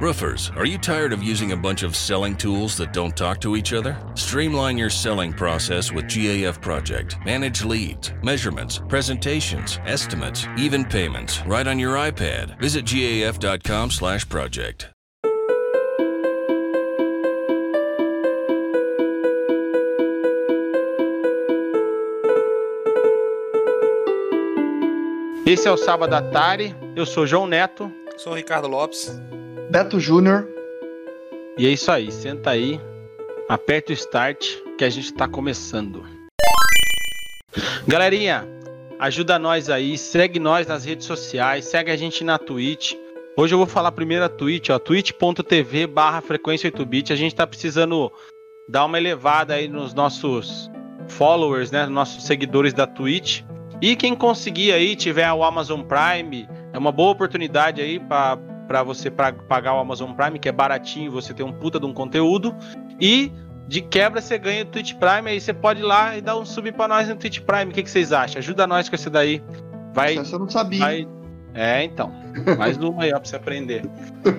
Roofers, are you tired of using a bunch of selling tools that don't talk to each other? Streamline your selling process with GAF Project. Manage leads, measurements, presentations, estimates, even payments right on your iPad. Visit gaf.com/project. Esse é o Sábado Atari. Eu sou João Neto. Sou o Ricardo Lopes. Beto Júnior. E é isso aí. Senta aí, aperta o start que a gente tá começando. Galerinha, ajuda nós aí, segue nós nas redes sociais, segue a gente na Twitch. Hoje eu vou falar primeiro a Twitch, ó, twitch.tv barra frequência 8bit. A gente tá precisando dar uma elevada aí nos nossos followers, né, nossos seguidores da Twitch. E quem conseguir aí, tiver o Amazon Prime, é uma boa oportunidade aí para você pra pagar o Amazon Prime, que é baratinho, você tem um puta de um conteúdo. E de quebra você ganha o Twitch Prime, aí você pode ir lá e dar um sub para nós no Twitch Prime. O que, que vocês acham? Ajuda nós com esse daí. Vai, Essa eu não sabia. vai- É, então. Mais uma aí, ó, pra você aprender.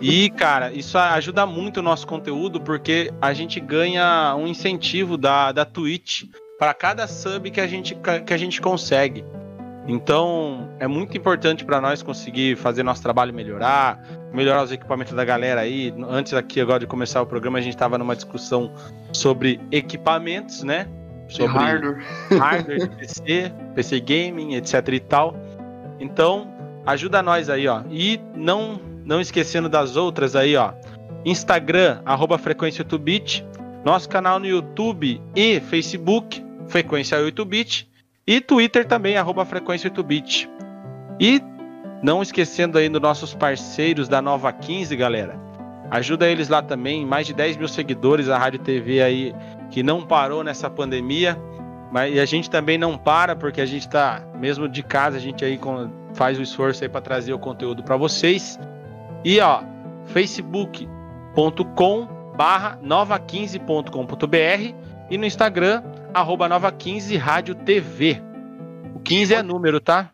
E, cara, isso ajuda muito o nosso conteúdo, porque a gente ganha um incentivo da, da Twitch para cada sub que a gente, que a gente consegue. Então, é muito importante para nós conseguir fazer nosso trabalho melhorar, melhorar os equipamentos da galera aí. Antes aqui, agora de começar o programa, a gente estava numa discussão sobre equipamentos, né? Sobre hardware. hardware de PC, PC gaming, etc e tal. Então, ajuda nós aí, ó. E não não esquecendo das outras aí, ó. Instagram, arroba frequência 8bit. Nosso canal no YouTube e Facebook, frequência 8bit. E Twitter também, arroba frequência 8bit. E não esquecendo aí dos nossos parceiros da Nova 15, galera. Ajuda eles lá também, mais de 10 mil seguidores, a Rádio TV aí que não parou nessa pandemia. Mas e a gente também não para, porque a gente tá, mesmo de casa, a gente aí faz o esforço aí para trazer o conteúdo para vocês. E ó, facebook.com barra nova15.com.br e no Instagram, arroba nova15 rádio TV. O 15 é número, tá?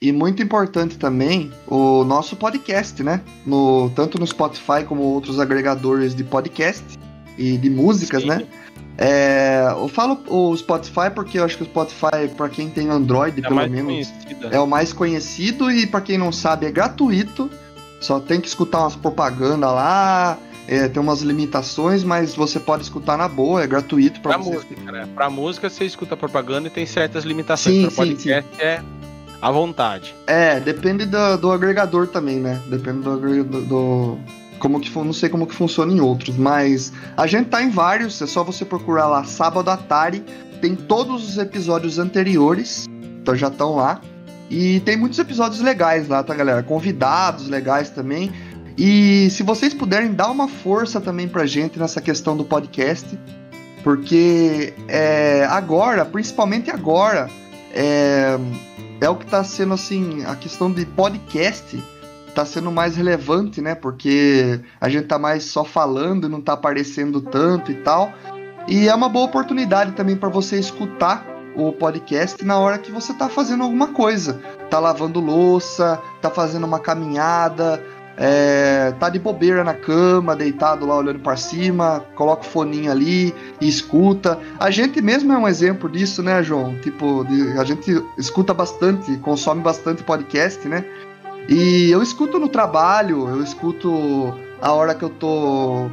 E muito importante também o nosso podcast, né? No, tanto no Spotify como outros agregadores de podcast e de músicas, Sim. né? É, eu falo o Spotify porque eu acho que o Spotify, para quem tem Android, É pelo menos, conhecida. é o mais conhecido e para quem não sabe é gratuito. Só tem que escutar umas propagandas lá, é, tem umas limitações, mas você pode escutar na boa, é gratuito para Pra você. música, né? Pra música você escuta propaganda e tem certas limitações. Sim, pra sim, podcast é à vontade. É, depende do, do agregador também, né? Depende do agregador. Do, como que não sei como que funciona em outros, mas a gente tá em vários, é só você procurar lá Sábado Atari, tem todos os episódios anteriores, então já estão lá. E tem muitos episódios legais lá, tá, galera? Convidados legais também. E se vocês puderem dar uma força também pra gente nessa questão do podcast, porque é, agora, principalmente agora, é, é o que tá sendo assim, a questão de podcast tá sendo mais relevante, né? Porque a gente tá mais só falando e não tá aparecendo tanto e tal. E é uma boa oportunidade também para você escutar o podcast na hora que você tá fazendo alguma coisa. Tá lavando louça, tá fazendo uma caminhada, é, tá de bobeira na cama, deitado lá olhando para cima, coloca o foninho ali e escuta. A gente mesmo é um exemplo disso, né, João? Tipo, de- a gente escuta bastante, consome bastante podcast, né? E eu escuto no trabalho, eu escuto a hora que eu tô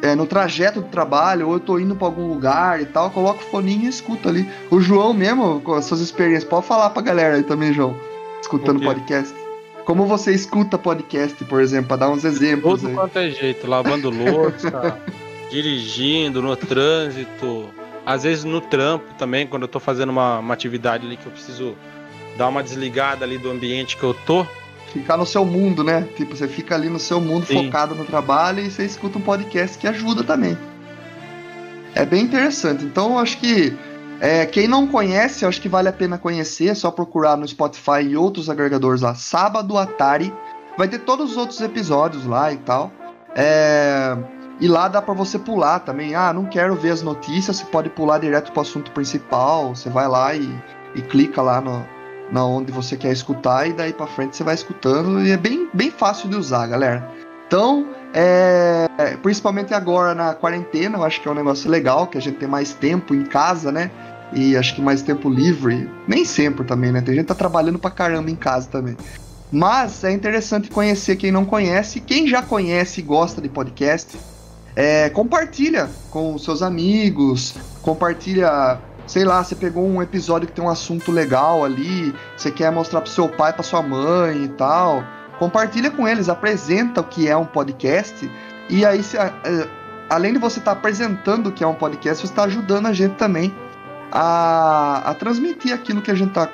é, no trajeto do trabalho, ou eu tô indo pra algum lugar e tal, coloco o foninho e escuto ali. O João mesmo, com as suas experiências, pode falar pra galera aí também, João, escutando podcast. Como você escuta podcast, por exemplo, pra dar uns exemplos Todo quanto é jeito, lavando louça, dirigindo, no trânsito, às vezes no trampo também, quando eu tô fazendo uma, uma atividade ali que eu preciso dar uma desligada ali do ambiente que eu tô. Ficar no seu mundo, né? Tipo, você fica ali no seu mundo Sim. focado no trabalho e você escuta um podcast que ajuda também. É bem interessante. Então, eu acho que é, quem não conhece, acho que vale a pena conhecer. É só procurar no Spotify e outros agregadores lá. Sábado Atari. Vai ter todos os outros episódios lá e tal. É, e lá dá pra você pular também. Ah, não quero ver as notícias. Você pode pular direto pro assunto principal. Você vai lá e, e clica lá no, na onde você quer escutar e daí pra frente você vai escutando e é bem, bem fácil de usar, galera. Então, É, principalmente agora na quarentena, eu acho que é um negócio legal, que a gente tem mais tempo em casa, né? E acho que mais tempo livre. Nem sempre também, né? Tem gente que tá trabalhando pra caramba em casa também. Mas é interessante conhecer quem não conhece. Quem já conhece e gosta de podcast, é, compartilha com seus amigos, compartilha sei lá, você pegou um episódio que tem um assunto legal ali, você quer mostrar pro seu pai, pra sua mãe e tal, compartilha com eles, apresenta o que é um podcast, e aí, se, além de você estar tá apresentando o que é um podcast, você está ajudando a gente também a, a transmitir aquilo que a gente está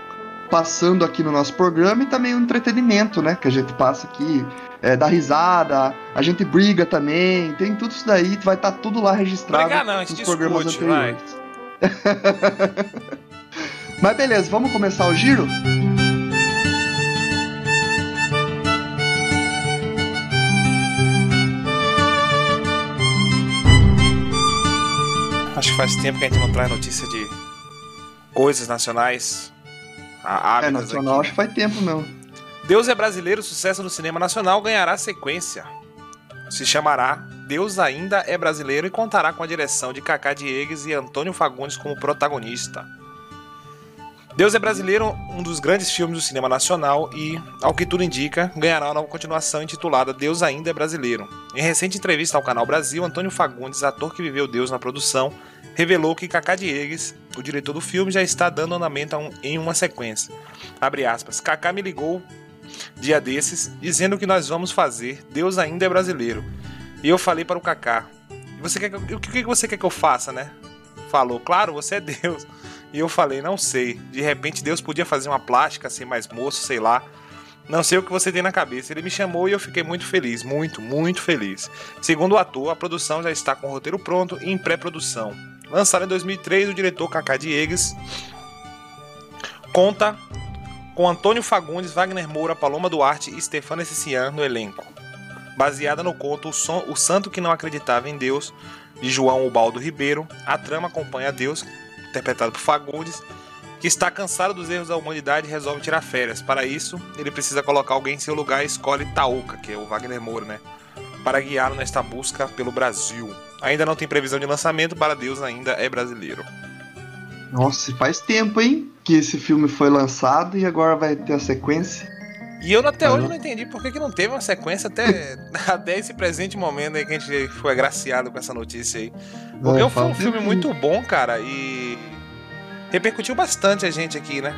passando aqui no nosso programa e também o entretenimento, né? Que a gente passa aqui, é, dá risada, a gente briga também, tem tudo isso daí, vai estar tá tudo lá registrado Brigar não, nos programas discute, anteriores. Vai. Mas beleza, vamos começar o giro? Acho que faz tempo que a gente não traz notícia de coisas nacionais. É, nacional aqui. acho que faz tempo mesmo. Deus é brasileiro, sucesso no cinema nacional ganhará sequência. Se chamará Deus ainda é brasileiro e contará com a direção de Cacá Diegues e Antônio Fagundes como protagonista. Deus é brasileiro, um dos grandes filmes do cinema nacional e, ao que tudo indica, ganhará uma continuação intitulada Deus ainda é brasileiro. Em recente entrevista ao canal Brasil, Antônio Fagundes, ator que viveu Deus na produção, revelou que Cacá Diegues, o diretor do filme, já está dando andamento em uma sequência. Abre aspas, Cacá me ligou dia desses dizendo que nós vamos fazer Deus ainda é brasileiro. E eu falei para o Kaká: você quer, o que você quer que eu faça, né? Falou: Claro, você é Deus. E eu falei: Não sei. De repente Deus podia fazer uma plástica assim, mais moço, sei lá. Não sei o que você tem na cabeça. Ele me chamou e eu fiquei muito feliz, muito, muito feliz. Segundo o ator, a produção já está com o roteiro pronto e em pré-produção. Lançado em 2003, o diretor Kaká Diegues conta com Antônio Fagundes, Wagner Moura, Paloma Duarte e Stefano Cician no elenco baseada no conto o, Son, o Santo que Não Acreditava em Deus, de João Ubaldo Ribeiro. A trama acompanha Deus, interpretado por Fagundes, que está cansado dos erros da humanidade e resolve tirar férias. Para isso, ele precisa colocar alguém em seu lugar e escolhe Taouca, que é o Wagner Moura, né? Para guiá-lo nesta busca pelo Brasil. Ainda não tem previsão de lançamento, para Deus ainda é brasileiro. Nossa, faz tempo, hein? Que esse filme foi lançado e agora vai ter a sequência. E eu até hoje não entendi por que, que não teve uma sequência até, até esse presente momento aí que a gente foi agraciado com essa notícia aí. Porque é, foi um filme muito bom, cara, e repercutiu bastante a gente aqui, né?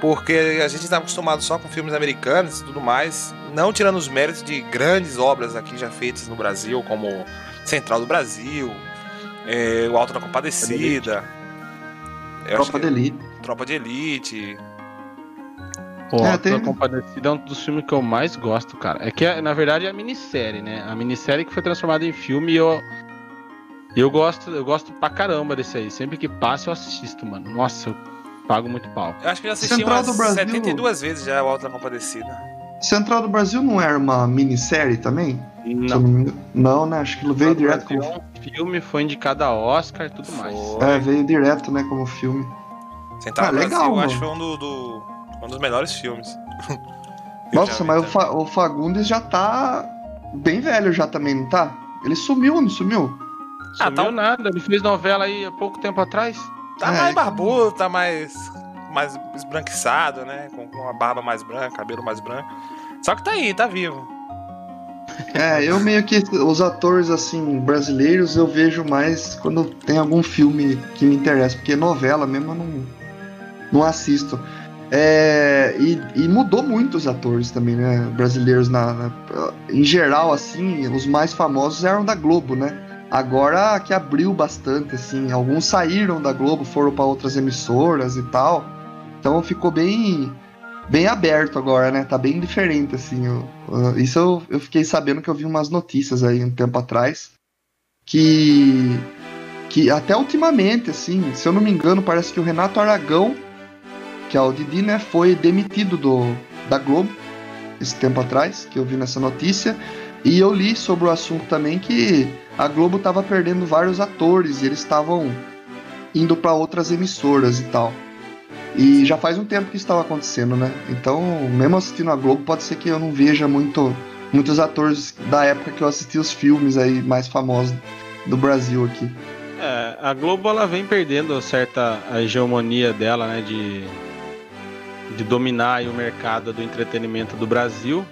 Porque a gente estava acostumado só com filmes americanos e tudo mais, não tirando os méritos de grandes obras aqui já feitas no Brasil, como Central do Brasil, é, O Alto da Compadecida. Tropa de Elite. Tropa de Elite. Pô, é, tem... Compadecida é um dos filmes que eu mais gosto, cara. É que, na verdade, é a minissérie, né? A minissérie que foi transformada em filme e eu. Eu gosto, eu gosto pra caramba desse aí. Sempre que passa, eu assisto, mano. Nossa, eu pago muito pau. Eu acho que eu já assisti Central umas do Brasil... 72 vezes já o Alto da Compadecida. Central do Brasil não era uma minissérie também? Não. Não, não, né? Acho que veio direto como. Um filme foi indicado a Oscar e tudo mais. É, veio direto, né, como filme. Central ah, do legal, Brasil, mano. acho que foi um do, do um dos melhores filmes. Nossa, mas o, Fa o, Fagundes já tá bem velho já também, não tá? Ele sumiu, não sumiu? Ah, tá... nada, ele fez novela aí há pouco tempo atrás. Tá é. mais barbudo, tá mais, mais esbranquiçado, né? Com, com a barba mais branca, cabelo mais branco. Só que tá aí, tá vivo. É, eu meio que os atores assim brasileiros eu vejo mais quando tem algum filme que me interessa, porque novela mesmo eu não, não assisto. É, e, e, mudou muito os atores também, né? Brasileiros na, na, em geral, assim, os mais famosos eram da Globo, né? Agora que abriu bastante, assim, alguns saíram da Globo, foram para outras emissoras e tal. Então ficou bem bem aberto agora, né? Tá bem diferente, assim. Eu, uh, isso eu, eu fiquei sabendo que eu vi umas notícias aí um tempo atrás que que até ultimamente, assim, se eu não me engano, parece que o Renato Aragão que é o Didi, né, foi demitido do, da Globo esse tempo atrás, que eu vi nessa notícia, e eu li sobre o assunto também que a Globo estava perdendo vários atores e eles estavam indo para outras emissoras e tal. E já faz um tempo que isso estava acontecendo, né? Então, mesmo assistindo a Globo, pode ser que eu não veja muito muitos atores da época que eu assisti os filmes aí mais famosos do Brasil aqui. É, a Globo ela vem perdendo certa hegemonia dela, né, de, de dominar o mercado do entretenimento do Brasil.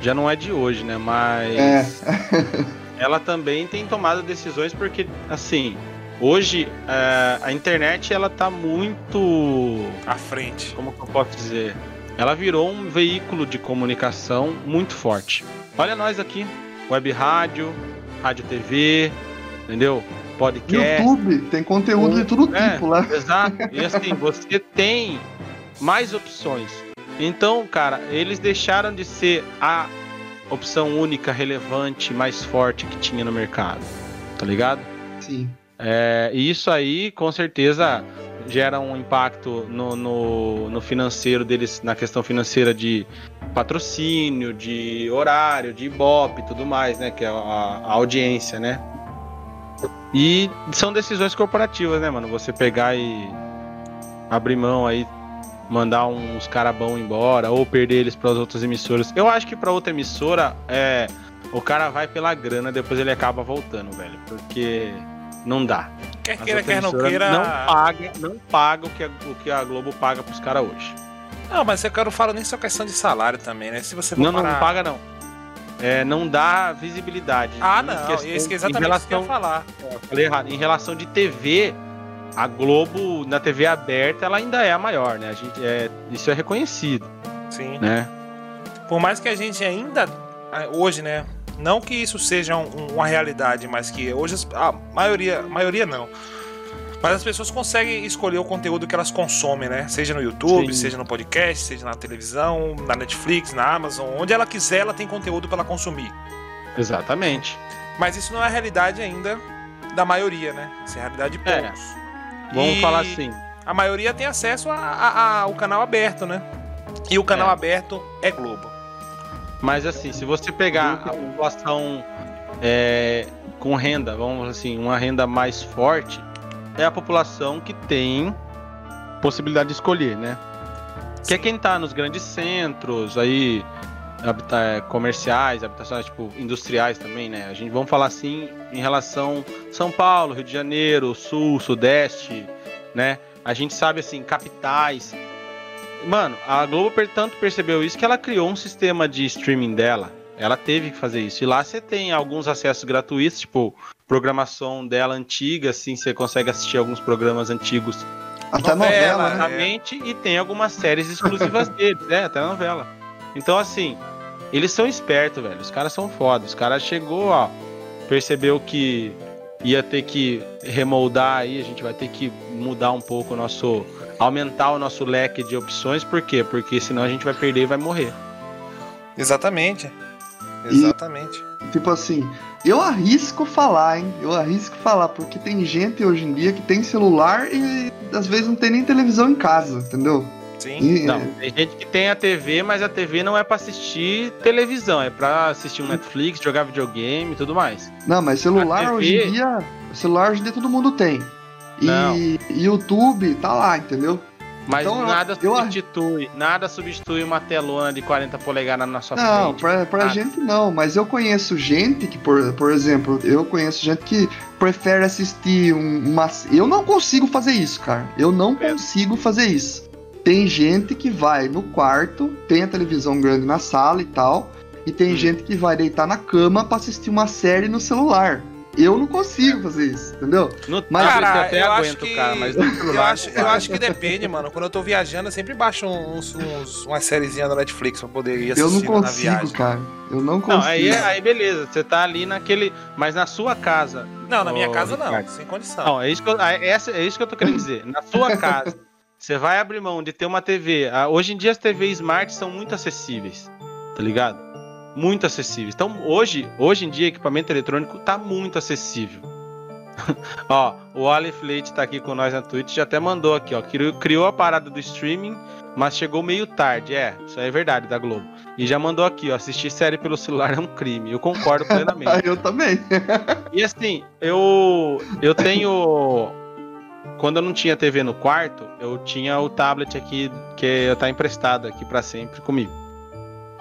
Já não é de hoje, né, mas É. ela também tem tomado decisões porque, assim, hoje é, a internet ela tá muito À frente. como que eu posso dizer? Ela virou um veículo de comunicação muito forte. Olha nós aqui, web rádio, rádio TV, entendeu? Podcast. YouTube tem conteúdo de todo É. tipo lá. Exato. E assim, você tem mais opções. Então, cara, eles deixaram de ser a opção única, relevante, mais forte que tinha no mercado. Tá ligado? Sim. É, e isso aí, com certeza, gera um impacto no, no, no financeiro deles, na questão financeira de patrocínio, de horário, de ibope e tudo mais, né? Que é a, a audiência, né? E são decisões corporativas, né, mano? Você pegar e abrir mão aí, mandar uns carabão embora, ou perder eles para as outras emissoras. Eu acho que para outra emissora, é, o cara vai pela grana, depois ele acaba voltando, velho. Porque não dá. Quer queira, quer não queira. Não paga, não paga o que a, o que a Globo paga pros caras hoje. Não, mas eu quero falar nem só questão de salário também, né? Se você Não, não, parar- não paga não. É, não dá visibilidade. Ah, não. Isso que é exatamente isso que eu ia relação, falar. eu falei errado. Em relação de TV, a Globo na TV aberta ela ainda é a maior, né? A gente, é, isso é reconhecido, Sim. né? Por mais que a gente ainda, hoje, né? Não que isso seja um- uma realidade, mas que hoje a maioria, maioria não. Mas as pessoas conseguem escolher o conteúdo que elas consomem, né? Seja no YouTube, Sim. seja no podcast, seja na televisão, na Netflix, na Amazon, onde ela quiser, ela tem conteúdo para ela consumir. Exatamente. Mas isso não é a realidade ainda da maioria, né? Isso é a realidade de É. Vamos E falar assim. A maioria tem acesso a- a- a- ao canal aberto, né? E o canal É. aberto é Globo. Mas assim, se você pegar a população é, com renda, vamos assim, uma renda mais forte, é a população que tem possibilidade de escolher, né? Que é quem tá nos grandes centros, aí habita- é, comerciais, habitações tipo industriais também, né? A gente vamos falar assim em relação São Paulo, Rio de Janeiro, Sul, Sudeste, né? A gente sabe assim capitais. Mano, a Globo per- tanto percebeu isso que ela criou um sistema de streaming dela. Ela teve que fazer isso. E lá você tem alguns acessos gratuitos, tipo programação dela antiga, assim, você consegue assistir alguns programas antigos Até Novela, novela, né? e tem algumas séries exclusivas deles, né? Até novela. Então, assim, eles são espertos, velho. Os caras são foda. Os caras chegou, ó, percebeu que ia ter que remoldar aí, a gente vai ter que mudar um pouco o nosso. aumentar o nosso leque de opções, por quê? Porque senão a gente vai perder e vai morrer. Exatamente. E- Exatamente. Tipo assim, eu arrisco falar, hein? Eu arrisco falar, porque tem gente hoje em dia que tem celular e às vezes não tem nem televisão em casa, entendeu? Sim. E- Não, tem gente que tem a TV, mas a TV não é pra assistir televisão, é pra assistir um Netflix, jogar videogame e tudo mais. Não, mas celular TV hoje em dia. Celular hoje em dia todo mundo tem. Não. E YouTube tá lá, entendeu? Mas Então, eu- nada eu- substitui, nada substitui uma telona de 40 polegadas na sua Não, frente. pra, pra nada. gente não, mas eu conheço gente que, por, por exemplo, eu conheço gente que prefere assistir um- uma. Eu não consigo fazer isso, cara. Eu não É. consigo fazer isso. Tem gente que vai no quarto, tem a televisão grande na sala e tal, e tem Hum. gente que vai deitar na cama pra assistir uma série no celular. Eu não consigo fazer isso, entendeu? No Mas- Cara, eu até eu acho aguento, que- cara, mas no Eu celular. acho, eu acho que depende, mano. Quando eu tô viajando, eu sempre baixo uns, uns, umas sériezinhas da Netflix pra poder ir Eu não assistindo na consigo, viagem. cara. Eu não consigo. Não, aí, aí beleza, você tá ali naquele. Mas na sua casa. Não, na minha Ô, casa não, Ricardo. sem condição. Não, é isso que eu, é, é isso que eu tô querendo dizer. Na sua casa, você vai abrir mão de ter uma TV. Ah, Hoje em dia as TVs smart são muito acessíveis, tá ligado? Muito acessíveis. Então hoje, hoje em dia, equipamento eletrônico tá muito acessível. ó, o Aleph Leite tá aqui com nós na Twitch, já até mandou aqui, ó. Criou, a parada do streaming, mas chegou meio tarde. É, isso aí é verdade da Globo. E já mandou aqui, ó. Assistir série pelo celular é um crime. Eu concordo plenamente. Ah, eu também. E assim, eu eu tenho quando eu não tinha TV no quarto, eu tinha o tablet aqui que tá emprestado aqui pra sempre comigo.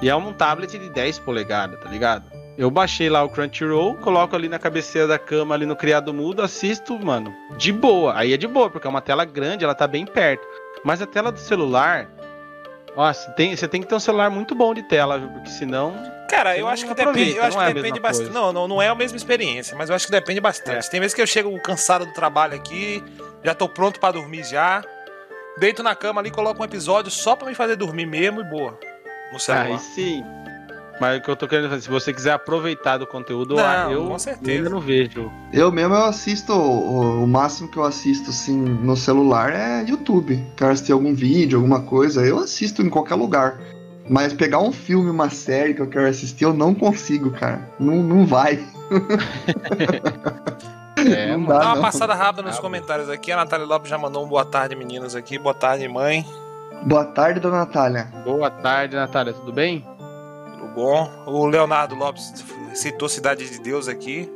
E é um tablet de 10 polegadas, tá ligado? Eu baixei lá o Crunchyroll, coloco ali na cabeceira da cama, ali no criado mudo, assisto, mano, de boa. Aí é de boa, porque é uma tela grande, ela tá bem perto. Mas a tela do celular, nossa, tem, você tem que ter um celular muito bom de tela, viu? Porque senão. Cara, eu acho que depende, aproveita, eu acho não que é a depende mesma bastante. Não, não, não é a mesma experiência, mas eu acho que depende bastante. É. Tem vezes que eu chego cansado do trabalho aqui, já tô pronto pra dormir já. Deito na cama ali, coloco um episódio só pra me fazer dormir mesmo e boa. No celular. Aí sim. Mas o que eu tô querendo fazer, se você quiser aproveitar do conteúdo, Não, eu, com eu certeza. ainda não vejo. Eu mesmo eu assisto, o, o máximo que eu assisto assim no celular é YouTube. Quero assistir algum vídeo, alguma coisa, eu assisto em qualquer lugar. Mas pegar um filme, uma série que eu quero assistir, eu não consigo, cara. Não, não vai. É, não mano. dá, Dá uma não. passada rápida nos Ah, comentários aqui. A Natália Lopes já mandou um boa tarde, meninos, aqui. Boa tarde, mãe. Boa tarde, dona Natália. Boa tarde, Natália, tudo bem? Tudo bom? O Leonardo Lopes citou Cidade de Deus aqui,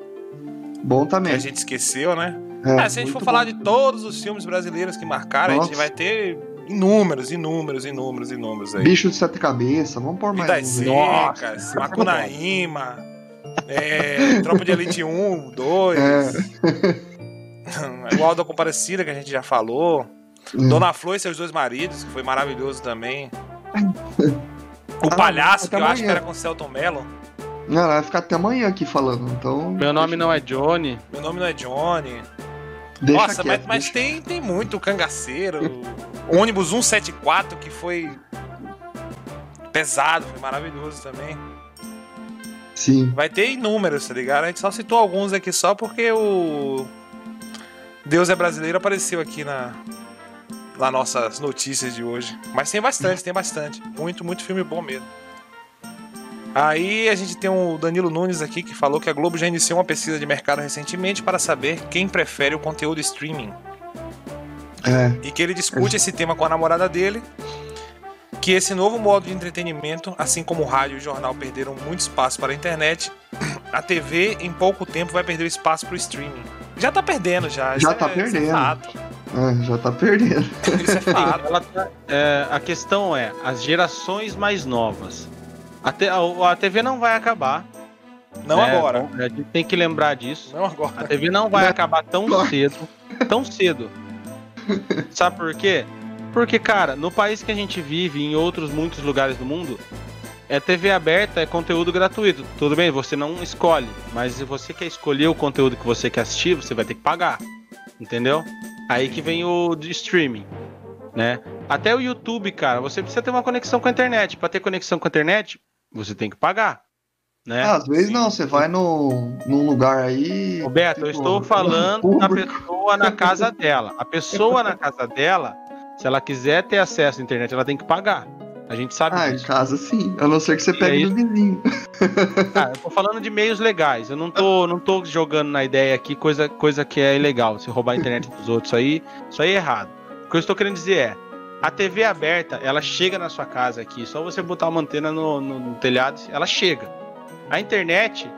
Bom que também. a gente esqueceu, né? É, É, se a gente for falar bom. de todos os filmes brasileiros que marcaram, a gente Nossa. vai ter inúmeros, inúmeros, inúmeros, inúmeros aí. Bicho de sete cabeças, vamos pôr mais Vidas. Secas, Macunaíma, é, Tropa de Elite 1, 2, É. o Aldo Comparecida, que a gente já falou, Hum. Dona Flor e seus dois maridos, que foi maravilhoso também. O Ah, Palhaço, que até eu acho que amanhã. era com o Celton Mello. Não, ela vai ficar até amanhã aqui falando, então. Meu nome não é Johnny. Meu nome não é Johnny. Deixa Nossa, quieto, mas, mas tem, tem muito cangaceiro. o ônibus 174, que foi pesado, foi maravilhoso também. Sim. Vai ter inúmeros, tá ligado? A gente só citou alguns aqui só porque o Deus é brasileiro apareceu aqui na nas nossas notícias de hoje. Mas tem bastante, tem bastante. Muito, muito filme bom mesmo. Aí a gente tem o Danilo Nunes aqui que falou que a Globo já iniciou uma pesquisa de mercado recentemente para saber quem prefere o conteúdo streaming. É. E que ele discute esse tema com a namorada dele. Que esse novo modo de entretenimento, assim como o rádio e o jornal perderam muito espaço para a internet, a TV em pouco tempo vai perder o espaço para o streaming. Já tá perdendo, já. Já Isso tá é- Isso perdendo. é fato. É, já tá perdendo. Isso é fato. Ela tá- é, a questão é, as gerações mais novas. A, te- a- a TV não vai acabar. Não né? agora. A gente tem que lembrar disso. Não A agora. TV não vai Não. acabar tão cedo. Tão cedo. Sabe por quê? Porque, cara, no país que a gente vive, e em outros muitos lugares do mundo, é TV aberta, é conteúdo gratuito. Tudo bem, você não escolhe. Mas se você quer escolher o conteúdo que você quer assistir, você vai ter que pagar. Entendeu? Aí que vem o streaming. Né? Até o YouTube, cara, você precisa ter uma conexão com a internet. Pra ter conexão com a internet, você tem que pagar. Né? Ah, às vezes não, você vai no, num lugar aí. Roberto, eu tipo, estou falando da pessoa na casa dela. A pessoa na casa dela, se ela quiser ter acesso à internet, ela tem que pagar. A gente sabe Ah, em disso. casa sim. A não ser que você E pegue aí- do vizinho. Ah, eu tô falando de meios legais. Eu não tô, não tô jogando na ideia aqui coisa, coisa que é ilegal. Se roubar a internet dos outros aí, isso aí é errado. O que eu estou querendo dizer é, a TV aberta, ela chega na sua casa aqui. Só você botar uma antena no, no- no telhado, ela chega. A internet,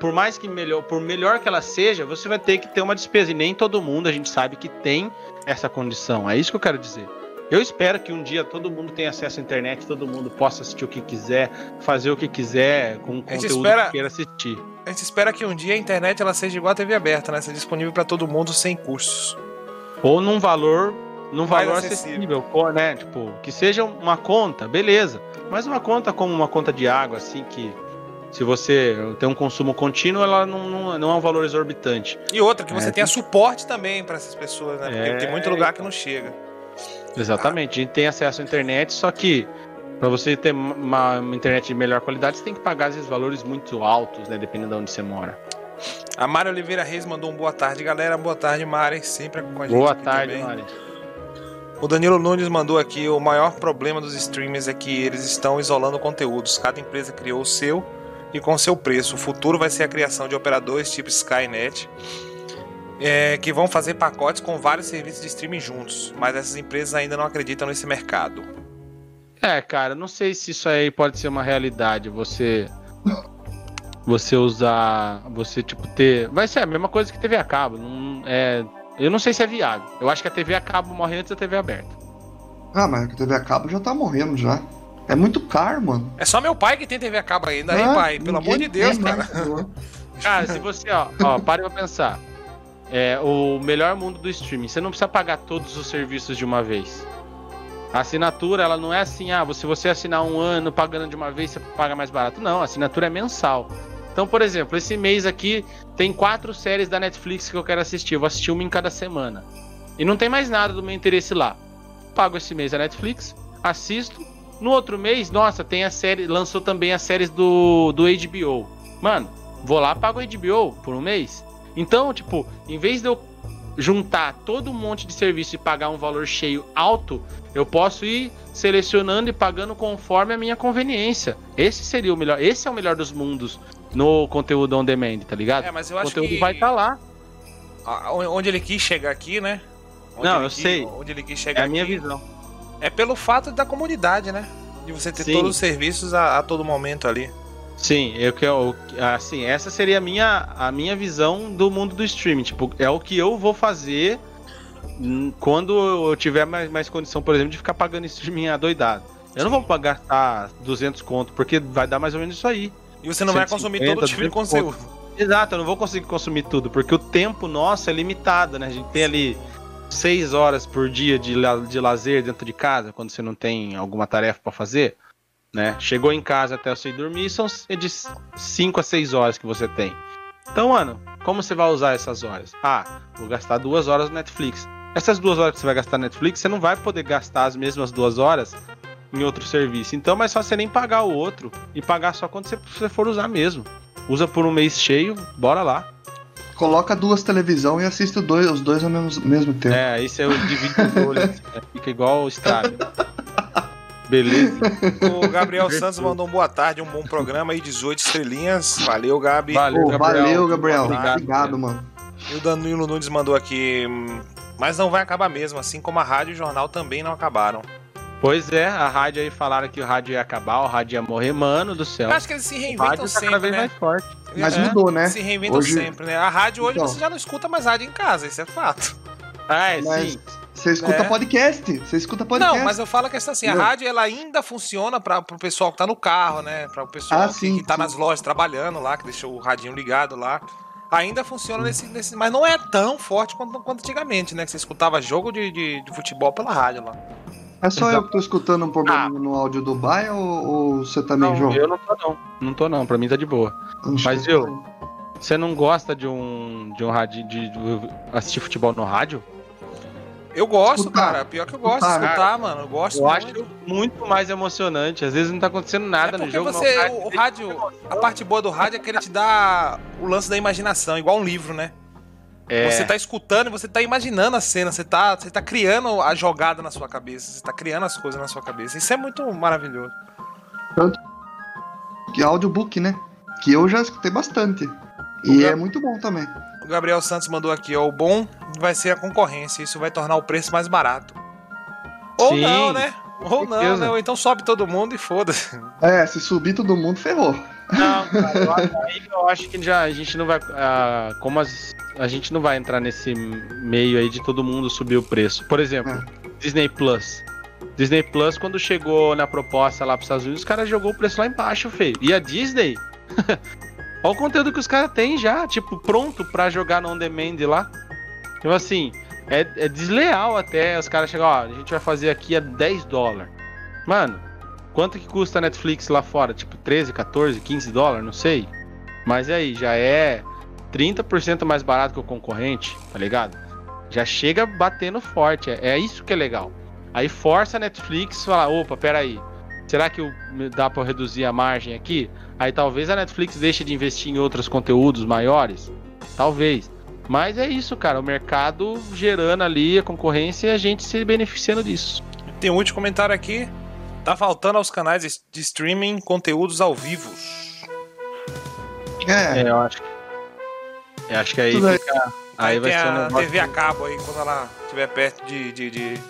por mais que melhor, por melhor que ela seja, você vai ter que ter uma despesa. E nem todo mundo a gente sabe que tem essa condição. É isso que eu quero dizer. Eu espero que um dia todo mundo tenha acesso à internet, todo mundo possa assistir o que quiser, fazer o que quiser com o conteúdo espera- que queira assistir. A gente espera que um dia a internet ela seja igual a TV aberta, né? Seja disponível para todo mundo sem custos. Ou num valor, num Mais valor acessível. acessível, né? Tipo, que seja uma conta, beleza. Mas uma conta como uma conta de água, assim, que se você tem um consumo contínuo, ela não, não, não é um valor exorbitante. E outra, que você É, tenha suporte também para essas pessoas, né? Porque É. tem muito lugar que não chega. Exatamente. A gente tem acesso à internet, só que para você ter uma, uma internet de melhor qualidade, você tem que pagar esses valores muito altos, né? Dependendo de onde você mora. A Mari Oliveira Reis mandou um boa tarde, galera. Boa tarde, Mari. Sempre com a gente. Boa tarde, também. Mari. O Danilo Nunes mandou aqui: o maior problema dos streamers é que eles estão isolando conteúdos. Cada empresa criou o seu e com seu preço. O futuro vai ser a criação de operadores tipo Skynet. é, que vão fazer pacotes com vários serviços de streaming juntos, mas essas empresas ainda não acreditam nesse mercado. É, cara, não sei se isso aí pode ser uma realidade. Você. Você usar. Você, tipo, ter. Vai ser a mesma coisa que TV a cabo. Não, é, eu não sei se é viável. Eu acho que a TV a cabo morre antes da TV aberta. Ah, mas a TV a cabo já tá morrendo já. É muito caro, mano. É só meu pai que tem TV a cabo ainda, hein, Ah, pai? Pelo amor de Deus, cara. mais. Cara, se você, ó, ó, pare pra pensar. É o melhor mundo do streaming. Você não precisa pagar todos os serviços de uma vez. A assinatura, ela não é assim, ah, se você assinar um ano pagando de uma vez, você paga mais barato. Não, a assinatura é mensal. Então, por exemplo, esse mês aqui tem quatro séries da Netflix que eu quero assistir. Eu vou assistir uma em cada semana. E não tem mais nada do meu interesse lá. Pago esse mês a Netflix, assisto. No outro mês, nossa, tem a série. Lançou também as séries do, do HBO. Mano, vou lá, pago o HBO por um mês. Então, tipo, em vez de eu juntar todo um monte de serviço e pagar um valor cheio alto, eu posso ir selecionando e pagando conforme a minha conveniência. Esse seria o melhor. Esse é o melhor dos mundos no conteúdo on demand, tá ligado? É, mas eu o acho conteúdo que vai estar lá. a- onde ele quis chegar aqui, né? Onde Não, eu quis- sei. Onde ele quis É chegar a minha aqui visão. é pelo fato da comunidade, né? De você ter Sim. todos os serviços a, a todo momento ali. Sim, eu que assim, essa seria a minha, a minha visão do mundo do streaming. Tipo, é o que eu vou fazer quando eu tiver mais, mais condição, por exemplo, de ficar pagando streaming adoidado. Eu não vou pa- gastar 200 conto, porque vai dar mais ou menos isso aí. E você não vai 150, consumir todo tipo de 200 conteúdo. Exato, eu não vou conseguir consumir tudo, porque o tempo nosso é limitado, né? A gente tem ali seis horas por dia de, la- de lazer dentro de casa, quando você não tem alguma tarefa pra fazer, né? Chegou em casa até você ir dormir, são é de 5 a 6 horas que você tem. Então, mano, como você vai usar essas horas? Ah, vou gastar duas horas no Netflix. Essas duas horas que você vai gastar no Netflix, você não vai poder gastar as mesmas duas horas em outro serviço. Então, é mais fácil você nem pagar o outro e pagar só quando você, você for usar mesmo. Usa por um mês cheio, bora lá. Coloca duas televisão e assiste os dois, os dois ao mesmo, mesmo tempo. É, aí você divide os olhos, né? fica igual o estrago. Beleza. O Gabriel Santos mandou um boa tarde, um bom programa aí, 18 estrelinhas. Valeu, Gabi. Valeu, Pô, valeu, Gabriel. Obrigado, Obrigado, mano. E o Danilo Nunes mandou aqui. hum, Mas não vai acabar mesmo, assim como a rádio e o jornal também não acabaram. Pois é, a rádio aí falaram que o rádio ia acabar, o rádio ia morrer, mano do céu. Eu acho que eles se o reinventam tá cada sempre, vez né? mais forte. Mas É, mudou, né? Se reinventam Hoje- sempre, né? A rádio hoje Então. você já não escuta mais rádio em casa, isso é fato. Ah, é, Mas sim. você escuta É. podcast. Você escuta podcast. Não, mas eu falo a questão assim, a Não. rádio ela ainda funciona para pro pessoal que tá no carro, né? Para o pessoal Ah, que, sim, que tá sim. nas lojas trabalhando lá, que deixou o radinho ligado lá. Ainda funciona nesse, nesse. Mas não é tão forte quanto, quanto antigamente, né? Que você escutava jogo de, de, de futebol pela rádio lá. É só eu Exato. que tô escutando um problema Ah. no áudio do Baia ou, ou você também, Não, João? eu não tô não. Não tô não, pra mim tá de boa. Mas viu? Você não gosta de um de um rádio de, de assistir futebol no rádio? Eu gosto, Escutar. cara. Pior que eu gosto de Escutar, escutar, mano. Eu gosto Eu acho muito. muito mais emocionante. Às vezes não tá acontecendo nada é no porque jogo. você, mas o, o rádio, a parte boa do rádio é que ele te dá o lance da imaginação, igual um livro, né? É, Você tá escutando e você tá imaginando a cena, você tá, você tá criando a jogada na sua cabeça, você tá criando as coisas na sua cabeça. Isso é muito maravilhoso. Que é audiobook, né? Que eu já escutei bastante. E Ga- é muito bom também. O Gabriel Santos mandou aqui, ó, o bom vai ser a concorrência, isso vai tornar o preço mais barato. Ou Sim, não, né? Ou não, né? Ou então sobe todo mundo e foda-se. É, se subir todo mundo, ferrou. Não, cara, eu acho, aí eu acho que já a gente não vai. ah, como as- a gente não vai entrar nesse meio aí de todo mundo subir o preço. Por exemplo, É. Disney Plus. Disney Plus, quando chegou na proposta lá pros Estados Unidos, os caras jogou o preço lá embaixo, feio. E a Disney. Olha o conteúdo que os caras têm já, tipo, pronto pra jogar no on demand lá. Então, assim, é, é desleal até os caras chegam, ó, a gente vai fazer aqui a 10 dólares. Mano, quanto que custa a Netflix lá fora? Tipo, 13, 14, 15 dólares, não sei. Mas aí, já é 30% mais barato que o concorrente, tá ligado? Já chega batendo forte, é, é isso que é legal. Aí força a Netflix falar, opa, peraí, será que eu- dá eu reduzir a margem aqui? Aí talvez a Netflix deixe de investir em outros conteúdos maiores, talvez. Mas é isso, cara, o mercado gerando ali a concorrência e a gente se beneficiando disso. Tem um último comentário aqui. Tá faltando aos canais de streaming conteúdos ao vivo. É, eu acho. Eu acho que aí Tudo aí. fica. Aí Aí vai tem ser um a. TV a cabo aí, quando ela estiver perto de, de, de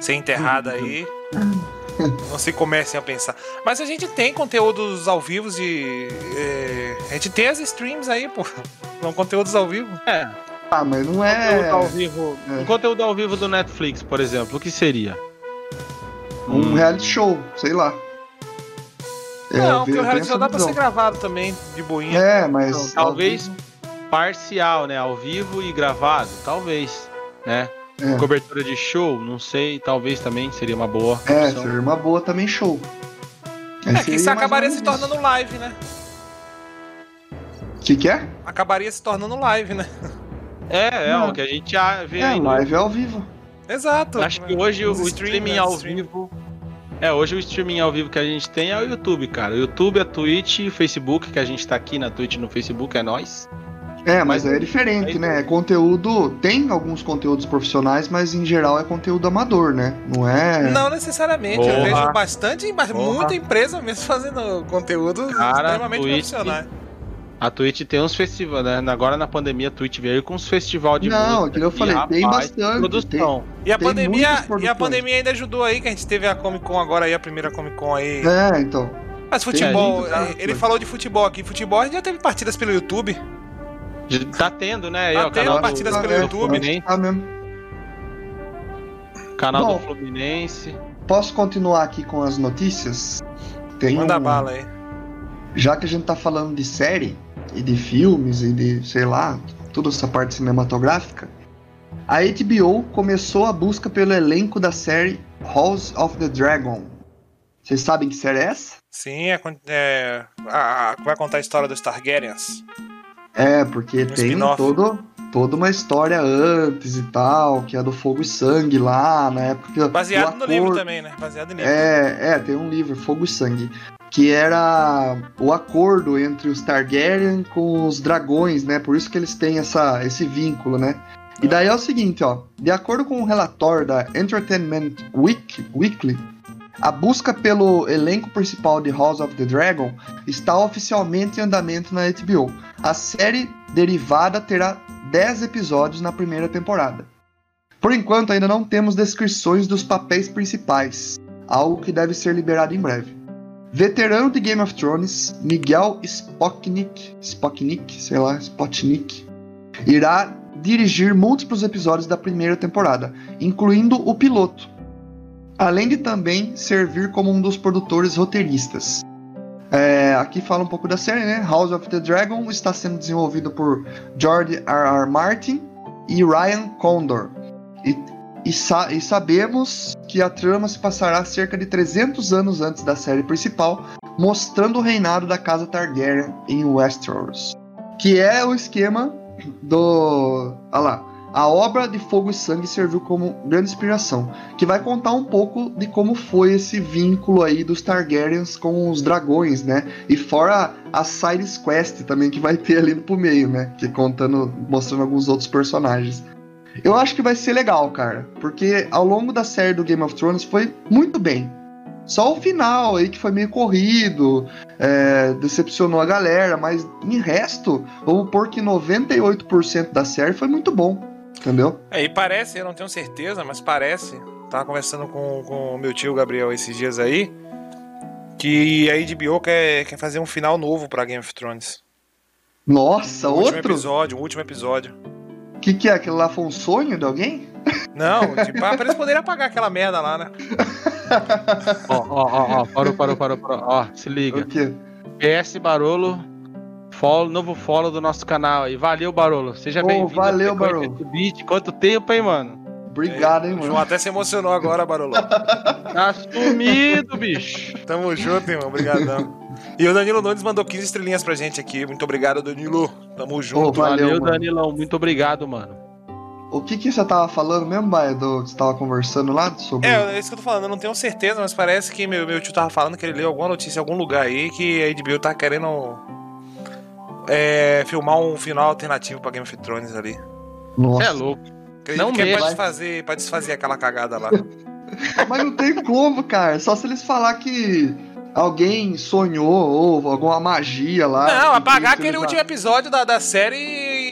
ser enterrada aí. Não se comecem a pensar. Mas a gente tem conteúdos ao vivo de. é, a gente tem as streams aí, pô. São conteúdos ao vivo. É, ah, mas não conteúdo é ao vivo. É. Um conteúdo ao vivo do Netflix, por exemplo, o que seria? Um reality show, sei lá. Não, porque o reality show dá essa pra ser gravado também, de boinha. É, mas. Então, talvez parcial, né? Ao vivo e gravado, talvez, né? É. Cobertura de show, não sei, talvez também seria uma boa É, opção. seria uma boa também show. É, que isso acabaria se tornando live, né? O que, que é? Acabaria se tornando live, né? É, é Não. o que a gente já vê É, aí. no- live ao vivo. Exato. Acho que hoje o streaming ao Stream. vivo. É, hoje o streaming ao vivo que a gente tem é o YouTube, cara. O YouTube, a Twitch, o Facebook, que a gente tá aqui na Twitch e no Facebook, é nós. É, mas é diferente, né? É conteúdo. Tem alguns conteúdos profissionais, mas em geral é conteúdo amador, né? Não é. Não necessariamente. Eu Porra. vejo bastante, mas Porra. muita empresa mesmo fazendo conteúdo Cara, extremamente Twitch- profissional. A Twitch tem uns festivais, né? Agora na pandemia a Twitch veio com uns festival de Não, música. aquilo eu e, falei, tem rapaz, bastante, Produção. E a Tem pandemia, e a pandemia ainda ajudou aí, que a gente teve a Comic Con agora aí, a primeira Comic Con aí. É, então. Mas futebol, muito, cara. eh, ele falou de futebol aqui. Futebol a gente já teve partidas pelo YouTube. Tá tendo, né? Aí, Tá ó, tendo canal partidas do, pelo é, YouTube. Fluminense, Tá mesmo. canal Bom. do Fluminense. Posso continuar aqui com as notícias? Tem Manda um- bala aí. Já que a gente tá falando de série e de filmes e de, sei lá, toda essa parte cinematográfica, a HBO começou a busca pelo elenco da série House of the Dragon. Vocês sabem que série é essa? Sim, é, é, a- a- vai contar a história dos Targaryens. É, porque Um tem todo, toda uma história antes e tal, que é do Fogo e Sangue lá, na época. Baseado do no livro também, né? Baseado no livro. É, é, tem um livro, Fogo e Sangue, que era o acordo entre os Targaryen com os dragões, né? Por isso que eles têm essa, esse vínculo, né? E daí é o seguinte, ó, de acordo com o relatório da Entertainment Week, Weekly, a busca pelo elenco principal de House of the Dragon está oficialmente em andamento na HBO. A série derivada terá 10 episódios na primeira temporada. Por enquanto, ainda não temos descrições dos papéis principais, algo que deve ser liberado em breve. Veterano de Game of Thrones, Miguel Spocknick, Spocknick, sei lá, Spotnik, irá dirigir múltiplos episódios da primeira temporada, incluindo o piloto, além de também servir como um dos produtores roteiristas. É, aqui fala um pouco da série, né? House of the Dragon está sendo desenvolvido por George R. R. Martin e Ryan Condor. E, e, sa- e sabemos que a trama se passará cerca de 300 anos antes da série principal, mostrando o reinado da casa Targaryen em Westeros. Que é o esquema do. Olha lá. A obra de Fogo e Sangue serviu como grande inspiração, que vai contar um pouco de como foi esse vínculo aí dos Targaryens com os dragões, né? E fora a Sides Quest também que vai ter ali pro meio, né? Que contando, mostrando alguns outros personagens. Eu acho que vai ser legal, cara, porque ao longo da série do Game of Thrones foi muito bem. Só o final aí que foi meio corrido, é, decepcionou a galera, mas em resto, vamos pôr que 98% da série foi muito bom, entendeu? É, e parece, eu não tenho certeza, mas parece. Tava conversando com com o meu tio Gabriel esses dias aí. Que a HBO quer, quer fazer um final novo pra Game of Thrones. Nossa, um último outro? episódio, um último episódio. O que, que é? Aquilo lá foi um sonho de alguém? Não, tipo, ah, pra eles poderem apagar aquela merda lá, né? Ó, ó, ó, ó, parou, parou, parou, parou. Ó, se O liga. quê? PS Barolo, follow, novo follow do nosso canal aí. Valeu, Barolo. Seja Ô, bem-vindo. valeu, Barolo. do Beat. Quanto tempo, hein, mano? Obrigado, hein, O João mano. até se emocionou agora, Barulho. Tá sumido, bicho. Tamo junto, irmão. Obrigadão. E o Danilo Nunes mandou 15 estrelinhas pra gente aqui. Muito obrigado, Danilo. Tamo junto. Ô, Valeu, Valeu. Danilão. Muito obrigado, mano. O que, que você tava falando mesmo, Baia, do que você tava conversando lá sobre. É, é isso que eu tô falando, eu não tenho certeza, mas parece que meu, meu tio tava falando que ele leu alguma notícia em algum lugar aí que a HBO tá querendo é, filmar um final alternativo pra Game of Thrones ali. Nossa. É louco. Acredito Não que é pra mesmo. desfazer, pra desfazer aquela cagada lá. Mas não tem como, cara. Só se eles falar que alguém sonhou ou alguma magia lá. não, apagar aquele eles- último episódio da, da série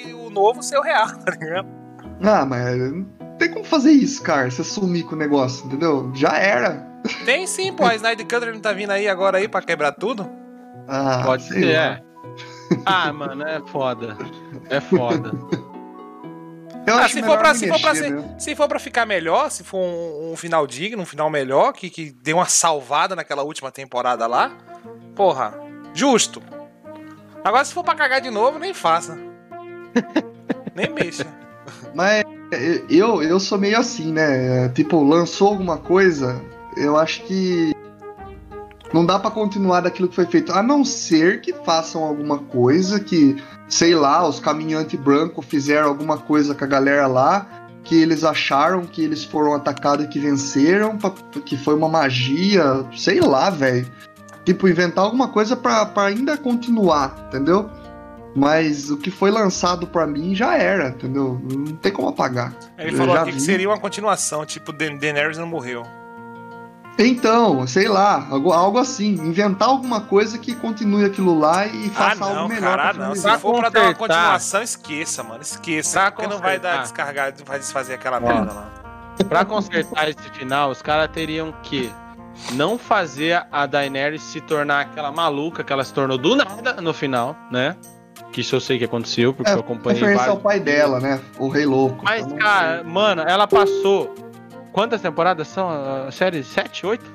e o novo ser o real, tá ligado? Ah, mas não tem como fazer isso, cara. Você sumir com o negócio, entendeu? Já era. Tem sim, pô. A Snyder Country não tá vindo aí agora aí pra quebrar tudo? Ah, Pode ser, é. Ah, mano, é foda. É foda. Eu Ah, se for, pra, se, for pra mexer mesmo. se for pra ficar melhor, se for um, um final digno, um final melhor, que, que dê uma salvada naquela última temporada lá, Porra, justo. Agora, se for pra cagar de novo, nem faça. nem mexa. Mas eu, eu sou meio assim, né? Tipo, lançou alguma coisa, eu acho que não dá pra continuar daquilo que foi feito, a não ser que façam alguma coisa que, sei lá, os caminhantes brancos fizeram alguma coisa com a galera lá, que eles acharam que eles foram atacados e que venceram, pra- que foi uma magia, sei lá, velho. Tipo, inventar alguma coisa pra, pra ainda continuar, entendeu? Mas o que foi lançado pra mim já era, entendeu? Não tem como apagar. Ele Eu falou aqui que seria uma continuação, tipo, Da- Daenerys não morreu. Então, sei lá, algo, algo assim. Inventar alguma coisa que continue aquilo lá e Ah, faça algo não, melhor. cara, pra não. Se finalizar. for pra dar uma continuação, esqueça, mano. Esqueça. Pra porque não vai dar descargar, não vai desfazer aquela merda lá. Pra consertar esse final, os caras teriam que não fazer a Daenerys se tornar aquela maluca que ela se tornou do nada no final, né? Que isso eu sei que aconteceu, porque eu acompanhei Referência ao vários. pai dela, né? O Rei Louco. Mas, Então, cara, mano, ela passou. Quantas temporadas são? A série? Sete? Oito?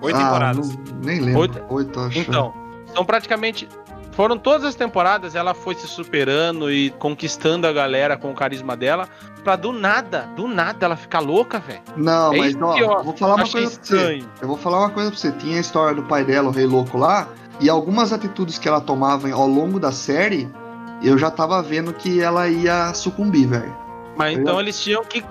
Oito ah, temporadas. não- nem lembro. Oito? Oito, acho. Então, são praticamente. Foram todas as temporadas, ela foi se superando e conquistando a galera com o carisma dela, pra do nada, do nada ela ficar louca, velho. Não, É mas isso ó, eu vou falar uma coisa pra você. estranho. Eu vou falar uma coisa pra você. Tinha a história do pai dela, o Rei Louco lá, e algumas atitudes que ela tomava ao longo da série, eu já tava vendo que ela ia sucumbir, velho. Mas então eles tinham que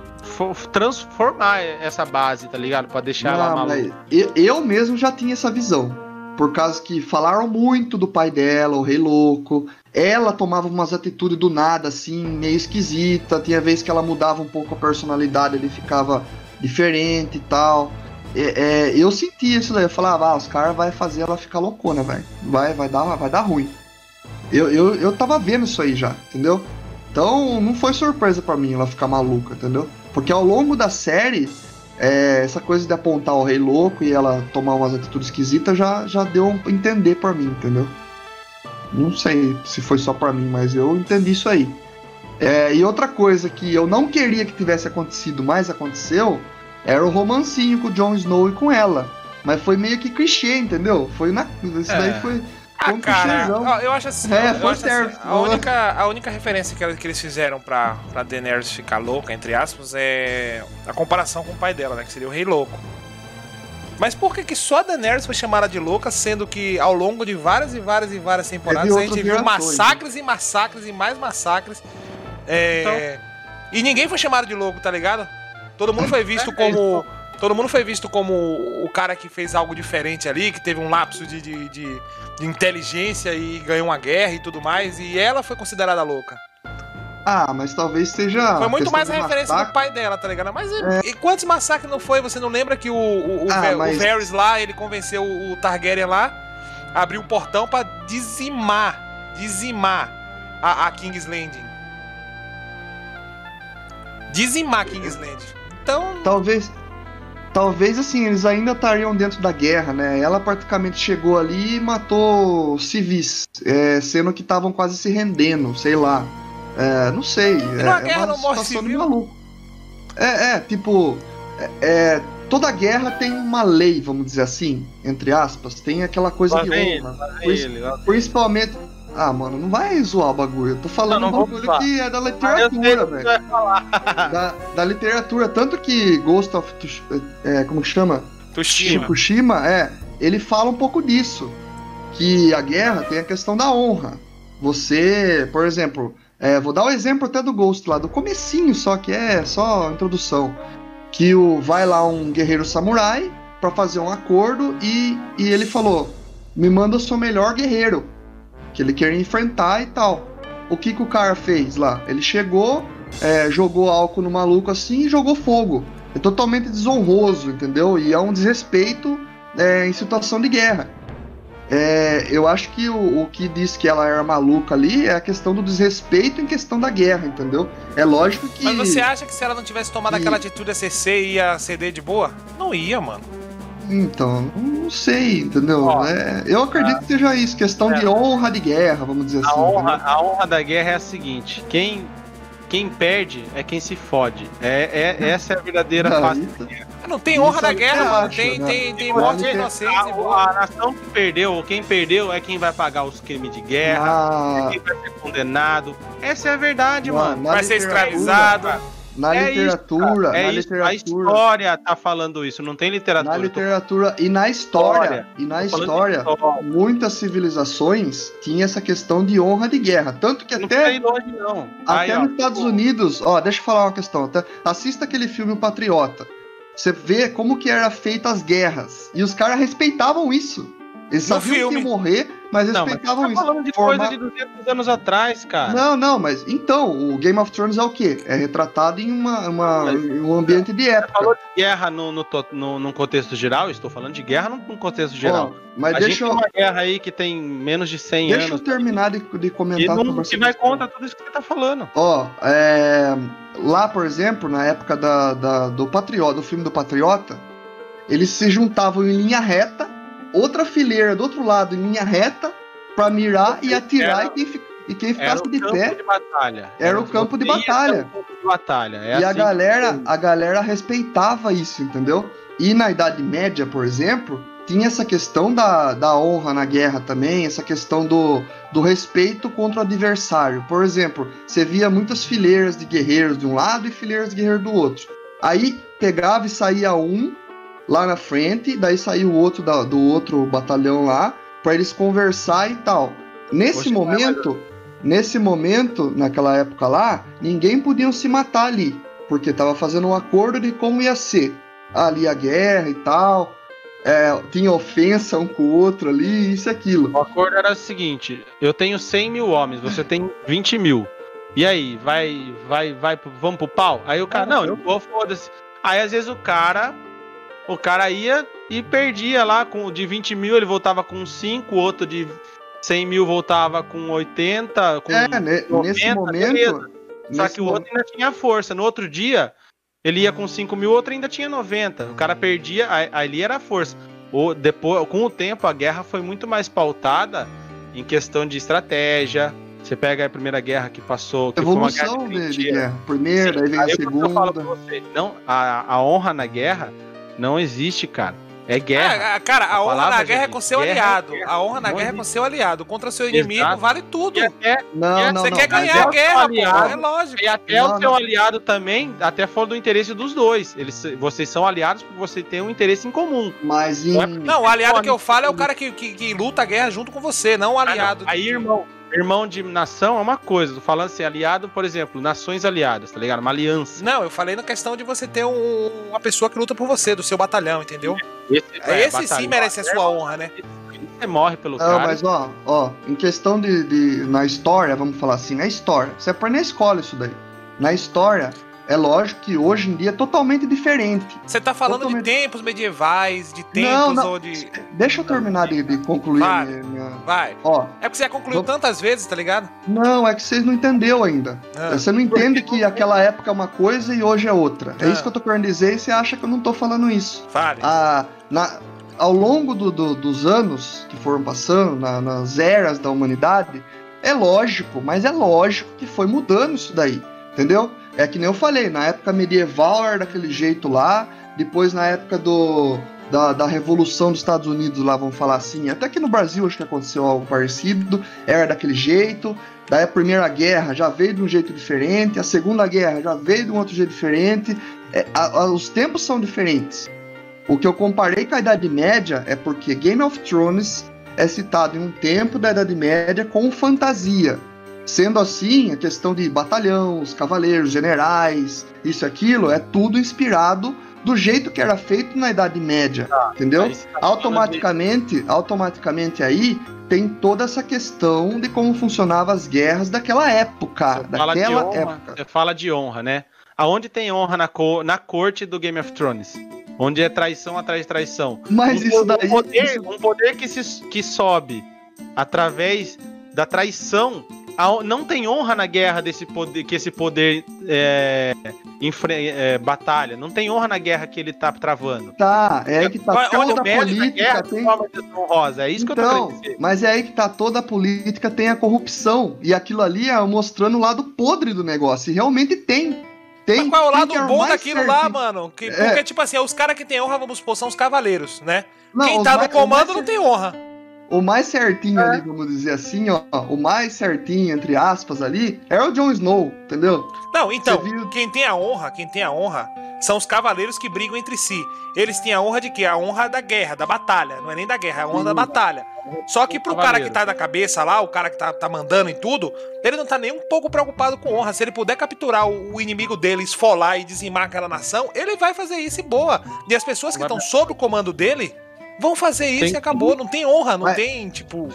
transformar essa base, tá ligado? Pra deixar ela Não, maluca. mas eu, eu mesmo já tinha essa visão. Por causa que falaram muito do pai dela, o Rei Louco. Ela tomava umas atitudes do nada, assim, meio esquisita. Tinha vez que ela mudava um pouco a personalidade, ele ficava diferente e tal. É, é, eu sentia isso daí. Eu falava, ah, os caras vão fazer ela ficar loucona, velho. Vai, vai, dar, vai dar ruim. Eu, eu, eu tava vendo isso aí já, entendeu? Então não foi surpresa pra mim ela ficar maluca, entendeu? Porque ao longo da série, é, essa coisa de apontar o rei louco e ela tomar umas atitudes esquisitas já, já deu a entender pra mim, entendeu? Não sei se foi só pra mim, mas eu entendi isso aí. É, e outra coisa que eu não queria que tivesse acontecido, mas aconteceu, era o romancinho com o Jon Snow e com ela. Mas foi meio que clichê, entendeu? Foi na. Isso É. daí foi. Ah, um cara, ó, eu acho assim. É, eu acho assim, a, única, a única referência que, que eles fizeram pra, pra Daenerys ficar louca, entre aspas, é a comparação com o pai dela, né? Que seria o Rei Louco. Mas por que, que só a Daenerys foi chamada de louca, sendo que ao longo de várias e várias e várias temporadas a gente viu gerações, massacres e massacres e mais massacres. É, E ninguém foi chamado de louco, tá ligado? Todo mundo foi visto É, como. Todo mundo foi visto como o cara que fez algo diferente ali, que teve um lapso de, de, de- de inteligência e ganhou uma guerra e tudo mais, e ela foi considerada louca. Ah, mas talvez seja. foi muito mais a referência do massacre. pai dela, tá ligado? Mas e quantos massacres não foi? Você não lembra que o, o, o, Ah, Ver- o mas- Varys lá, ele convenceu o Targaryen lá, abriu o portão pra dizimar, dizimar a, a King's Landing. Dizimar King's Landing. Então, Talvez. Talvez assim, eles ainda estariam dentro da guerra, né? Ela praticamente chegou ali e matou civis, é, sendo que estavam quase se rendendo, sei lá. É, não sei. É, é guerra uma não morre situação de civil? maluco. É, é, tipo. é, é, toda guerra tem uma lei, vamos dizer assim, entre aspas. Tem aquela coisa Lá de vem honra. Ele, lá- Principalmente. Ah, mano, não vai zoar o bagulho. Eu tô falando Não, não um bagulho que é da literatura, velho da, da literatura, tanto que Ghost of Tush- é, como que chama? Tushima. Fukushima, é, ele fala um pouco disso, que a guerra tem a questão da honra. Você, por exemplo, é, vou dar o exemplo até do Ghost lá, do comecinho só, que é só introdução, que o vai lá um guerreiro samurai pra fazer um acordo e, e ele falou, me manda o seu melhor guerreiro, que ele quer enfrentar e tal. O que que o cara fez lá? Ele chegou, é, jogou álcool no maluco assim e jogou fogo. É totalmente desonroso, entendeu? E é um desrespeito é, em situação de guerra. É, eu acho que o, o que diz que ela era maluca ali é a questão do desrespeito em questão da guerra, entendeu? É lógico que. Mas você acha que se ela não tivesse tomado E- aquela atitude a CC ia ceder de boa? Não ia, mano. Então, não sei, entendeu? Ó, É, eu acredito que seja isso, questão de honra de guerra, vamos dizer A assim. honra, entendeu? a honra da guerra é a seguinte: quem, quem perde é quem se fode. É, é essa é a verdadeira Não, face. isso- Não tem honra Isso aí guerra, mano. tem, né? tem, tem morte tem- inocente e A, a nação que perdeu, ou quem perdeu, é quem vai pagar os crimes de guerra, Na, quem vai ser condenado. Essa é a verdade, mano. na Vai ser escravizado. Na É isso, literatura, É na isso, a literatura, história tá falando isso, não tem literatura. na eu tô literatura e na história, História. e na história, história. muitas civilizações tinham essa questão de honra de guerra, tanto que Não até longe, não. Até Aí, ó, nos Estados pô, Unidos, ó, deixa eu falar uma questão. Até, assista aquele filme O Patriota. Você vê como que era feita as guerras. E os caras respeitavam isso. Eles No sabiam filme. que iam morrer, mas Não, mas respeitavam tá isso. falando de Forma- coisa de 200 anos atrás, cara. Não, não, mas então, o Game of Thrones é o quê? É retratado em, uma, uma- Mas- um ambiente de época. Falou de guerra no, no, no- num contexto geral, eu estou falando de guerra num, contexto geral. Ó, mas a deixa gente eu, tem uma guerra aí que tem menos de 100 deixa eu anos. terminar de, de E comentar não sobre que vai questão. contra tudo isso que você tá falando. Ó, é, lá, por exemplo, na época da, da- do Patriota, do filme do Patriota, eles se juntavam em linha reta, outra fileira do outro lado em linha reta, pra mirar e atirar Era- e quem, e quem Era ficasse o de campo pé. de batalha. Era o campo de batalha. campo de batalha. É e a assim. galera, a galera respeitava isso, entendeu? E na Idade Média, por exemplo, tinha essa questão da, da honra na guerra também, essa questão do, do respeito contra o adversário. Por exemplo, você via muitas fileiras de guerreiros de um lado e fileiras de guerreiros do outro. Aí pegava e saía um lá na frente, daí saía o outro da- do outro batalhão lá, para eles conversar e tal. Nesse não é momento, nesse momento, naquela época lá, ninguém podia se matar ali, porque tava fazendo um acordo de como ia ser ali a guerra e tal. É, tinha ofensa um com o outro ali, isso e aquilo. O acordo era o seguinte: eu tenho 100 mil homens, você tem 20 mil. E aí, vai, vai, vai, vamos pro pau? Aí o cara, não, eu vou, foda-se. Aí às vezes o cara, o cara ia e perdia lá com de 20 mil, ele voltava com 5, o outro de 100 mil voltava com 80, com É, ne- 90, nesse momento. beleza. Só nesse que o outro ainda tinha força. No outro dia, ele ia com 5 mil, o outro ainda tinha 90. O cara perdia, ali era a força. O, depois, com o tempo, a guerra foi muito mais pautada em questão de estratégia. Você pega a primeira guerra que passou, que evolução foi uma de, guerra de trincheira. guerra. Primeira, aí vem a que eu falo pra segunda. você, não, a, a honra na guerra não existe, cara. É guerra. Ah, cara, a honra palavra na guerra é com seu guerra é aliado. guerra. A honra na guerra é com seu aliado. Contra seu inimigo Exato. vale tudo. Até, Não, não, Você não. quer ganhar é- a guerra, pô. aliado. É lógico. e até Não, o seu não. aliado também, até fora do interesse dos dois. Eles, vocês são aliados porque você tem um interesse em comum. Mas em. Não é- Não, o aliado que eu falo é o cara que, que, que luta a guerra junto com você, não o Ah, não. aliado. Aí, irmão, irmão de nação é uma coisa. Tô falando assim, aliado, por exemplo, nações aliadas, tá ligado? Uma aliança. Não, eu falei na questão de você ter um- uma pessoa que luta por você, do seu batalhão, entendeu? Esse, Esse sim batalhão. merece a sua honra, né? Você morre pelo Não, cara. mas ó, ó, em questão de, de- Na história, vamos falar assim, na história. Você põe na escola isso daí. Na história, é lógico que hoje em dia é totalmente diferente. Você tá falando Totalmente. de tempos medievais, de tempos Não, não. ou de. Deixa eu terminar de, de concluir Vai. minha, Vai. Ó, É porque você já concluiu Vamos- tantas vezes, tá ligado? não, é que vocês não entenderam ainda. Ah. Você não entende que aquela época é uma coisa e hoje é outra. É Ah. isso que eu tô querendo dizer e você acha que eu não tô falando isso. Fale. a, na, ao longo do- do- dos anos que foram passando, na- nas eras da humanidade, é lógico, mas é lógico que foi mudando isso daí, entendeu? É que nem eu falei, na época medieval era daquele jeito lá, depois na época do, da, da Revolução dos Estados Unidos lá, vamos falar assim, até que no Brasil acho que aconteceu algo parecido, era daquele jeito, daí a Primeira Guerra já veio de um jeito diferente, a Segunda Guerra já veio de um outro jeito diferente, é, a- a- os tempos são diferentes. O que eu comparei com a Idade Média é porque Game of Thrones é citado em um tempo da Idade Média com fantasia. Sendo assim, a questão de batalhão, os cavaleiros, generais, isso e aquilo, é tudo inspirado do jeito que era feito na Idade Média, entendeu? Tá falando Automaticamente, automaticamente aí tem toda essa questão de como funcionavam as guerras daquela época, Você fala, de daquela honra, época. você fala de honra, né? Aonde tem honra na, co- na corte do Game of Thrones? Onde é traição atrás de traição. Mas um, isso daí, um poder, isso- um poder que, se, que sobe através da traição a- não tem honra na guerra desse poder, que esse poder é, enfre- é, batalha. Não tem honra na guerra que ele tá travando. Tá, é aí que tá Olha toda o a política guerra de tem. É isso que eu tô Então, dizer. mas é aí que tá toda a política tem a corrupção. E aquilo ali é mostrando o lado podre do negócio. E realmente tem. Tem. Mas qual é o lado era bom daquilo certo? lá, mano? Que, É. Porque, tipo assim, os caras que tem honra, vamos supor, são os cavaleiros, né? Não, Quem tá no comando não tem honra. O mais certinho É. ali, vamos dizer assim, ó. O mais certinho, entre aspas, ali, é o Jon Snow, entendeu? Não, então, viu? quem tem a honra, quem tem a honra, são os cavaleiros que brigam entre si. Eles têm a honra de quê? A honra da guerra, da batalha. Não é nem da guerra, é a honra Sim. da batalha. Só que pro cara que tá na cabeça lá, o cara que tá, tá mandando em tudo, ele não tá nem um pouco preocupado com honra. Se ele puder capturar o, o inimigo dele, esfolar e dizimar aquela nação, ele vai fazer isso e boa. E as pessoas que estão sob o comando dele vão fazer isso Tem e acabou. Não tem honra, não Mas- tem, tipo.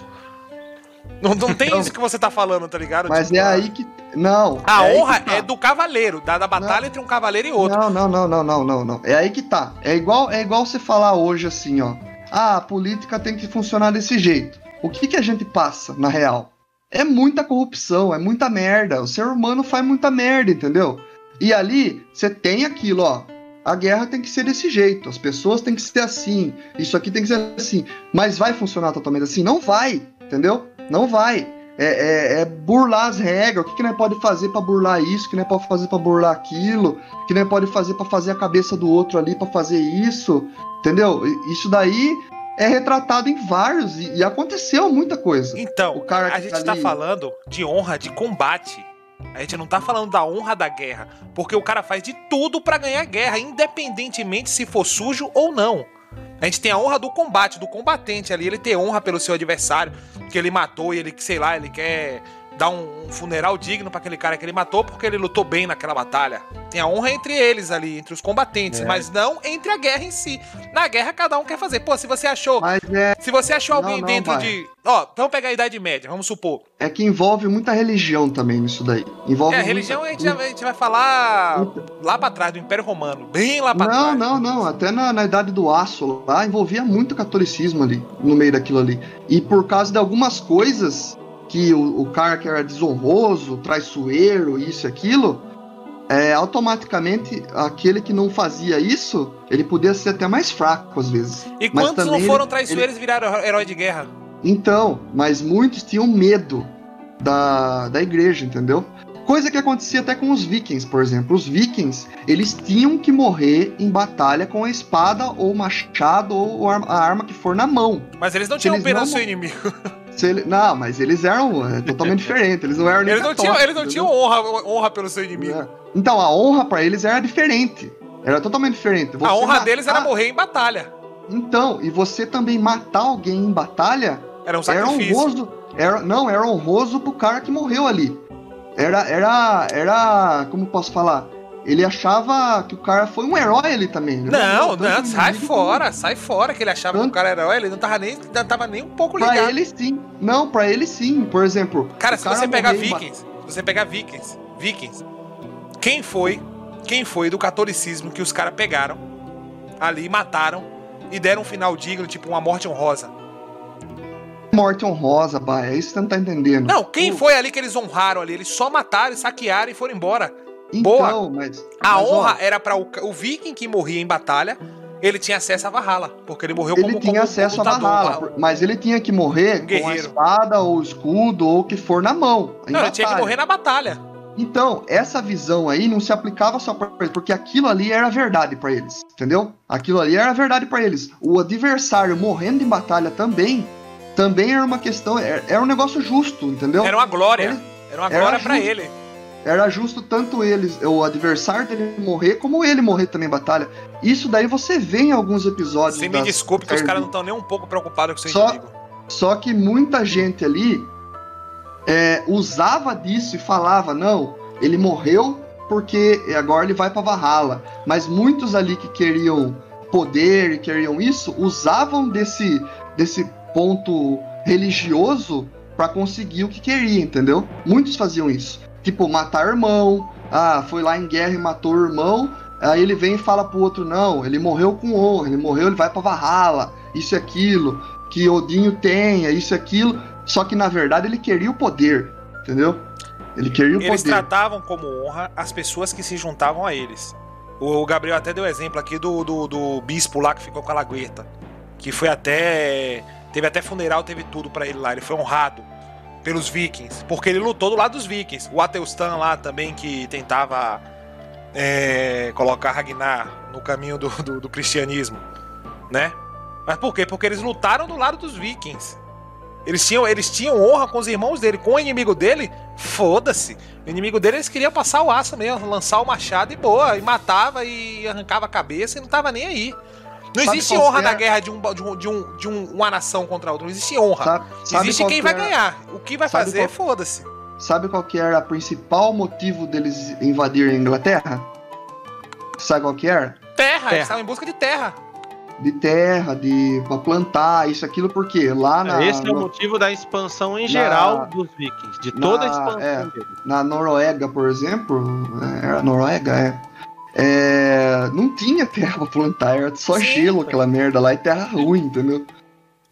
Não, não tem Não. isso que você tá falando, tá ligado? Mas Tipo, é aí que. Não. A é honra tá. é do cavaleiro, da, da batalha entre um cavaleiro e outro. Não, não, não, não, não, não, não. É aí que tá. É igual, é igual você falar hoje assim, ó. Ah, a política tem que funcionar desse jeito. O que que a gente passa, na real? É muita corrupção, é muita merda. O ser humano faz muita merda, entendeu? E ali, você tem aquilo, ó. A guerra tem que ser desse jeito, as pessoas têm que ser assim, isso aqui tem que ser assim. Mas vai funcionar totalmente assim? Não vai, entendeu? Não vai. É, é- é burlar as regras. O que, que nós pode fazer pra burlar isso? O que nós pode fazer pra burlar aquilo? O que nós pode fazer pra fazer a cabeça do outro ali pra fazer isso? Entendeu? Isso daí é retratado em vários e, e aconteceu muita coisa. Então, O cara a gente tá tá ali- falando de honra de combate. A gente não tá falando da honra da guerra, porque o cara faz de tudo pra ganhar a guerra, independentemente se for sujo ou não. A gente tem a honra do combate, do combatente ali, ele tem honra pelo seu adversário, que ele matou e ele, sei lá, ele quer dar um, um funeral digno pra aquele cara que ele matou porque ele lutou bem naquela batalha. Tem a honra entre eles ali, entre os combatentes, É. mas não entre a guerra em si. Na guerra cada um quer fazer. Pô, se você achou é, se você achou Não, alguém não, dentro vai. de. Ó, vamos pegar a Idade Média, vamos supor. é que envolve muita religião também nisso daí. Envolve É, a muita- religião a gente, já- a gente vai falar lá pra trás, do Império Romano. Bem lá pra Não, trás. não, não. Até na, na idade do aço lá envolvia muito catolicismo ali, no meio daquilo ali. E por causa de algumas coisas que o, o cara que era desonroso, traiçoeiro, isso e aquilo, é, automaticamente aquele que não fazia isso, ele podia ser até mais fraco às vezes. E Mas quantos não foram ele- traiçoeiros e viraram herói de guerra? Então, mas muitos tinham medo da, da igreja, entendeu? Coisa que acontecia até com os vikings, por exemplo. Os vikings, eles tinham que morrer em batalha com a espada ou machado ou a arma- que for na mão. Mas eles não tinham eles pena não do seu inimigo. Ele- não, mas eles eram é, totalmente diferentes. Eles não eram Eles não tinham, eles não tinham honra, honra pelo seu inimigo. É. Então, a honra pra eles era diferente. Era totalmente diferente. A Você honra matar- deles era morrer em batalha. Então, e você também matar alguém em batalha Era um era sacrifício. honroso. Era, não, era honroso pro cara que morreu ali. Era, era, era, como posso falar? Ele achava que o cara foi um herói ali também. Ele Não, tanto não, sai fora, sai fora que ele achava que o Tanto- cara era herói, ele não tava nem, não tava nem um pouco Pra ligado. ele sim. Não, pra ele sim. Por exemplo. Cara, se você pegar Vikings, se você pegar Vikings, Vikings, quem foi, quem foi do catolicismo que os caras pegaram ali, mataram e deram um final digno, tipo uma morte honrosa? Morte honrosa, bah, é isso que você não tá entendendo. Não, quem O- foi ali que eles honraram ali? Eles só mataram, saquearam e foram embora. Então, boa. mas. A mas, ó, honra era para o, o viking que morria em batalha, ele tinha acesso a Valhalla, porque ele morreu ele como tinha como acesso a lutador, Valhalla, lá. por- mas ele tinha que morrer com a espada ou escudo ou o que for na mão. em Não, ele tinha que batalha. morrer na batalha. Então, essa visão aí não se aplicava só pra eles, porque aquilo ali era verdade pra eles, entendeu? Aquilo ali era verdade pra eles. O adversário morrendo em batalha também, também era uma questão, era, era um negócio justo, entendeu? Era uma glória. Ele- Era uma glória justo. ele. Era justo tanto eles, o adversário dele morrer, como ele morrer também em batalha. Isso daí você vê em alguns episódios. Você me desculpe que os caras não estão nem um pouco preocupados com seu Só- inimigo. Só que muita gente ali é, usava disso e falava, não, ele morreu porque agora ele vai pra Valhalla. Mas muitos ali que queriam poder e queriam isso, usavam desse, desse ponto religioso pra conseguir o que queria, entendeu? Muitos faziam isso. Tipo, matar irmão, ah, foi lá em guerra e matou o irmão, aí ele vem e fala pro outro, não, ele morreu com honra, ele morreu, ele vai pra Valhalla, isso e aquilo que Odinho tenha, isso e aquilo. Só que na verdade ele queria o poder, entendeu? Ele queria o Eles poder. tratavam como honra as pessoas que se juntavam a eles. O Gabriel até deu exemplo aqui do, do, do bispo lá que ficou com a lagueta. Que foi até. Teve até funeral, teve tudo pra ele lá. Ele foi honrado pelos vikings. Porque ele lutou do lado dos vikings. O Ateustan lá também, que tentava é, colocar Ragnar no caminho do, do, do cristianismo. Né? Mas por quê? Porque eles lutaram do lado dos vikings. Eles tinham, eles tinham honra com os irmãos dele. Com o inimigo dele, foda-se. O inimigo dele, eles queriam passar o aço mesmo, lançar o machado e boa. E matava e arrancava a cabeça e não tava nem aí. Não Sabe existe honra é? na guerra de, um, de, um, de, um, de um- uma nação contra outra. Não existe honra. Sabe, sabe existe quem que vai era- ganhar. O que vai sabe fazer, qual- foda-se. Sabe qual que era o principal motivo deles invadirem a Inglaterra? Sabe qual que era? Terra, eles Terra. estavam em busca de terra. De terra, de pra plantar, isso, aquilo, porque lá na, Esse é o no- motivo da expansão em na- geral dos vikings, de toda a na- expansão é. na Noruega, por exemplo, é, era Noruega, é, é, não tinha terra pra plantar, era só Sim, gelo aquela merda lá e terra ruim, entendeu?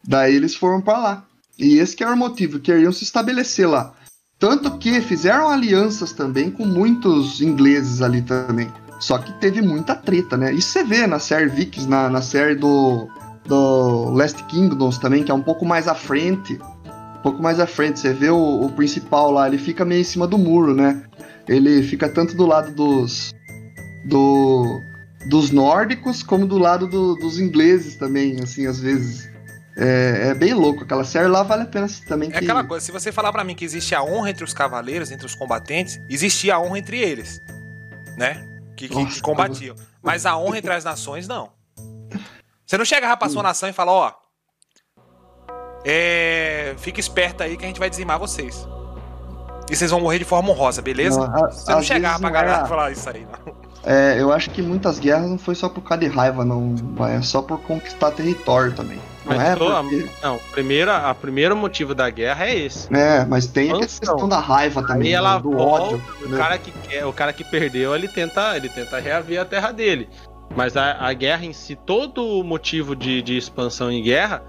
Daí eles foram pra lá. E esse que era o motivo, queriam se estabelecer lá. Tanto que fizeram alianças também com muitos ingleses ali também. Só que teve muita treta, né? Isso você vê na série Vikings, na, na série do, do Last Kingdoms também, que é um pouco mais à frente. Um pouco mais à frente, você vê o, o principal lá, ele fica meio em cima do muro, né? Ele fica tanto do lado dos. Do dos nórdicos, como do lado do- dos ingleses também, assim, às vezes. É, é bem louco. Aquela série lá vale a pena também. É que- aquela coisa, se você falar pra mim que existe a honra entre os cavaleiros, entre os combatentes, existia a honra entre eles, né? Que, que- que Nossa, combatiam. Mas a honra entre as nações, não. Você não chega pra sua nação e fala, ó. É, fica esperto aí que a gente vai dizimar vocês. E vocês vão morrer de forma honrosa, beleza? Não, a- Você não vezes pra não galera era- e falar isso aí, não. É, eu acho que muitas guerras não foi só por causa de raiva, não. É só por conquistar território também. Não Mas é porque... Não, o primeiro, a primeiro motivo da guerra é esse. É, mas tem a questão da raiva também, Aí ela do volta, ódio. o né? cara que quer, o cara que perdeu, ele tenta, ele tenta reaver a terra dele. Mas a, a guerra em si, todo o motivo de, de expansão em guerra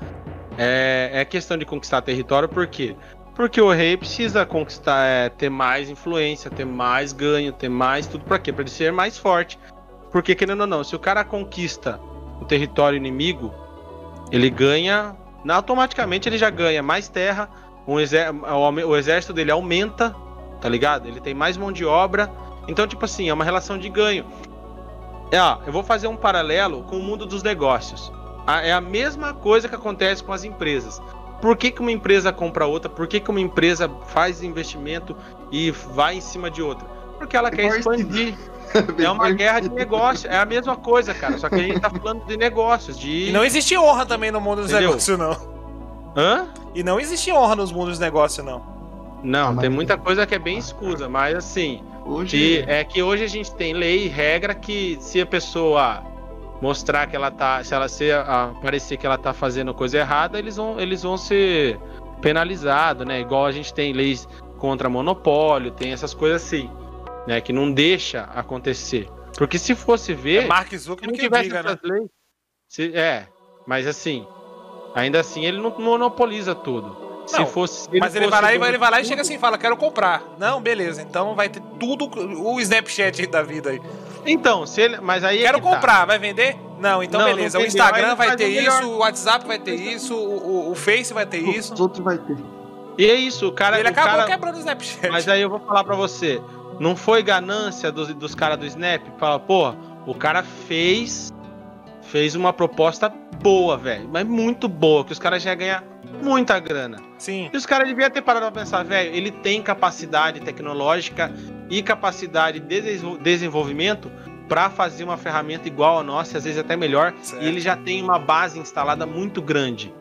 é, é questão de conquistar território, por quê? Porque o rei precisa conquistar, é, ter mais influência, ter mais ganho, ter mais tudo pra quê? Pra ele ser mais forte. Porque querendo ou não, se o cara conquista o território inimigo, ele ganha, automaticamente ele já ganha mais terra, um o exército dele aumenta, tá ligado? Ele tem mais mão de obra. Então, tipo assim, é uma relação de ganho. É, ó, eu vou fazer um paralelo com o mundo dos negócios. É a mesma coisa que acontece com as empresas. Por que, que uma empresa compra outra? Por que, que uma empresa faz investimento e vai em cima de outra? Porque ela quer Parecido. expandir. É uma guerra de negócio. É a mesma coisa, cara. Só que a gente tá falando de negócios, de. E não existe honra também no mundo dos Entendeu? negócios, não. Hã? E não existe honra nos mundos dos negócios, não. Não, Ah, tem muita coisa que é bem escusa, mas assim. Hoje, é que hoje a gente tem lei e regra que se a pessoa mostrar que ela tá, se ela ser, a, parecer que ela tá fazendo coisa errada, eles vão, eles vão ser penalizados, né? Igual a gente tem leis contra monopólio, tem essas coisas assim, né? Que não deixa acontecer. Porque se fosse ver, É Mark se Zuckerberg que né? leis, se- é, mas assim, ainda assim ele não monopoliza tudo. Se Não, fosse, se Mas ele fosse vai lá e ele vai lá e chega assim e fala, quero comprar. Não, beleza, então vai ter tudo, o Snapchat da vida aí. Então, se ele, mas aí é Quero que tá. comprar, vai vender? Não, então Não, não beleza. o vendeu, aí Instagram ele vai ter o melhor. isso, o WhatsApp vai ter isso, o, o- o Face vai ter isso. Os outros vai ter. E é isso, o cara. ele o acabou cara- quebrando o Snapchat. Mas aí eu vou falar pra você. Não foi ganância dos, dos caras do Snap? Fala, pô, o cara fez. Fez uma proposta boa, velho. Mas muito boa, que os caras já ganhar muita grana. Sim. E os caras deviam ter parado pra pensar, velho, ele tem capacidade tecnológica e capacidade de desenvol- desenvolvimento pra fazer uma ferramenta igual a nossa, às vezes até melhor. Certo. E ele já tem uma base instalada muito grande.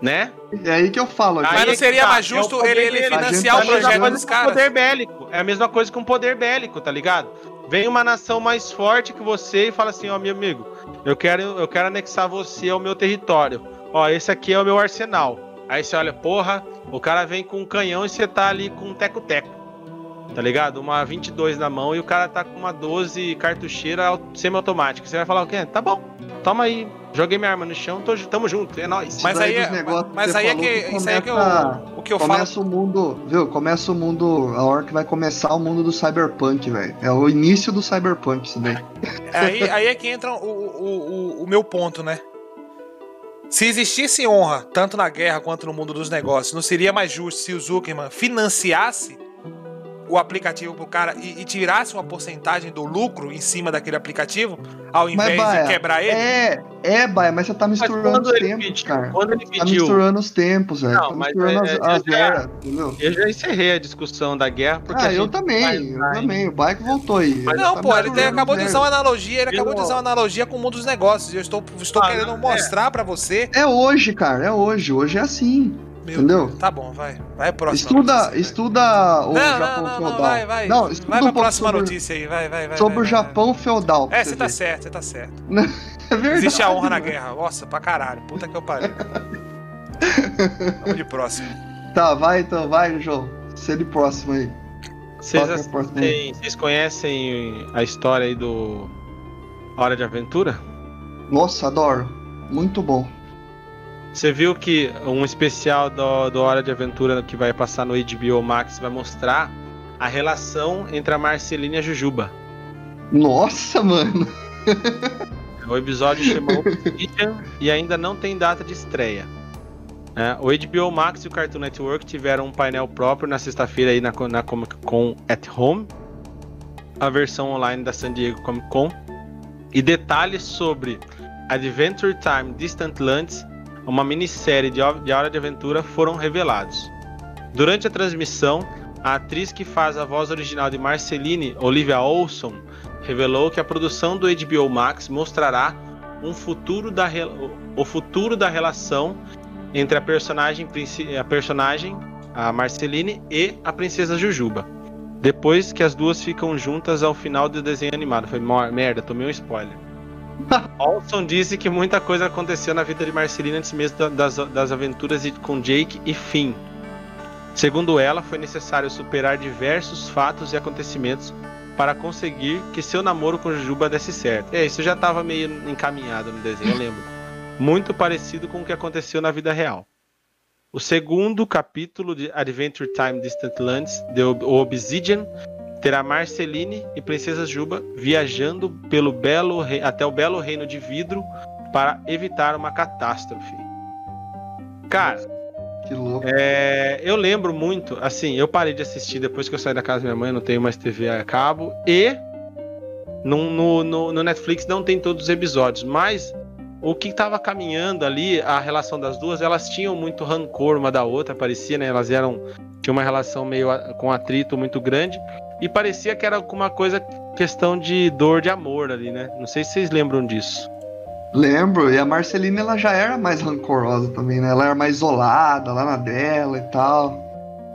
Né? É aí que eu falo. Aí Mas é não seria tá, mais é o justo poder ele, ele financiar o tá É mesma projeto dos caras? poder bélico. É a mesma coisa com poder bélico, tá ligado? Vem uma nação mais forte que você e fala assim, ó, meu amigo, eu quero, eu quero anexar você ao meu território. Ó, esse aqui é o meu arsenal. Aí você olha, porra, o cara vem com um canhão e você tá ali com um teco-teco. tá ligado? Uma 22 na mão e o cara tá com uma 12 cartucheira au- semi-automática. Você vai falar o quê? Tá bom, toma aí. Joguei minha arma no chão, tô, tamo junto, é nóis. Mas aí, dos é, que mas aí é que, que isso aí é que eu, começa- o que eu falo. Começa o mundo, viu? Começa o mundo, a hora que vai começar o mundo do cyberpunk, velho. É o início do cyberpunk isso daí. Aí, aí é que entra o, o, o, o meu ponto, né? Se existisse honra, tanto na guerra quanto no mundo dos negócios, não seria mais justo se o Zuckerman financiasse o aplicativo pro cara e, e tirasse uma porcentagem do lucro em cima daquele aplicativo, ao invés Baia, de quebrar ele? É, é, Baia, mas você tá Mas misturando os tempos, pediu, cara. quando ele Tá pediu, misturando os tempos, velho. Não, Tá mas misturando é- as, as é- eras, entendeu? eu já encerrei a discussão da guerra porque Ah, eu também, eu vai- também. O bike voltou aí. Mas Não, Tá pô, ele tem- acabou de usar uma analogia, ele acabou de Eu- usar uma analogia com o mundo dos negócios. Eu estou, estou Ah, querendo é. mostrar pra você. É hoje, cara, é hoje. Hoje é assim. Meu Entendeu? Deus, Tá bom, vai. Vai próxima Estuda, notícia, estuda o Não, Japão não, não, não, feudal. vai, vai. Não, estuda vai um pra pouco próxima sobre, notícia aí, vai, vai, vai. sobre vai, o vai, Japão feudal. É, você tá ver. certo, você tá certo. É verdade. Existe a honra na mano. guerra. Nossa, pra caralho. Puta que eu pariu. Vamos de próximo. Tá, vai então, vai, João. Você de próximo aí. Vocês, é assistem- vocês conhecem a história aí do Hora de Aventura? Nossa, adoro. Muito bom. Você viu que um especial do, do Hora de Aventura que vai passar no HBO Max vai mostrar a relação entre a Marcelina e a Jujuba. Nossa, mano. O episódio chama Obsidian e ainda não tem data de estreia. É, o HBO Max e o Cartoon Network tiveram um painel próprio na sexta-feira aí na, na Comic Con at Home, a versão online da San Diego Comic Con, e detalhes sobre Adventure Time Distant Lands, uma minissérie de, de Hora de Aventura, foram revelados. Durante a transmissão, a atriz que faz a voz original de Marceline, Olivia Olson, revelou que a produção do HBO Max mostrará um futuro da o futuro da relação entre a personagem a personagem a Marceline e a princesa Jujuba. Depois que as duas ficam juntas ao final do desenho animado. Foi "Mo- merda, tomei um spoiler. Olson disse que muita coisa aconteceu na vida de Marceline antes mesmo da- das, das aventuras com Jake e Finn. Segundo ela, foi necessário superar diversos fatos e acontecimentos para conseguir que seu namoro com Jujuba desse certo. É, isso já estava meio encaminhado no desenho, eu lembro. Muito parecido com o que aconteceu na vida real. O segundo capítulo de Adventure Time Distant Lands, The Ob- Obsidian, terá Marceline e Princesa Juba viajando pelo belo rei- até o belo reino de vidro para evitar uma catástrofe. Cara, Que louco. é, eu lembro muito, assim, eu parei de assistir depois que eu saí da casa da minha mãe, não tenho mais TV a cabo, e no, no, no- no Netflix não tem todos os episódios, mas o que tava caminhando ali, a relação das duas, elas tinham muito rancor uma da outra, parecia, né? Elas eram. tinham uma relação meio a- com atrito muito grande, e parecia que era alguma coisa, questão de dor de amor ali, né? Não sei se vocês lembram disso. Lembro, e a Marcelina ela já era mais rancorosa também, né? Ela era mais isolada lá na dela e tal.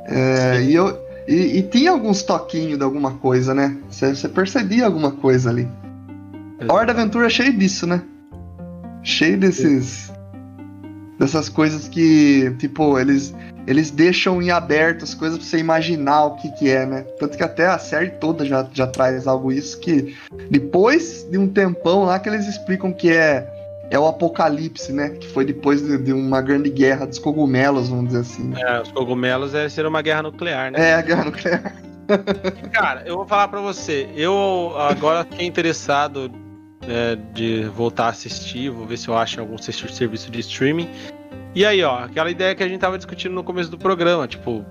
É, e, eu, e, e tinha alguns toquinhos de alguma coisa, né? Você percebia alguma coisa ali. A Hora da Aventura é cheio disso, né? Cheio desses. Dessas coisas que, tipo, eles, eles deixam em aberto as coisas pra você imaginar o que que é, né? Tanto que até a série toda já, já traz algo isso que depois de um tempão lá que eles explicam que é é o apocalipse, né? Que foi depois de, de uma grande guerra dos cogumelos, vamos dizer assim. né? É, os cogumelos é ser uma guerra nuclear, né? É, a guerra nuclear. Cara, eu vou falar pra você. Eu agora fiquei interessado é, de voltar a assistir. Vou ver se eu acho algum ser- serviço de streaming. E aí, ó, aquela ideia que a gente tava discutindo no começo do programa. Tipo,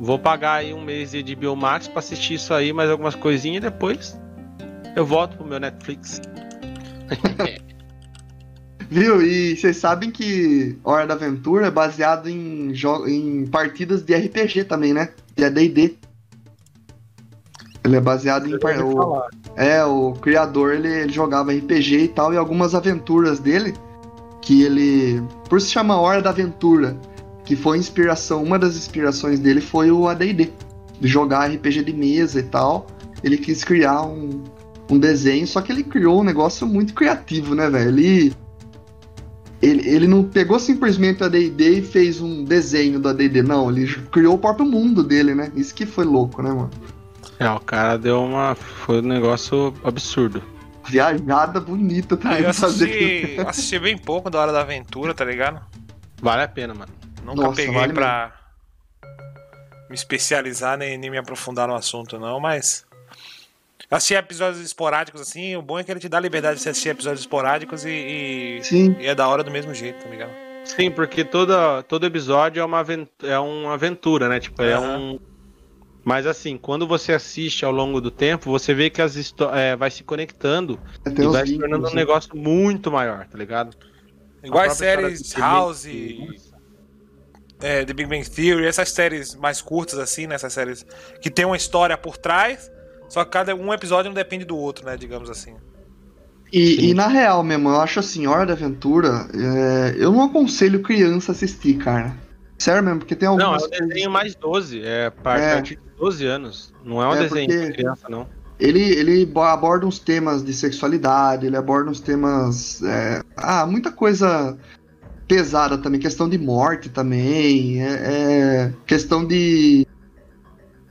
vou pagar aí um mês de Biomax pra assistir isso aí, mais algumas coisinhas e depois eu volto pro meu Netflix. Viu? E vocês sabem que Hora da Aventura é baseado em, em partidas de RPG também, né? De AD&D. Ele é baseado em... par- o- É, o criador, ele, ele jogava RPG e tal, e algumas aventuras dele, que ele... Por se chama Hora da Aventura, que foi inspiração, uma das inspirações dele foi o AD&D, de jogar RPG de mesa e tal. Ele quis criar um, um desenho, só que ele criou um negócio muito criativo, né, velho? Ele, ele, ele não pegou simplesmente o AD&D e fez um desenho do AD&D, não, ele criou o próprio mundo dele, né? Isso que foi louco, né, mano? É, o cara deu uma. Foi um negócio absurdo. Viajada bonita, tá? Eu assisti, assisti bem pouco da Hora da Aventura, tá ligado? Vale a pena, mano. Nunca Nossa, peguei vale pra me especializar nem, nem me aprofundar no assunto, não, mas. Eu assisti episódios esporádicos assim, o bom é que ele te dá a liberdade de você assistir episódios esporádicos e, e, Sim, e é da hora do mesmo jeito, tá ligado? Sim, porque toda, todo episódio é uma, aven- é uma aventura, né? Tipo, é um. Mas assim, quando você assiste ao longo do tempo, você vê que as histó- é, vai se conectando tem e vai se tornando um né? negócio muito maior, tá ligado? Igual A as séries House, Felipe, é, The Big Bang Theory, essas séries mais curtas assim, né? Essas séries que tem uma história por trás, só que cada um episódio não depende do outro, né? Digamos assim. E, e na real mesmo, eu acho assim, Hora da Aventura, é, eu não aconselho criança a assistir, cara. Sério mesmo, porque tem Não, é um desenho mais 12, é a par- É. partir de 12 anos. Não é um É, desenho de criança, não. Ele, ele bo- aborda uns temas de sexualidade, ele aborda uns temas. é, ah, muita coisa pesada também, questão de morte também, é, é, questão de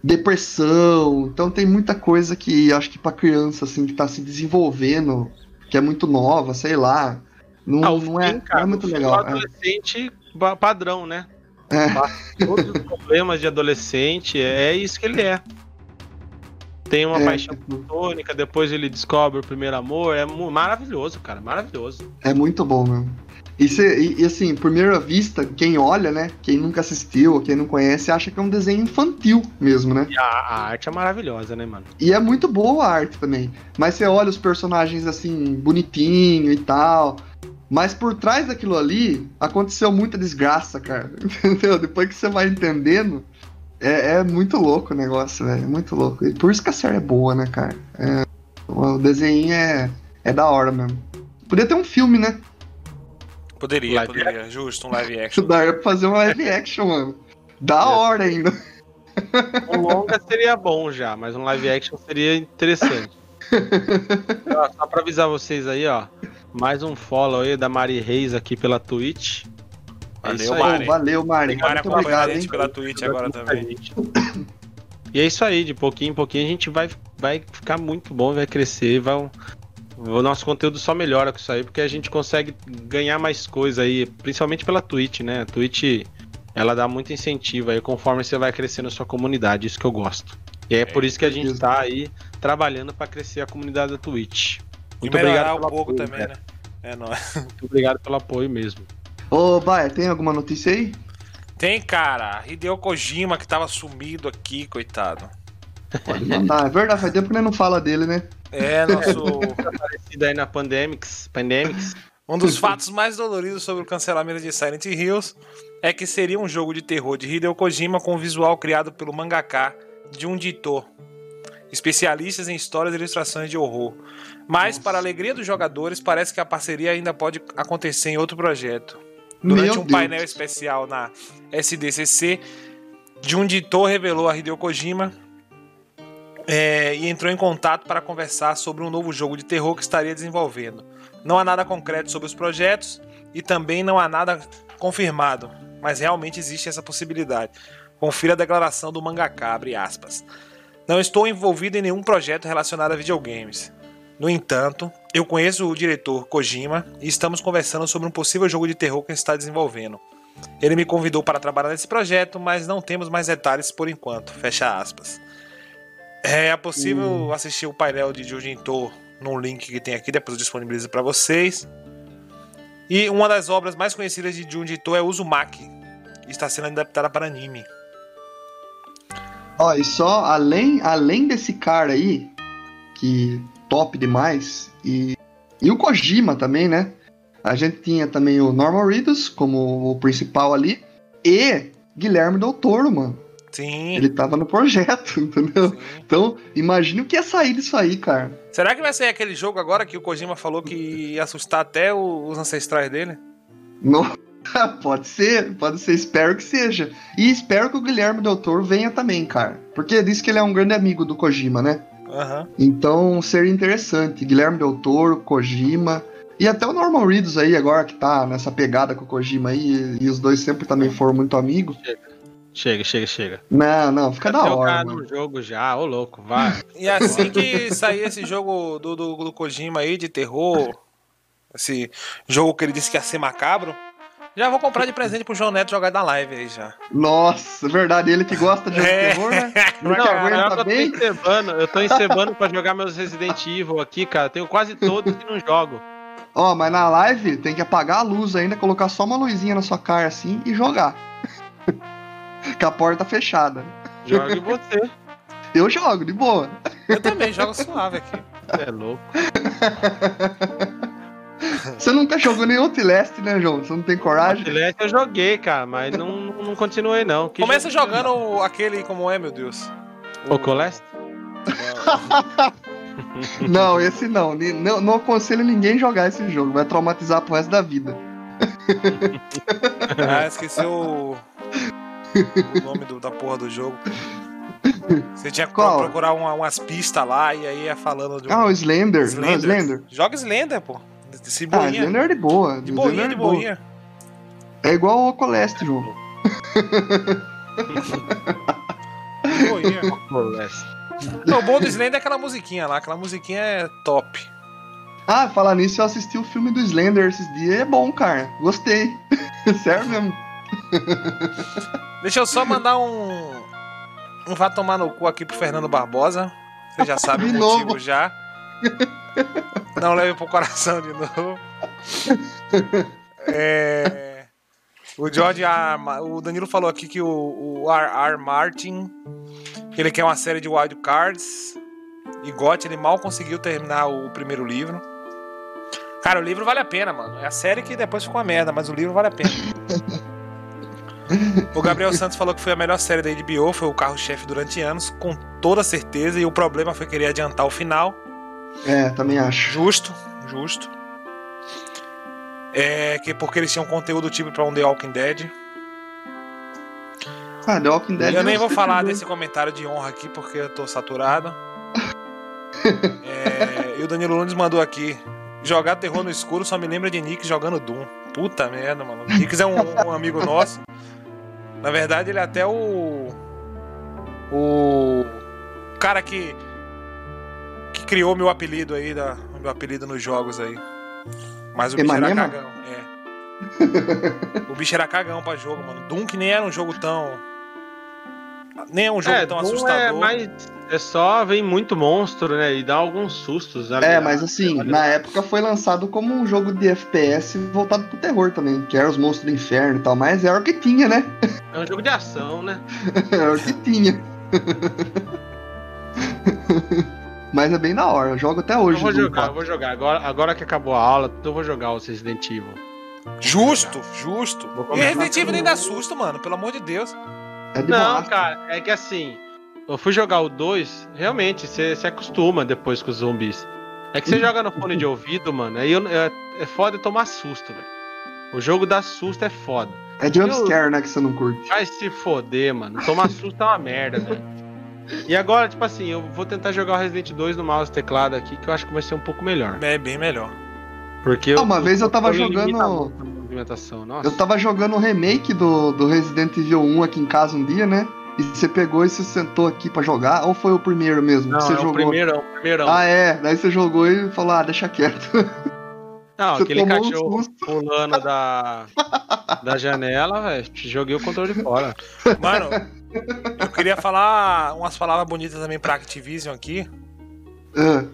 depressão. Então tem muita coisa que acho que pra criança, assim, que tá se desenvolvendo, que é muito nova, sei lá. Não, Ah, não, é, fim, cara, não é muito legal. do é. adolescente padrão, né? É. Todos os problemas de adolescente, é isso que ele é. Tem uma É, paixão platônica, depois ele descobre o primeiro amor. É maravilhoso, cara, maravilhoso. É muito bom mesmo. E, cê- e- e, assim, primeira vista, quem olha, né? Quem nunca assistiu, quem não conhece, acha que é um desenho infantil mesmo, né? E a, a arte é maravilhosa, né, mano? E é muito boa a arte também. Mas você olha os personagens assim, bonitinho e tal. Mas por trás daquilo ali, aconteceu muita desgraça, cara. Entendeu? Depois que você vai entendendo, é, é muito louco o negócio, velho. É muito louco. E por isso que a série é boa, né, cara? É, o desenho é, é da hora mesmo. Podia ter um filme, né? Poderia, Live poderia. Justo, um live action. Daria pra fazer um live action, mano. Da hora ainda. Um longa seria bom já, mas um live action seria interessante. Ó, só pra avisar vocês aí, ó. Mais um follow aí da Mari Reis aqui pela Twitch. É Valeu, isso aí. Mari. Valeu, Mari. Mari Muito obrigado, a gente hein? pela Twitch agora também. E é isso aí, de pouquinho em pouquinho a gente vai, vai ficar muito bom, vai crescer, vai, o nosso conteúdo só melhora com isso aí, porque a gente consegue ganhar mais coisa aí, principalmente pela Twitch, né? A Twitch, ela dá muito incentivo aí conforme você vai crescendo a sua comunidade, isso que eu gosto. E é por isso que a gente tá aí trabalhando para crescer a comunidade da Twitch. E Muito melhorar obrigado um pelo pouco apoio, também, cara. né? É nóis. Muito obrigado pelo apoio mesmo. Ô, Baia, tem alguma notícia aí? Tem, cara, Hideo Kojima que tava sumido aqui, coitado. Pode mandar. É verdade, faz tempo que nós não fala dele, né? É, nosso. Aparecido aí na Pandemics, Pandemics. Um dos fatos mais doloridos sobre o cancelamento de Silent Hills é que seria um jogo de terror de Hideo Kojima com visual criado pelo mangaka Junji Ito, especialistas em histórias e ilustrações de horror. Mas, para a alegria dos jogadores, parece que a parceria ainda pode acontecer em outro projeto. Durante Meu um Deus. painel especial na SDCC, Junji Ito revelou a Hideo Kojima é, e entrou em contato para conversar sobre um novo jogo de terror que estaria desenvolvendo. Não há nada concreto sobre os projetos e também não há nada confirmado, mas realmente existe essa possibilidade. Confira a declaração do mangaka, aspas. Não estou envolvido em nenhum projeto relacionado a videogames. No entanto, eu conheço o diretor Kojima e estamos conversando sobre um possível jogo de terror que ele está desenvolvendo. Ele me convidou para trabalhar nesse projeto, mas não temos mais detalhes por enquanto. Fecha aspas. É possível assistir o painel de Jujinto num link que tem aqui, depois eu disponibilizo para vocês. E uma das obras mais conhecidas de Junji Ito é Uzumaki, e está sendo adaptada para anime. Ó, e só além, além desse cara aí, que top demais, e, e o Kojima também, né? A gente tinha também o Norman Reedus como o principal ali, e Guilherme Del Toro, mano. Sim. Ele tava no projeto, entendeu? sim. Então, imagine o que ia sair disso aí, cara. Será que vai ser aquele jogo agora que o Kojima falou que ia assustar até os ancestrais dele? Não, pode ser, pode ser, espero que seja. E espero que o Guilherme Del Toro venha também, cara. Porque disse que ele é um grande amigo do Kojima, né? Aham. Então seria interessante. Guilherme Del Toro, Kojima. E até o Norman Reedus aí, agora que tá nessa pegada com o Kojima aí, e os dois sempre também foram muito amigos. Chega, chega, chega. Não, não, fica da hora, cara mano. no jogo já, ô louco, vai. E assim que sair esse jogo do, do, do Kojima aí de terror, esse jogo que ele disse que ia ser macabro, já vou comprar de presente pro João Neto jogar na live aí já. Nossa, verdade, ele que gosta de jogo de É. terror, né? Não, Não, que cara, eu aguenta tô bem. encebando, eu tô encebando pra jogar meus Resident Evil aqui, cara. Tenho quase todos e não jogo. Ó, mas na live tem que apagar a luz ainda, colocar só uma luzinha na sua cara assim e jogar. Com a porta fechada. Jogue você. Eu jogo, de boa. Eu também jogo suave aqui. É louco. Você nunca jogou nem Outlast, né, João? Você não tem coragem? Celeste eu joguei, cara, mas não, não continuei não. Que Começa jogo- jogando aquele como é, meu Deus. O Coleste? Não, esse não. Não, não aconselho ninguém jogar esse jogo. Vai traumatizar pro resto da vida. Ah, esqueci o, o nome do- da porra do jogo. Você tinha que Qual? procurar uma- umas pistas lá e aí ia falando de um Ah, o Slender. Não, Slender. Slender. Joga Slender, pô. Esse Ah, boinha. Slender é de boa. de boinha, é de boa. boinha. É igual o Ocoleste, João. De boinha. Não, o bom do Slender é aquela musiquinha lá. Aquela musiquinha é top. Ah, falar nisso, eu assisti o filme do Slender esses dias. É bom, cara. Gostei. Sério mesmo. Deixa eu só mandar um. Um vá tomar no cu aqui pro Fernando Barbosa. Você já sabe o motivo novo. já. Não leve pro coração de novo. É, O George R. O Danilo falou aqui que o, o R. R. Martin. Ele quer uma série de Wild Cards. E Got, ele mal conseguiu terminar o primeiro livro. Cara, o livro vale a pena, mano. É a série que depois ficou uma merda, mas o livro vale a pena. O Gabriel Santos falou que foi a melhor série da HBO, foi o carro-chefe durante anos, com toda certeza, e o problema foi querer adiantar o final. É, também acho. Justo, justo. É, que porque eles tinham conteúdo tipo pra um The Walking Dead. Ah, The Walking Dead. eu nem vou falar vi. desse comentário de honra aqui porque eu tô saturado. É, e o Danilo Nunes mandou aqui: jogar terror no escuro só me lembra de Nick jogando Doom. Puta merda, mano. Nick é um, um amigo nosso. Na verdade, ele é até o. O. cara que. Criou meu apelido aí, da, meu apelido nos jogos aí. Mas o bicho era cagão, é. o bicho era cagão pra jogo, mano. Doom que nem era um jogo tão. Nem é um jogo É, tão Doom assustador. é, mas é só, vem muito monstro, né? E dá alguns sustos. ali. É, mas assim, na época foi lançado como um jogo de FPS voltado pro terror também, que era os monstros do inferno e tal, mas era o que tinha, né? É um jogo de ação, né? Era o que tinha. mas é bem da hora, eu jogo até Eu hoje. vou Doom jogar, eu 4. vou jogar. Agora, agora que acabou a aula, eu vou jogar o Resident Evil. Justo, justo. Vou E Resident Evil nem dá susto, mano. Pelo amor de Deus. É de Não, cara, é que assim, eu fui jogar o 2, realmente, você se acostuma depois com os zumbis. É que você joga no fone de ouvido, mano, aí eu- é, é foda tomar susto, velho. O jogo dá susto é foda. É jumpscare, né, que você não curte. Vai se foder, mano. Tomar susto é uma merda, velho. E agora, tipo assim, eu vou tentar jogar o Resident 2 no mouse teclado aqui, que eu acho que vai ser um pouco melhor. É bem melhor. Porque Ah, eu, uma vez eu tava limita jogando-. Eu tava jogando o remake do, do Resident Evil 1 aqui em casa um dia, né? E você pegou e se sentou aqui pra jogar? Ou foi o primeiro mesmo? Não, que você é o jogou? primeirão, o primeirão. Ah, é. Daí você jogou e falou, ah, deixa quieto. Não, você aquele um cachorro susto. pulando da, da janela, velho, joguei o controle fora. Mano, eu queria falar umas palavras bonitas também pra Activision aqui. Ah,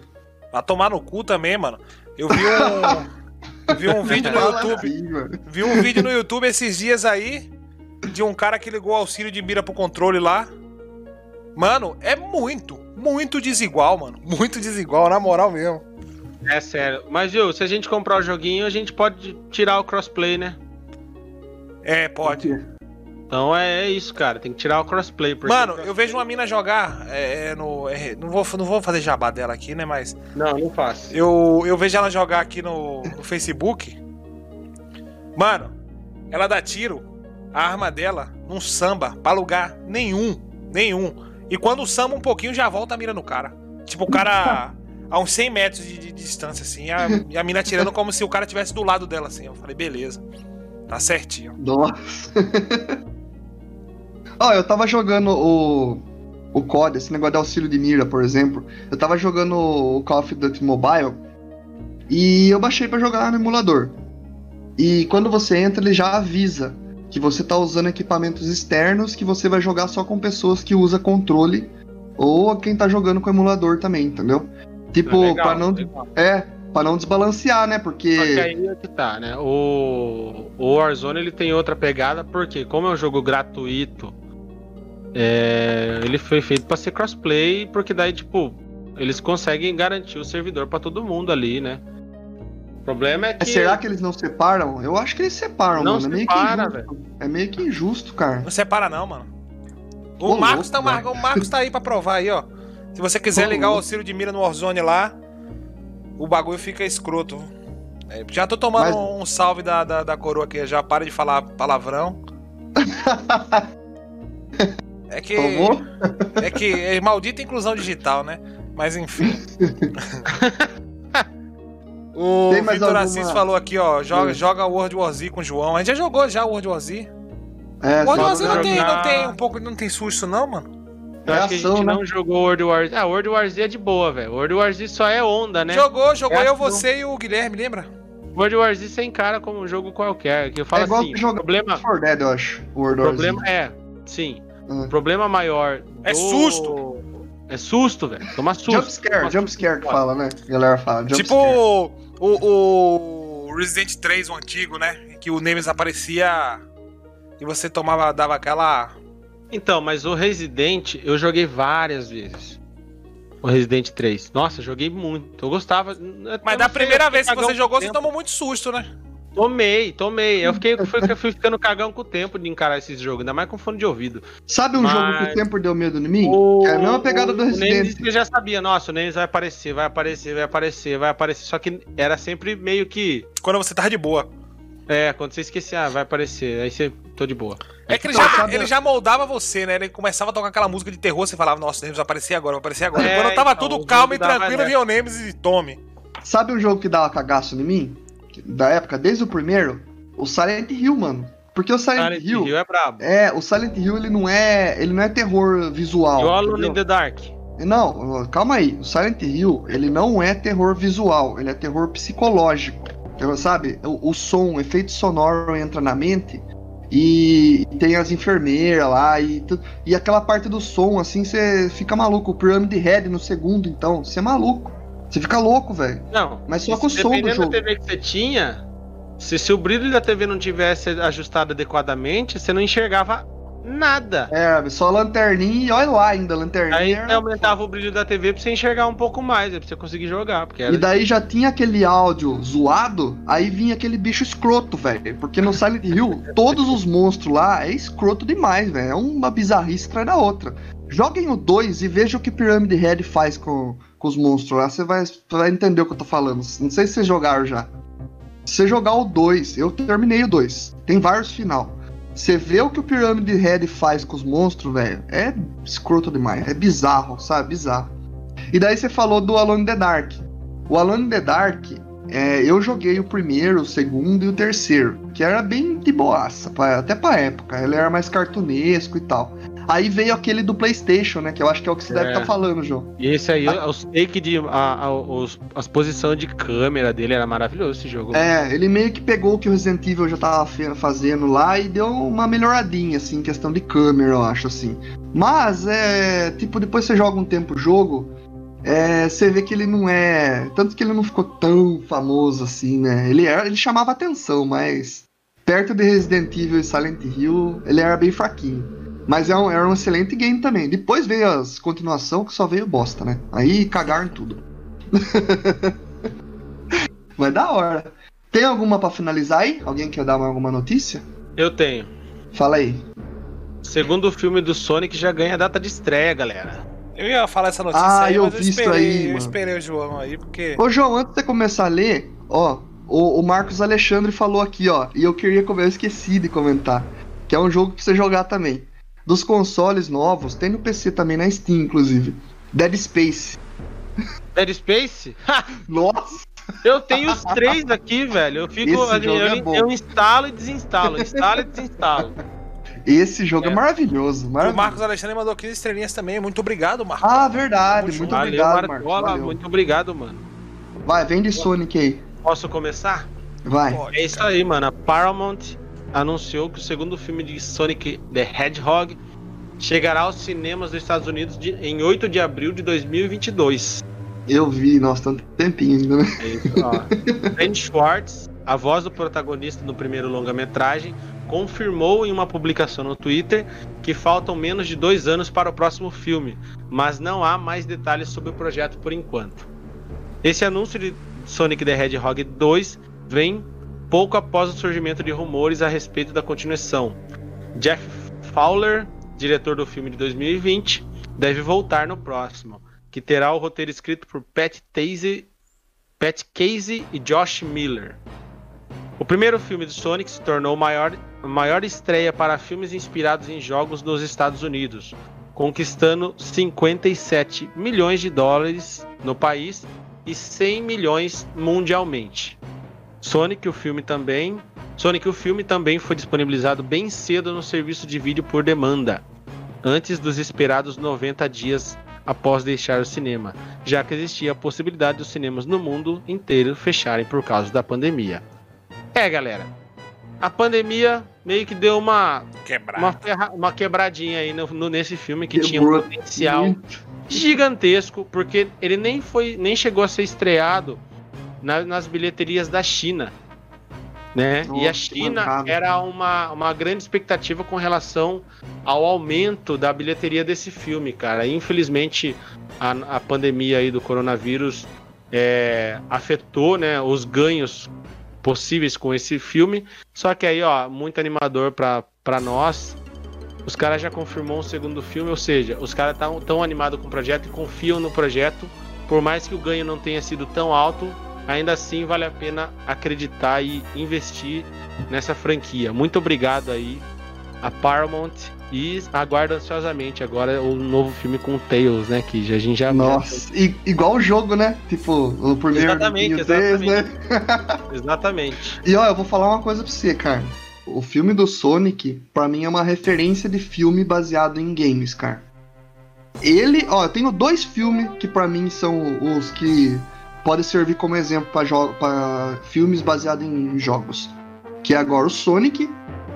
Pra tomar no cu também, mano. Eu vi um. Vi um vídeo no YouTube. assim, mano. Vi um vídeo no YouTube esses dias aí de um cara que ligou o auxílio de mira pro controle lá. Mano, é muito, muito desigual, mano. Muito desigual, na moral mesmo. É sério. Mas, viu, se a gente comprar o joguinho, a gente pode tirar o crossplay, né? É, pode. Então é, é isso, cara. Tem que tirar o crossplay. porque Mano, eu vejo uma mina jogar é, é, no. é, não, vou, não vou fazer jabá dela aqui, né? Mas. Não, não faço. Eu, eu vejo ela jogar aqui no, no Facebook. Mano, ela dá tiro, a arma dela, num samba, pra lugar nenhum. Nenhum. E quando samba um pouquinho, já volta a mira no cara. Tipo, o cara a uns 100 metros de, de distância, assim. E a, e a mina atirando como se o cara tivesse do lado dela, assim. Eu falei, beleza. Tá certinho. Nossa. Ó, eu tava jogando o. O COD, esse negócio de auxílio de mira, por exemplo. Eu tava jogando o Call of Duty Mobile e eu baixei pra jogar no emulador. E quando você entra, ele já avisa que você tá usando equipamentos externos que você vai jogar só com pessoas que usam controle ou quem tá jogando com emulador também, entendeu? Tipo, Legal, pra não. legal. É, pra não desbalancear, né? Porque. Só que aí é que tá, né? O, o Warzone ele tem outra pegada, porque como é um jogo gratuito, é, ele foi feito pra ser crossplay, porque daí, tipo, eles conseguem garantir o servidor pra todo mundo ali, né? O problema é que. Será que eles não separam? Eu acho que eles separam, Não mano. É meio separa, que injusto. É meio que injusto, cara. Não separa não, mano. O Ô, Marcos, louco, tá, o Marcos tá aí pra provar aí, ó. Se você quiser Ô, ligar o louco. auxílio de mira no Warzone lá, o bagulho fica escroto. É, já tô tomando Mas- um salve da, da, da coroa aqui, já para de falar palavrão. É que. Tomou? É que é maldita inclusão digital, né? Mas enfim. o Vitor alguma- Assis falou aqui, ó. Joga, Hum. joga World War Z com o João. A gente já jogou já o World War Z. É, World War Z não jogar- tem, não tem um pouco, não tem susto, não, mano. Eu acho que a gente né? não jogou World War Z. Ah, World War Z é de boa, velho. World War Z só é onda, né? Jogou, jogou É eu, você e o Guilherme, lembra? World War Z sem cara como um jogo qualquer. Que eu falo É igual assim, jogar o problema, For Dead, eu acho. O World War Z. problema é, sim. Hum. O problema maior É do- susto. É susto, velho. Toma susto. Jump scare, Toma jump scare que fala, né? A galera fala. Jump tipo scare. o, o Resident 3, o antigo, né? Que o Nemesis aparecia e você tomava, dava aquela. Então, mas o Resident eu joguei várias vezes. O Resident 3. Nossa, eu joguei muito. Eu gostava. Mas da primeira vez que você jogou, você tomou muito susto, né? Tomei, tomei. Eu fiquei, fui, eu fui ficando cagão com o tempo de encarar esses jogos, ainda mais com fone de ouvido. Sabe um mas- jogo que o tempo deu medo em mim? O- É a mesma pegada do o Nemesis Resident. eu já sabia, nossa, o Nemesis vai aparecer, vai aparecer, vai aparecer, vai aparecer. Só que era sempre meio que. Quando você tava de boa. É, quando você esquecia, ah, vai aparecer. Aí você tô de boa. É que ele já, sabe- ele já moldava você, né? Ele começava a tocar aquela música de terror, você falava, nossa, o Nemesis vai aparecer agora, vai aparecer agora. É, Quando tava então, tudo o calmo jogo e tranquilo, dessa. vinha o Nemesis e tome. Sabe um jogo que dava cagaço em mim? Da época, desde o primeiro? O Silent Hill, mano. Porque o Silent, Silent Hill. Hill é brabo. É, o Silent Hill ele não é, ele não é terror visual. E o Alone in the Dark. Não, calma aí. O Silent Hill, ele não é terror visual, ele é terror psicológico. Então, sabe? O, o som, o efeito sonoro entra na mente e tem as enfermeiras lá e, e aquela parte do som, assim, você fica maluco. O Pyramid Head no segundo, então, você é maluco. Você fica louco, velho. Não. Mas só com o som do dependendo jogo. da TV que você tinha, se, se o brilho da TV não tivesse ajustado adequadamente, você não enxergava nada. É, só lanterninha e olha lá ainda, lanterninha. Aí era- aumentava o brilho da TV pra você enxergar um pouco mais, pra você conseguir jogar. Porque E daí já tinha aquele áudio zoado, aí vinha aquele bicho escroto, velho. Porque no Silent Hill, todos os monstros lá é escroto demais, velho. É uma bizarrice atrás da outra. Joguem o 2 e vejam o que Pyramid Head faz com, com os monstros lá. Você vai, vai entender o que eu tô falando. Não sei se vocês jogaram já. Se você jogar o 2, eu terminei o 2. Tem vários final. Você vê o que o Pyramid Head faz com os monstros, velho. É escroto demais. É bizarro, sabe? Bizarro. E daí você falou do Alone in the Dark. O Alone in the Dark, é, eu joguei o primeiro, o segundo e o terceiro, que era bem de boaça, até pra época. Ele era mais cartunesco e tal. Aí veio aquele do PlayStation, né? Que eu acho que é o que você deve É. estar falando, João. E esse aí, os take de. A, a- os, as posições de câmera dele era maravilhoso esse jogo. É, ele meio que pegou o que o Resident Evil já tava fazendo lá e deu uma melhoradinha, assim, em questão de câmera, eu acho, assim. Mas, é. Tipo, depois você joga um tempo o jogo, é, você vê que ele não é. Tanto que ele não ficou tão famoso assim, né? Ele, era, ele chamava atenção, mas. Perto de Resident Evil e Silent Hill, ele era bem fraquinho. Mas é um, era um excelente game também. Depois veio as continuação que só veio bosta, né? Aí cagaram em tudo. Mas da hora. Tem alguma pra finalizar aí? Alguém quer dar uma- alguma notícia? Eu tenho. Fala aí. Segundo filme do Sonic já ganha data de estreia, galera. Eu ia falar essa notícia Ah, aí, eu mas eu vi isso esperei, aí, eu mano. esperei o João aí, porque. Ô, João, antes de você começar a ler, ó, o, o Marcos Alexandre falou aqui, ó, e eu queria comer, eu esqueci de comentar, que é um jogo pra você jogar também. Dos consoles novos, tem no PC também, na Steam, inclusive. Dead Space. Dead Space? Nossa! Eu tenho os três aqui, velho. Eu fico. Esse assim, jogo eu, é bom. eu instalo e desinstalo, instalo e desinstalo. Esse jogo é, é maravilhoso, maravilhoso. O Marcos Alexandre mandou 15 estrelinhas também. Muito obrigado, Marcos. Ah, verdade. Muito, muito Valeu, obrigado, Marcos. Muito obrigado, mano. Vai, vem de Sonic aí. Posso começar? Vai. Pode, É isso aí, mano. A Paramount anunciou que o segundo filme de Sonic the Hedgehog chegará aos cinemas dos Estados Unidos de- em 8 de abril de 2022. Eu vi, nossa, tanto tempinho ainda, né? É isso. Ben Schwartz, a voz do protagonista no primeiro longa-metragem, confirmou em uma publicação no Twitter que faltam menos de dois anos para o próximo filme, mas não há mais detalhes sobre o projeto por enquanto. Esse anúncio de Sonic the Hedgehog 2 vem pouco após o surgimento de rumores a respeito da continuação. Jeff Fowler, diretor do filme de 2020, deve voltar no próximo, que terá o roteiro escrito por Pat Casey, Pat Casey e Josh Miller. O primeiro filme de Sonic se tornou a maior, maior estreia para filmes inspirados em jogos nos Estados Unidos, conquistando 57 milhões de dólares no país e 100 milhões mundialmente. Sonic o filme também, Sonic o filme também foi disponibilizado bem cedo no serviço de vídeo por demanda, antes dos esperados 90 dias após deixar o cinema, já que existia a possibilidade dos cinemas no mundo inteiro fecharem por causa da pandemia. É, galera. A pandemia meio que deu uma, uma, ferra- uma quebradinha aí no, no- nesse filme que tinha um potencial gigantesco, porque ele nem foi, nem chegou a ser estreado na- nas bilheterias da China, né? e a Nossa, China era uma, uma grande expectativa com relação ao aumento da bilheteria desse filme, cara. Infelizmente, a, a pandemia aí do coronavírus é, afetou, né, os ganhos possíveis com esse filme. Só que aí, ó, muito animador pra nós. Os caras já confirmou um segundo filme, ou seja, os caras estão tão animados com o projeto e confiam no projeto. Por mais que o ganho não tenha sido tão alto, ainda assim vale a pena acreditar e investir nessa franquia. Muito obrigado aí a Paramount e aguardo ansiosamente agora o novo filme com o Tails, né? Que já- a gente já. Nossa, I- igual o jogo, né? Tipo, o primeiro Exatamente, amiguinho deles, né? Exatamente. E ó, eu vou falar uma coisa pra você, cara. O filme do Sonic, pra mim, é uma referência de filme baseado em games, cara. Ele, ó, eu tenho dois filmes que pra mim são os que podem servir como exemplo pra filmes baseados em jogos. Que é agora o Sonic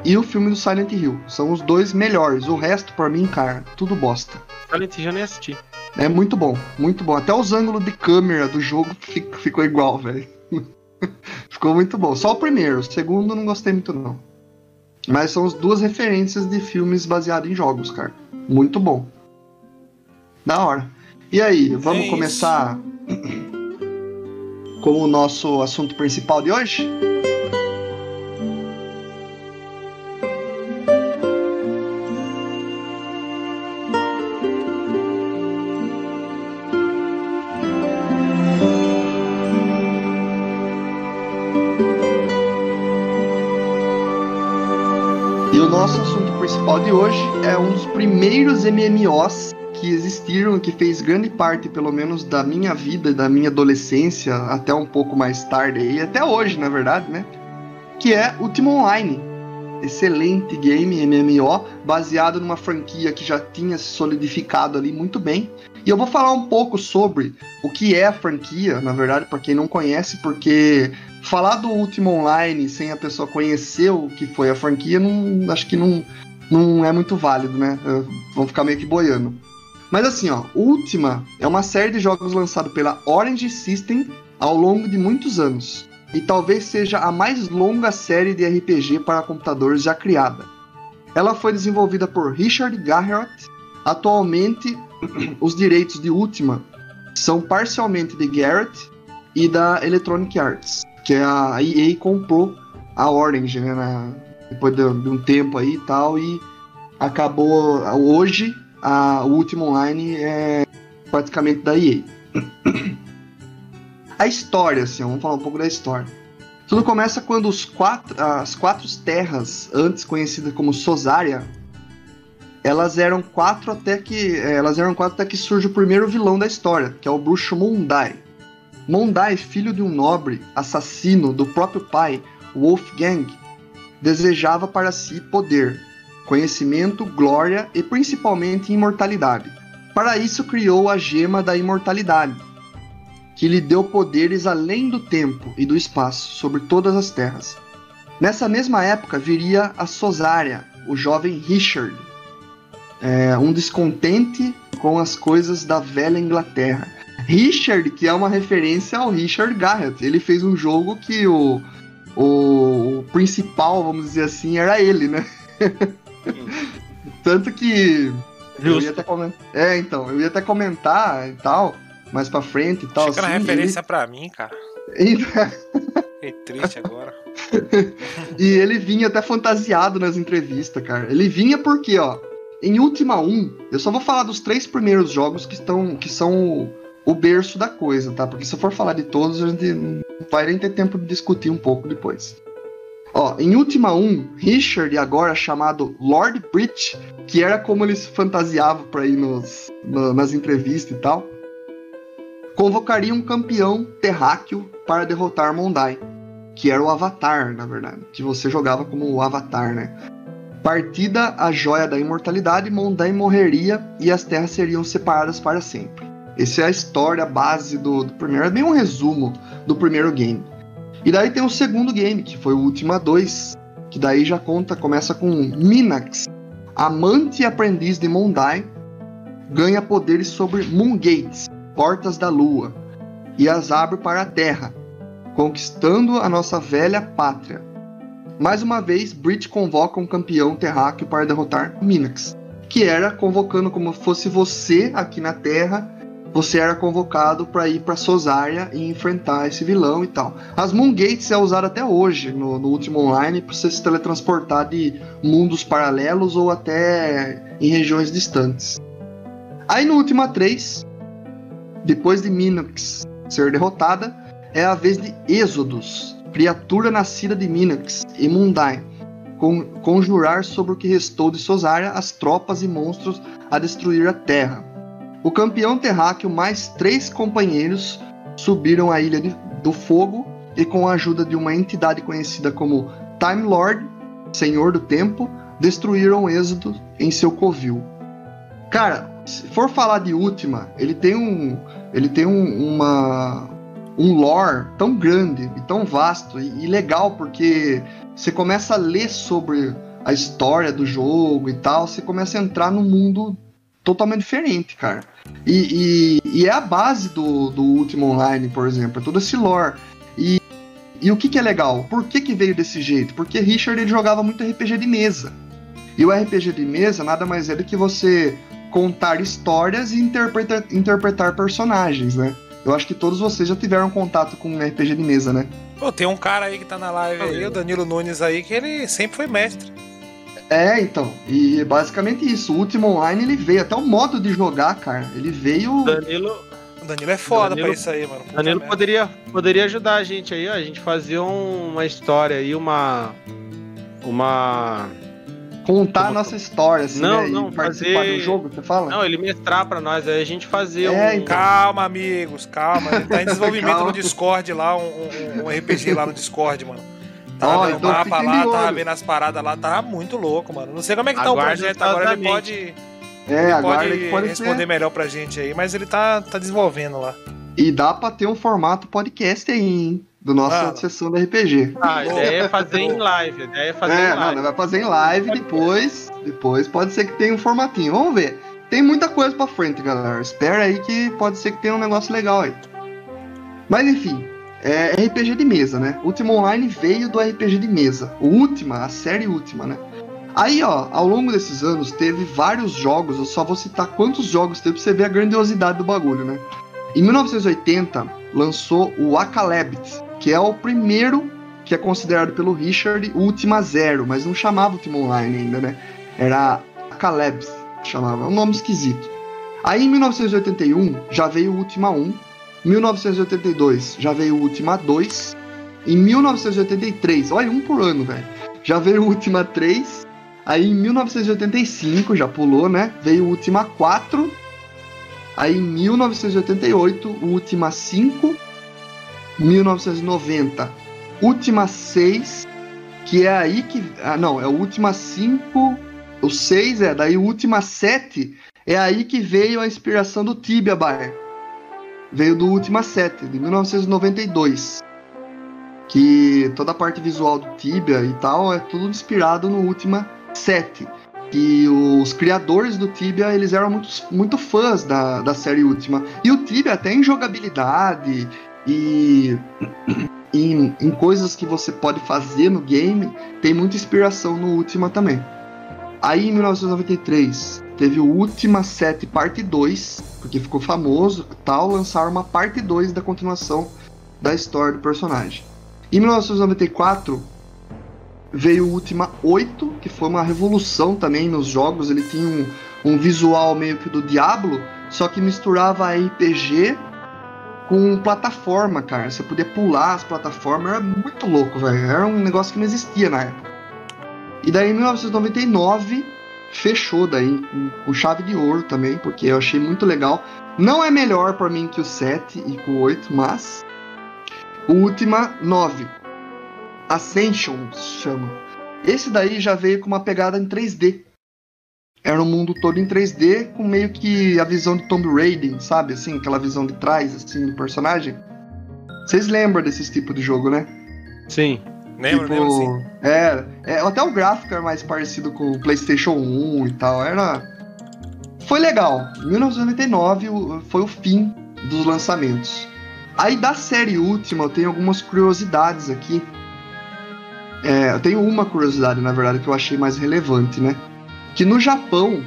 e o filme do Silent Hill. São os dois melhores. O resto, pra mim, cara, tudo bosta. Silent Hill eu nem assisti. É muito bom, muito bom. Até os ângulos de câmera do jogo fi- ficou igual, velho. ficou muito bom. Só o primeiro, o segundo não gostei muito não. Mas são as duas referências de filmes baseados em jogos, cara. Muito bom. Da hora. E aí, vamos isso. começar com o nosso assunto principal de hoje? E o nosso assunto principal de hoje é um dos primeiros MMOs existiram, que fez grande parte, pelo menos, da minha vida, da minha adolescência, até um pouco mais tarde, e até hoje, na verdade, né? Que é Ultima Online. Excelente game MMO, baseado numa franquia que já tinha se solidificado ali muito bem. E eu vou falar um pouco sobre o que é a franquia, na verdade, para quem não conhece, porque falar do Ultima Online sem a pessoa conhecer o que foi a franquia, não, acho que não, não é muito válido, né? Vão ficar meio que boiando. Mas assim, ó, Ultima é uma série de jogos lançado pela Orange System ao longo de muitos anos. E talvez seja a mais longa série de RPG para computadores já criada. Ela foi desenvolvida por Richard Garriott. Atualmente, os direitos de Ultima são parcialmente de Garrett e da Electronic Arts, que a EA comprou a Orange, né, na- depois de, de um tempo aí e tal, e acabou hoje a, o Ultima Online é praticamente da EA. a história, assim, vamos falar um pouco da história. Tudo começa quando os quatro, as quatro terras, antes conhecidas como Sosaria, elas eram quatro até que eh, elas eram quatro até que surge o primeiro vilão da história, que é o bruxo Mondai. Mondai, filho de um nobre assassino do próprio pai, Wolfgang, desejava para si poder. Conhecimento, glória e principalmente imortalidade. Para isso criou a gema da imortalidade, que lhe deu poderes além do tempo e do espaço sobre todas as terras. Nessa mesma época viria a Sosária, o jovem Richard, é, um descontente com as coisas da velha Inglaterra. Richard, que é uma referência ao Richard Garrett. Ele fez um jogo que o, o, o principal, vamos dizer assim, era ele, né? Tanto que. Eu ia até comentar. É, então, eu ia até comentar e tal, mais pra frente e tal. Chega assim, na referência ele... pra mim, cara. Fiquei triste agora. e ele vinha até fantasiado nas entrevistas, cara. Ele vinha porque, ó, em Última 1, eu só vou falar dos três primeiros jogos que, estão, que são o, berço da coisa, tá? Porque se eu for falar de todos, a gente não vai nem ter tempo de discutir um pouco depois. Ó, em Última 1, Richard, agora chamado Lord Brit, que era como ele se fantasiava pra ir nos, no, nas entrevistas e tal, convocaria um campeão terráqueo para derrotar Mondai, que era o Avatar, na verdade, que você jogava como o Avatar, né? Partida a joia da imortalidade, Mondai morreria e as terras seriam separadas para sempre. Essa é a história base do, do primeiro, é bem um resumo do primeiro game. E daí tem o segundo game, que foi o Ultima 2, que daí já conta, começa com Minax, amante e aprendiz de Mondai, ganha poderes sobre Moongates, portas da lua, e as abre para a terra, conquistando a nossa velha pátria. Mais uma vez, Brit convoca um campeão terráqueo para derrotar Minax, que era convocando como fosse você aqui na Terra, você era convocado para ir para Sosaria e enfrentar esse vilão e tal. As Moon Gates é usada até hoje no, no último online para você se teletransportar de mundos paralelos ou até em regiões distantes. Aí no Ultima 3, depois de Minax ser derrotada, é a vez de Êxodos, criatura nascida de Minax e Mundai, con conjurar sobre o que restou de Sosaria as tropas e monstros a destruir a Terra. O campeão terráqueo mais três companheiros subiram a Ilha do Fogo e, com a ajuda de uma entidade conhecida como Time Lord, Senhor do Tempo, destruíram o Êxodo em seu covil. Cara, se for falar de Última, ele tem um, ele tem um, uma, um lore tão grande e tão vasto e, e, legal porque você começa a ler sobre a história do jogo e tal, você começa a entrar num mundo totalmente diferente, cara. E, e, e é a base do, do último online, por exemplo, é todo esse lore. E, e o que, que é legal? Por que, que veio desse jeito? Porque Richard ele jogava muito RPG de mesa. E o RPG de mesa nada mais é do que você contar histórias e interpretar, interpretar personagens, né? Eu acho que todos vocês já tiveram contato com RPG de mesa, né? Pô, tem um cara aí que tá na live aí, o Danilo Nunes aí, que ele sempre foi mestre. É, então. E basicamente isso. O último online ele veio, até o modo de jogar, cara. Ele veio. Danilo. O Danilo é foda Danilo- pra isso aí, mano. Puta Danilo merda. poderia, poderia ajudar a gente aí, ó. A gente fazia um- uma história aí, uma. Uma. contar a Como- nossa história, assim, Não, né? não, e participar fazer- do jogo, você fala? Não, ele mestrar pra nós, aí a gente fazia É, um. então. Calma, amigos, calma. Ele tá em desenvolvimento Calma. no Discord lá, um, um- um RPG lá no Discord, mano. Ó, Tava vendo o então mapa lá, tava vendo as paradas lá, tava muito louco, mano. Não sei como é que tá o projeto agora, ele pode, É, agora pode ele pode responder ser. melhor pra gente aí, mas ele tá, tá desenvolvendo lá. E dá pra ter um formato podcast aí, hein? Do nossa Mano. sessão da RPG. Ah, a ideia é fazer em live. A ideia é fazer É, em não, live. nós vai fazer em live depois. Depois pode ser que tenha um formatinho. Vamos ver. Tem muita coisa pra frente, galera. Espera aí que pode ser que tenha um negócio legal aí. Mas enfim, é RPG de mesa, né? Ultima Online veio do RPG de mesa. O Última, a série Última, né? Aí, ó, ao longo desses anos, teve vários jogos. Eu só vou citar quantos jogos teve pra você ver a grandiosidade do bagulho, né? Em 1980, lançou o Akalebit, que é o primeiro que é considerado pelo Richard Ultima Zero, mas não chamava Ultima Online ainda, né? Era Akalebs, chamava, é um nome esquisito. Aí em 1981 já veio o Ultima 1, 1982 já veio o Ultima 2, em 1983, olha, um por ano, velho, já veio o Ultima 3, aí em 1985, já pulou, né? Veio o Ultima 4, aí em 1988 o Ultima 5, 1990 Última 6, que é aí que. Ah, não, é o Última 5. O 6 é, daí o Ultima 7 é aí que veio a inspiração do Tibia Bar. Veio do Ultima 7, de 1992. Que toda a parte visual do Tibia e tal é tudo inspirado no Ultima 7. E os criadores do Tibia, eles eram muito, muito fãs da, da série Ultima. E o Tibia até em jogabilidade e em, em coisas que você pode fazer no game, tem muita inspiração no Ultima também. Aí em 1993 teve o Ultima 7 Parte 2, porque ficou famoso tal, lançaram uma parte 2 da continuação da história do personagem. Em 1994 veio o Ultima 8, que foi uma revolução também nos jogos, ele tinha um, um visual meio que do Diablo, só que misturava RPG com plataforma, cara. Você podia pular as plataformas, era muito louco, velho. Era um negócio que não existia na época. E daí em 1999 fechou daí com, com chave de ouro também, porque eu achei muito legal. Não é melhor para mim que o 7 e o 8, mas o Ultima 9 Ascension se chama. Esse daí já veio com uma pegada em 3D. Era um mundo todo em 3D, com meio que a visão de Tomb Raider, sabe? Assim, aquela visão de trás, assim, do personagem. Vocês lembram desse tipo de jogo, né? Sim. Lembro, tipo, lembro sim. É, é, até o gráfico era mais parecido com o PlayStation 1 e tal. Era. Foi legal. 1999 o- foi o fim dos lançamentos. Aí da série última eu tenho algumas curiosidades aqui. É, eu tenho uma curiosidade, na verdade, que eu achei mais relevante, né? Que no Japão,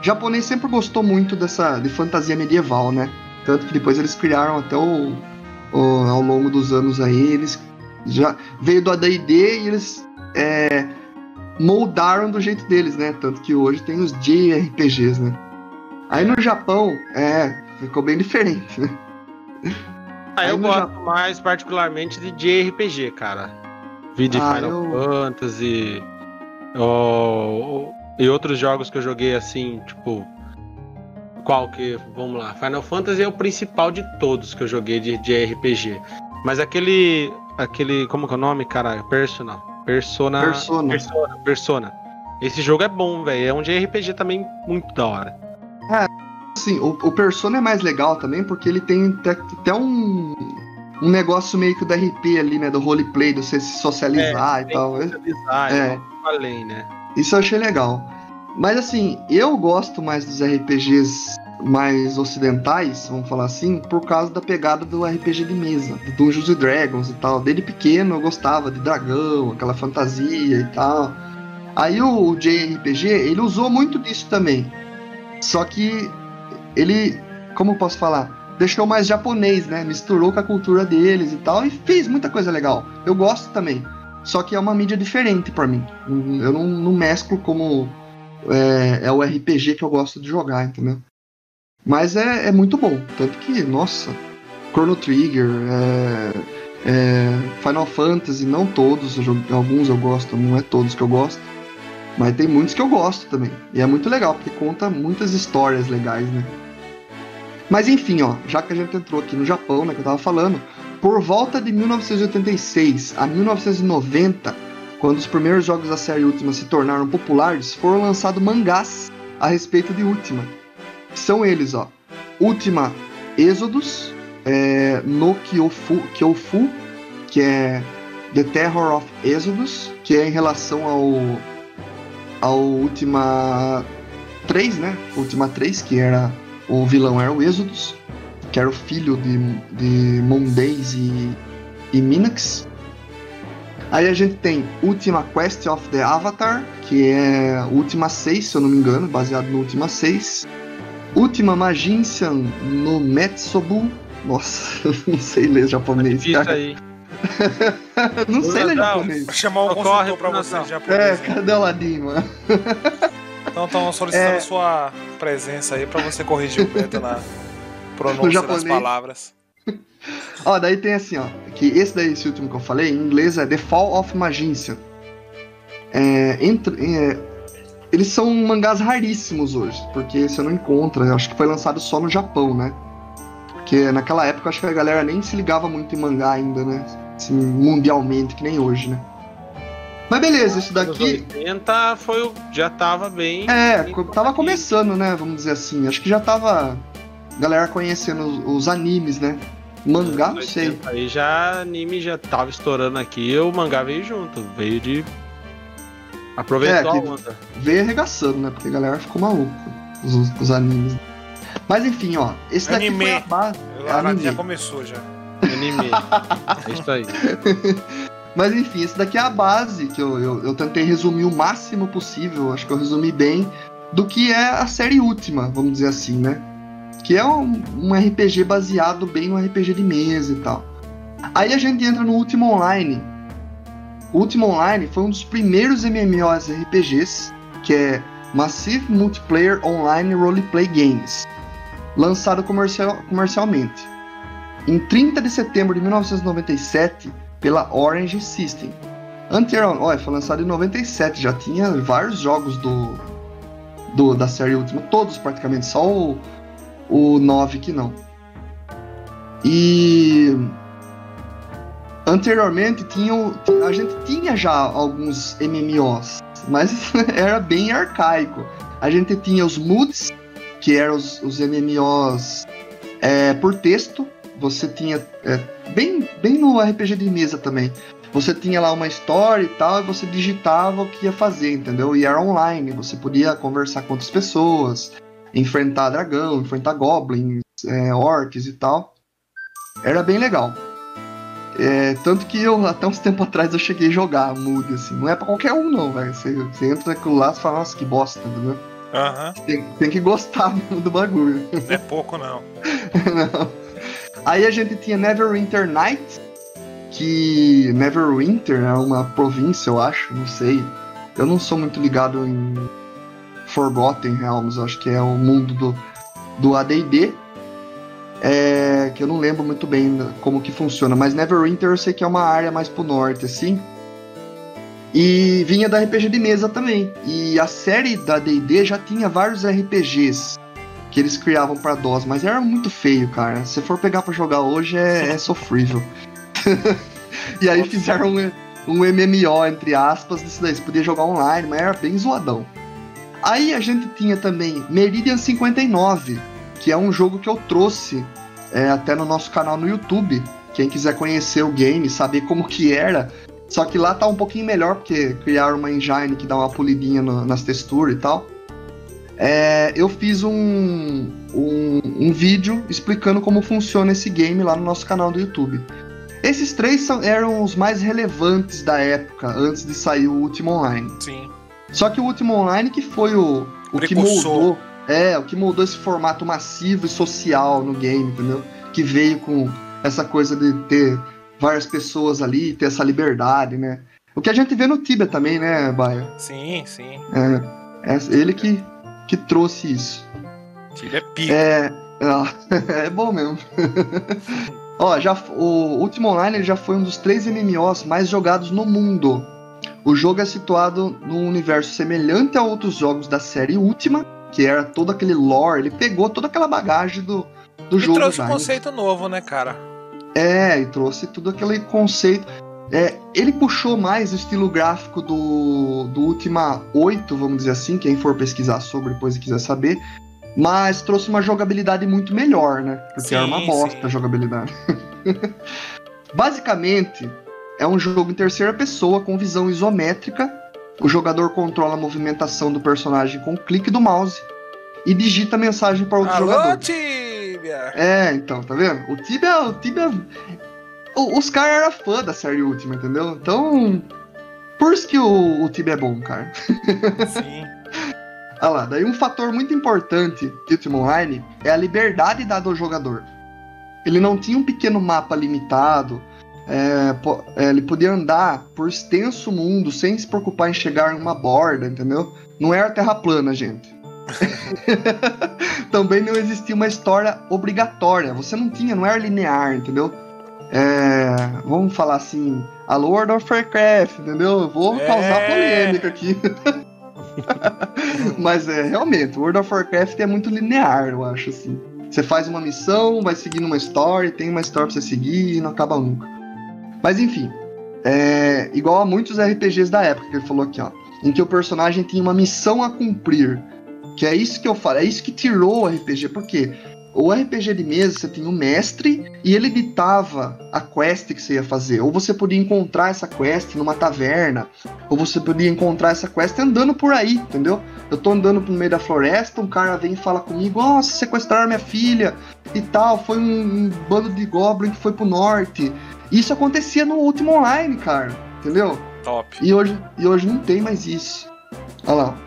o japonês sempre gostou muito dessa de fantasia medieval, né? Tanto que depois eles criaram até o, o- ao longo dos anos aí, eles já veio do AD&D e eles é, moldaram do jeito deles, né? Tanto que hoje tem os JRPGs, né? Aí no Japão, é, ficou bem diferente, né? Ah, eu Aí no gosto mais particularmente de JRPG, cara. Vi de Ah, Final eu- Fantasy ó, e outros jogos que eu joguei assim, tipo. Qual que. Vamos lá. Final Fantasy é o principal de todos que eu joguei de, de RPG. Mas aquele. Aquele. Como que é o nome, cara? Persona. Persona. Persona. Persona. Persona. Esse jogo é bom, velho. É um JRPG também muito da hora. Assim, o, o Persona é mais legal também porque ele tem até, até um, um negócio meio que do RP ali, né? Do roleplay, de você se socializar e tem tal. design, É. eu falei, né? Isso eu achei legal. Mas assim, eu gosto mais dos RPGs mais ocidentais, vamos falar assim, por causa da pegada do RPG de mesa, do Dungeons and Dragons e tal. Desde pequeno eu gostava de dragão, aquela fantasia e tal. Aí o JRPG, ele usou muito disso também. Só que ele, como eu posso falar, deixou mais japonês, né? Misturou com a cultura deles e tal e fez muita coisa legal. Eu gosto também. Só que é uma mídia diferente pra mim. Eu não, não mesclo como é, é o RPG que eu gosto de jogar, entendeu? Mas é, é muito bom. Tanto que, nossa, Chrono Trigger, é, é, Final Fantasy, não todos, alguns eu gosto, não é todos que eu gosto. Mas tem muitos que eu gosto também. E é muito legal, porque conta muitas histórias legais, né? Mas enfim, ó, já que a gente entrou aqui no Japão, né, que eu tava falando, por volta de 1986 a 1990, quando os primeiros jogos da série Ultima se tornaram populares, foram lançados mangás a respeito de Ultima. São eles, ó. Ultima Exodus, é, no Kyofu, Kyofu, que é The Terror of Exodus, que é em relação ao ao Ultima 3, né? Ultima 3, que era o vilão era o Exodus, que era o filho de, de Mondays e, e Minax. Aí a gente tem Ultima Quest of the Avatar, que é Ultima 6, se eu não me engano, baseado no Ultima 6. Ultima Magincian no Metsobu. Nossa, não sei ler japonês, Difícil cara. aí. Não sei ler japonês. Vou chamar um Ocorre consultor pra você japonês. É, cadê o ladinho, mano? Então estão solicitando É. sua presença aí pra você corrigir o Beto na pronúncia das palavras. Ó, daí tem assim, ó. Que esse daí, esse último que eu falei, em inglês é The Fall of Magincian. É, entre, é, eles são mangás raríssimos hoje, porque você não encontra. eu Acho que foi lançado só no Japão, né? Porque naquela época acho que a galera nem se ligava muito em mangá ainda, né? Assim, mundialmente, que nem hoje, né? Mas beleza, isso daqui 80 foi, o- já tava bem. É, tava começando, né? Vamos dizer assim. Acho que já tava. Galera conhecendo os, os animes, né? Mangá, não sei. 80 Aí já anime já tava estourando aqui, o mangá veio junto, veio de. Aproveitou É, a que- onda. Veio arregaçando, né? Porque a galera ficou maluca. Os, os animes. Mas enfim, ó. Esse daqui Anime. foi a base. Eu- a anime. já começou já. Anime. é isso aí. Mas enfim, esse daqui é a base que eu, eu, eu tentei resumir o máximo possível. Acho que eu resumi bem. Do que é a série última, vamos dizer assim, né? Que é um, um RPG baseado bem no RPG de mesa e tal. Aí a gente entra no Último Online. O Último Online foi um dos primeiros MMOs RPGs, que é Massive Multiplayer Online Roleplay Games, lançado comercial, comercialmente. Em 30 de setembro de 1997, pela Orange System. Anterior, olha, foi lançado em 97, já tinha vários jogos do, do da série última, todos praticamente, só o, o 9 que não. E anteriormente tinham, a gente tinha já alguns MMOs, mas era bem arcaico. A gente tinha os MUDs, que eram os, os MMOs é, por texto. Você tinha é, bem, bem no RPG de mesa também. Você tinha lá uma história e tal, e você digitava o que ia fazer, entendeu? E era online, você podia conversar com outras pessoas, enfrentar dragão, enfrentar goblins, é, orcs e tal. Era bem legal. É, tanto que eu, até uns tempo atrás, eu cheguei a jogar Mood, assim. Não é pra qualquer um, não, velho. Você, você entra naquilo lá e fala, nossa, que bosta, entendeu? Aham. Tem, tem que gostar mesmo do bagulho. Não é pouco, não. Não. Aí a gente tinha Neverwinter Nights, que Neverwinter é uma província, eu acho, não sei. Eu não sou muito ligado em Forgotten Realms, acho que é o mundo do, do AD&D. É, que eu não lembro muito bem como que funciona, mas Neverwinter eu sei que é uma área mais pro norte, assim. E vinha da RPG de mesa também. E a série da D&D já tinha vários RPGs que eles criavam pra DOS, mas era muito feio, cara. Se for pegar pra jogar hoje é, é sofrível. e aí fizeram um, um MMO, entre aspas, disso daí. Você podia jogar online, mas era bem zoadão. Aí a gente tinha também Meridian 59, que é um jogo que eu trouxe é, até no nosso canal no YouTube. Quem quiser conhecer o game, saber como que era. Só que lá tá um pouquinho melhor, porque criaram uma engine que dá uma polidinha no- nas texturas e tal. É, eu fiz um, um, um vídeo explicando como funciona esse game lá no nosso canal do YouTube. Esses três são- eram os mais relevantes da época, antes de sair o último online. Sim. Só que o último online que foi o, o que moldou. É, o que moldou esse formato massivo e social no game, entendeu? Que veio com essa coisa de ter várias pessoas ali, ter essa liberdade, né? O que a gente vê no Tibia também, né, Baia? Sim, sim. É, é ele que, que trouxe isso. Tira é pica. É, ah, é bom mesmo. Ó, já, o Ultima Online já foi um dos três MMOs mais jogados no mundo. O jogo é situado num universo semelhante a outros jogos da série Ultima, que era todo aquele lore, ele pegou toda aquela bagagem do, do E jogo trouxe já. um conceito novo, né, cara? É, e trouxe tudo aquele conceito. É, ele puxou mais o estilo gráfico do, do Ultima 8, vamos dizer assim, quem for pesquisar sobre depois e quiser saber. Mas trouxe uma jogabilidade muito melhor, né? Porque era uma Sim, bosta sim. a jogabilidade. Basicamente, é um jogo em terceira pessoa com visão isométrica. O jogador controla a movimentação do personagem com o clique do mouse e digita a mensagem para outro Alô, jogador. Tibia! É, então, tá vendo? O Tibia, o Tibia. o- os caras eram fã da série última, entendeu? Então. Por isso que o, o Tibia é bom, cara. Sim. Olha lá, daí um fator muito importante de Ultima Online é a liberdade dada ao jogador. Ele não tinha um pequeno mapa limitado, é, é, ele podia andar por extenso mundo sem se preocupar em chegar em uma borda, entendeu? Não era terra plana, gente. Também não existia uma história obrigatória, você não tinha, não era linear, entendeu? É, vamos falar assim, a World of Warcraft, entendeu? Eu vou É. causar polêmica aqui. Mas é, realmente, World of Warcraft é muito linear, eu acho, assim. Você faz uma missão, vai seguindo uma história, tem uma história pra você seguir e não acaba nunca. Mas enfim. É, igual a muitos RPGs da época que ele falou aqui, ó. Em que o personagem tinha uma missão a cumprir. Que é isso que eu falo, é isso que tirou o RPG. Por quê? O RPG de mesa, você tinha um mestre e ele ditava a quest que você ia fazer. Ou você podia encontrar essa quest numa taverna, ou você podia encontrar essa quest andando por aí, entendeu? Eu tô andando no meio da floresta, um cara vem e fala comigo: Nossa, sequestraram minha filha e tal. Foi um, um bando de goblin que foi pro norte. Isso acontecia no último online, cara, entendeu? Top. E hoje, e hoje não tem mais isso. Olha lá.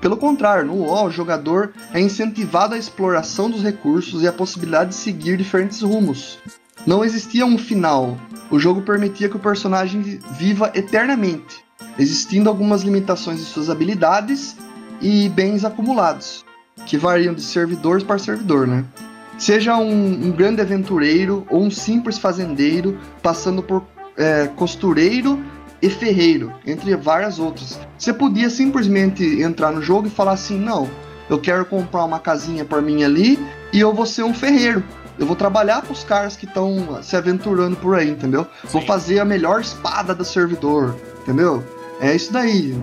Pelo contrário, no WoW, o jogador é incentivado à exploração dos recursos e a possibilidade de seguir diferentes rumos. Não existia um final. O jogo permitia que o personagem viva eternamente, existindo algumas limitações de suas habilidades e bens acumulados, que variam de servidor para servidor, né? Seja um, um grande aventureiro ou um simples fazendeiro, passando por é, costureiro e ferreiro, entre várias outras. Você podia simplesmente entrar no jogo e falar assim: não, eu quero comprar uma casinha para mim ali e eu vou ser um ferreiro. Eu vou trabalhar com os caras que estão se aventurando por aí, entendeu? Sim. Vou fazer a melhor espada do servidor, entendeu? É isso daí.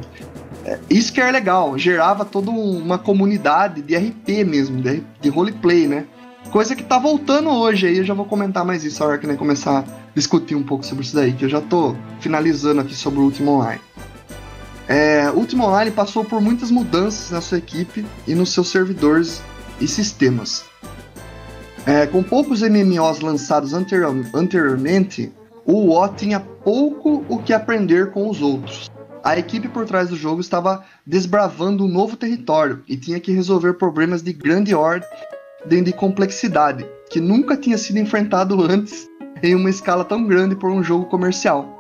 É, isso que é legal, gerava toda uma comunidade de RP mesmo, de, de roleplay, né? Coisa que tá voltando hoje aí, eu já vou comentar mais isso a hora que nem começar a discutir um pouco sobre isso daí, que eu já tô finalizando aqui sobre o Último Online. É, o Último Online passou por muitas mudanças na sua equipe e nos seus servidores e sistemas. É, com poucos MMOs lançados anterior, anteriormente, o WoW tinha pouco o que aprender com os outros. A equipe por trás do jogo estava desbravando um novo território e tinha que resolver problemas de grande ordem de complexidade, que nunca tinha sido enfrentado antes em uma escala tão grande por um jogo comercial.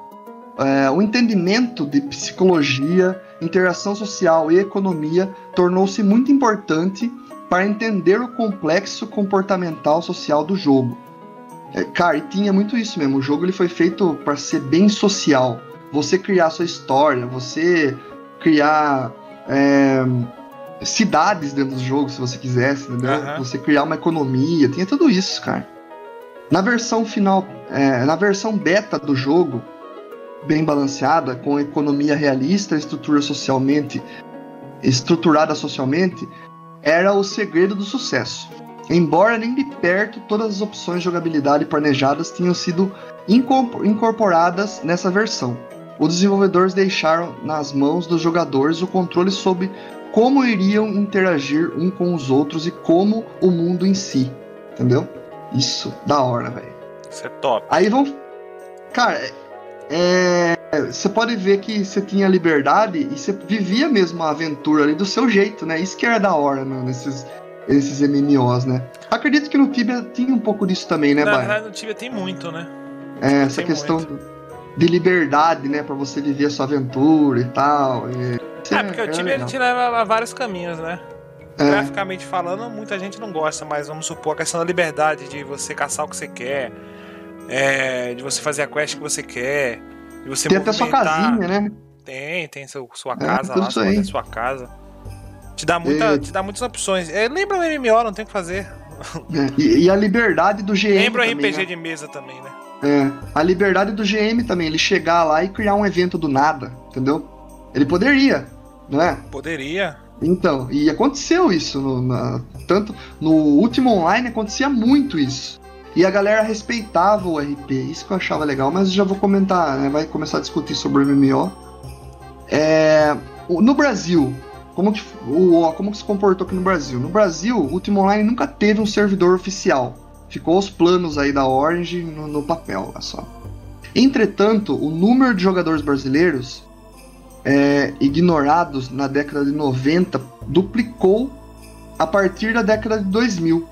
É, o entendimento de psicologia, interação social e economia tornou-se muito importante para entender o complexo comportamental social do jogo. É, cara, e tinha muito isso mesmo. O jogo ele foi feito para ser bem social. Você criar sua história, você criar é, cidades dentro do jogo, se você quisesse, entendeu? Uhum. Você criar uma economia, tinha tudo isso, cara. Na versão final, é, na versão beta do jogo, bem balanceada, com economia realista, estrutura socialmente estruturada socialmente, era o segredo do sucesso. Embora nem de perto todas as opções de jogabilidade planejadas tinham sido incorporadas nessa versão, os desenvolvedores deixaram nas mãos dos jogadores o controle sobre como iriam interagir um com os outros e como o mundo em si. Entendeu? Isso, da hora, velho. Isso é top. Aí vão. Cara, é. Você pode ver que você tinha liberdade e você vivia mesmo a aventura ali do seu jeito, né? Isso que era da hora né? nesses, esses MMOs, né? Acredito que no Tibia tinha um pouco disso também, né, Na verdade, no Tibia tem muito, né? É, essa questão de liberdade, né? Pra você viver a sua aventura e tal. E... É, porque o time ele te leva a vários caminhos, né? É. Graficamente falando, muita gente não gosta, mas vamos supor a questão da liberdade de você caçar o que você quer, é, de você fazer a quest que você quer, de você Tem até sua casinha, né? Tem, tem seu, sua é, casa é, lá, você sua casa. Te dá, muita, te dá muitas opções. É, lembra o MMO, não tem o que fazer. É, e, e, a liberdade do GM. Lembra o RPG né? de mesa também, né? É, a liberdade do GM também, ele chegar lá e criar um evento do nada, entendeu? Ele poderia, não é? Poderia. Então, e aconteceu isso. No, na, tanto no último online acontecia muito isso. E a galera respeitava o RP, isso que eu achava legal, mas já vou comentar, né, vai começar a discutir sobre o MMO. É, no Brasil, como que, o, como que se comportou aqui no Brasil? No Brasil, o Ultima Online nunca teve um servidor oficial. Ficou os planos aí da Orange no, no papel, olha só. Entretanto, o número de jogadores brasileiros é, ignorados na década de 90 duplicou a partir da década de 2000.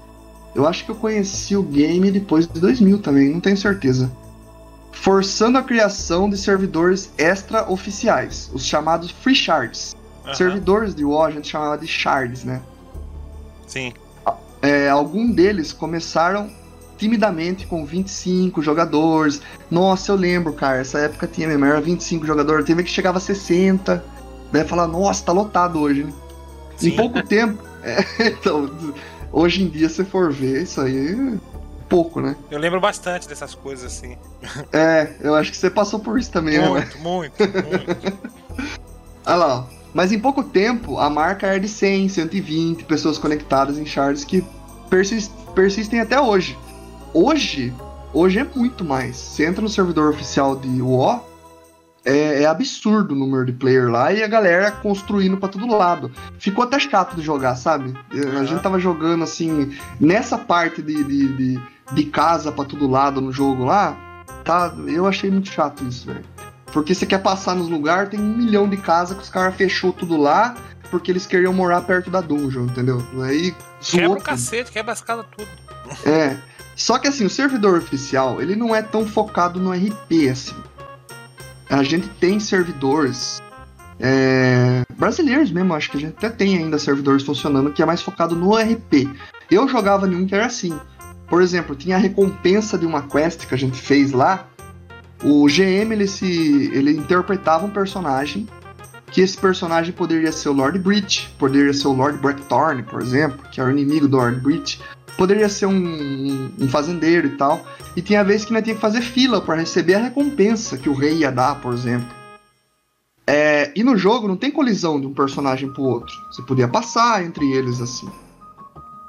Eu acho que eu conheci o game depois de 2000 também, não tenho certeza. Forçando a criação de servidores extra-oficiais, os chamados free shards. Uhum. Servidores de WoW a gente chamava de shards, né? Sim. É, algum deles começaram timidamente com 25 jogadores. Nossa, eu lembro, cara, essa época tinha mesmo, era 25 jogadores, teve que chegava a 60. Daí falar, nossa, tá lotado hoje, né? Sim. Em pouco tempo. É, então, hoje em dia, se for ver, isso aí. pouco, né? Eu lembro bastante dessas coisas assim. É, eu acho que você passou por isso também, né? Muito, muito, muito. Olha lá, ó. Mas em pouco tempo, a marca era de 100, 120 pessoas conectadas em shards que persis- persistem até hoje. Hoje, hoje é muito mais. Você entra no servidor oficial de WoW, é, é absurdo o número de player lá e a galera construindo pra todo lado. Ficou até chato de jogar, sabe? A gente tava jogando assim, nessa parte de, de, de, de casa pra todo lado no jogo lá, tá? Eu achei muito chato isso, velho. Porque você quer passar nos lugares, tem um milhão de casas que os caras fechou tudo lá, porque eles queriam morar perto da dungeon, entendeu? Aí Quebra o cacete, quebra as casas tudo. É. Só que assim, o servidor oficial, ele não é tão focado no RP assim. A gente tem servidores é, brasileiros mesmo, acho que a gente até tem ainda servidores funcionando que é mais focado no RP. Eu jogava em um que era assim. Por exemplo, tinha a recompensa de uma quest que a gente fez lá. O GM ele se ele interpretava um personagem que esse personagem poderia ser o Lord Breach, poderia ser o Lord Blackthorn, por exemplo, que é o inimigo do Lord Breach poderia ser um, um fazendeiro e tal. E tinha vezes que nós tinha que fazer fila para receber a recompensa que o rei ia dar, por exemplo. É, e no jogo não tem colisão de um personagem pro outro. Você podia passar entre eles assim.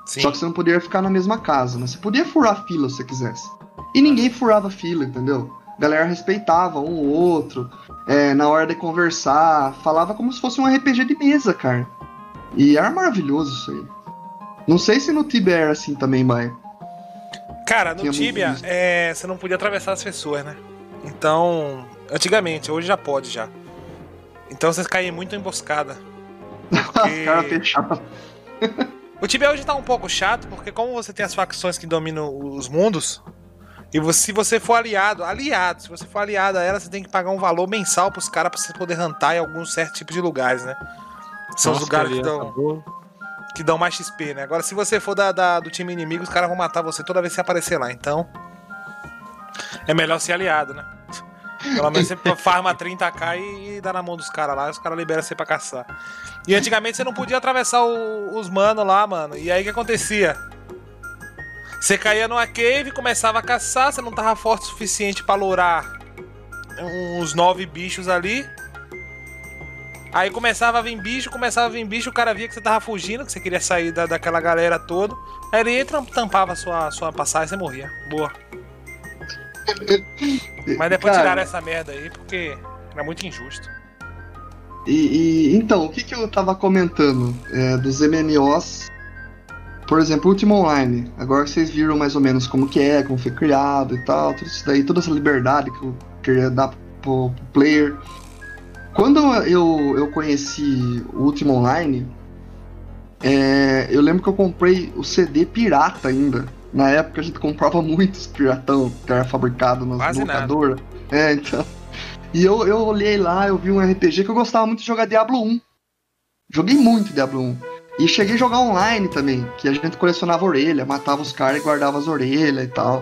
Sim. Só que você não podia ficar na mesma casa, né? Você podia furar fila se você quisesse. E ninguém furava fila, entendeu? A galera respeitava um ou outro. é, na hora de conversar, falava como se fosse um RPG de mesa, cara. E era maravilhoso isso aí. Não sei se no Tibia era assim também, mas. Cara, no Tibia, é, você não podia atravessar as pessoas, né? Então, antigamente, hoje já pode já. Então você caía muito em emboscada. Os Porque- caras fechavam. O Tibia hoje tá um pouco chato, porque como você tem as facções que dominam os mundos, e você- se você for aliado, aliado, se você for aliado a ela, você tem que pagar um valor mensal pros caras pra você poder rantar em alguns certos tipos de lugares, né? São os Nossa, lugares que dão, boa. Que dão mais XP, né? Agora, se você for da, da- do time inimigo, os caras vão matar você toda vez que você aparecer lá. Então, é melhor ser aliado, né? Pelo menos você farma 30k e, e dá na mão dos caras lá, os caras liberam você pra caçar. E antigamente você não podia atravessar o- os manos lá, mano. E aí o que acontecia? Você caía numa cave, começava a caçar, você não tava forte o suficiente pra lourar uns nove bichos ali. Aí começava a vir bicho, começava a vir bicho, o cara via que você tava fugindo, que você queria sair da, daquela galera toda. Aí ele entra, tampava a sua, sua passagem e você morria. Boa. Mas depois Cara, tiraram essa merda aí, porque era muito injusto. E, e- então, o que, que eu tava comentando é, dos MMOs? Por exemplo, Ultima Online. Agora vocês viram mais ou menos como que é, como foi criado e tal, tudo isso daí, toda essa liberdade que eu queria dar pro, pro player. Quando eu, eu conheci o Ultima Online, é, eu lembro que eu comprei o CD pirata ainda. Na época a gente comprava muitos piratão que era fabricado nas Quase locadoras. É, então. E eu, eu olhei lá, eu vi um RPG que eu gostava muito de jogar Diablo 1. Joguei muito Diablo 1. E cheguei a jogar online também, que a gente colecionava orelha, matava os caras e guardava as orelhas e tal.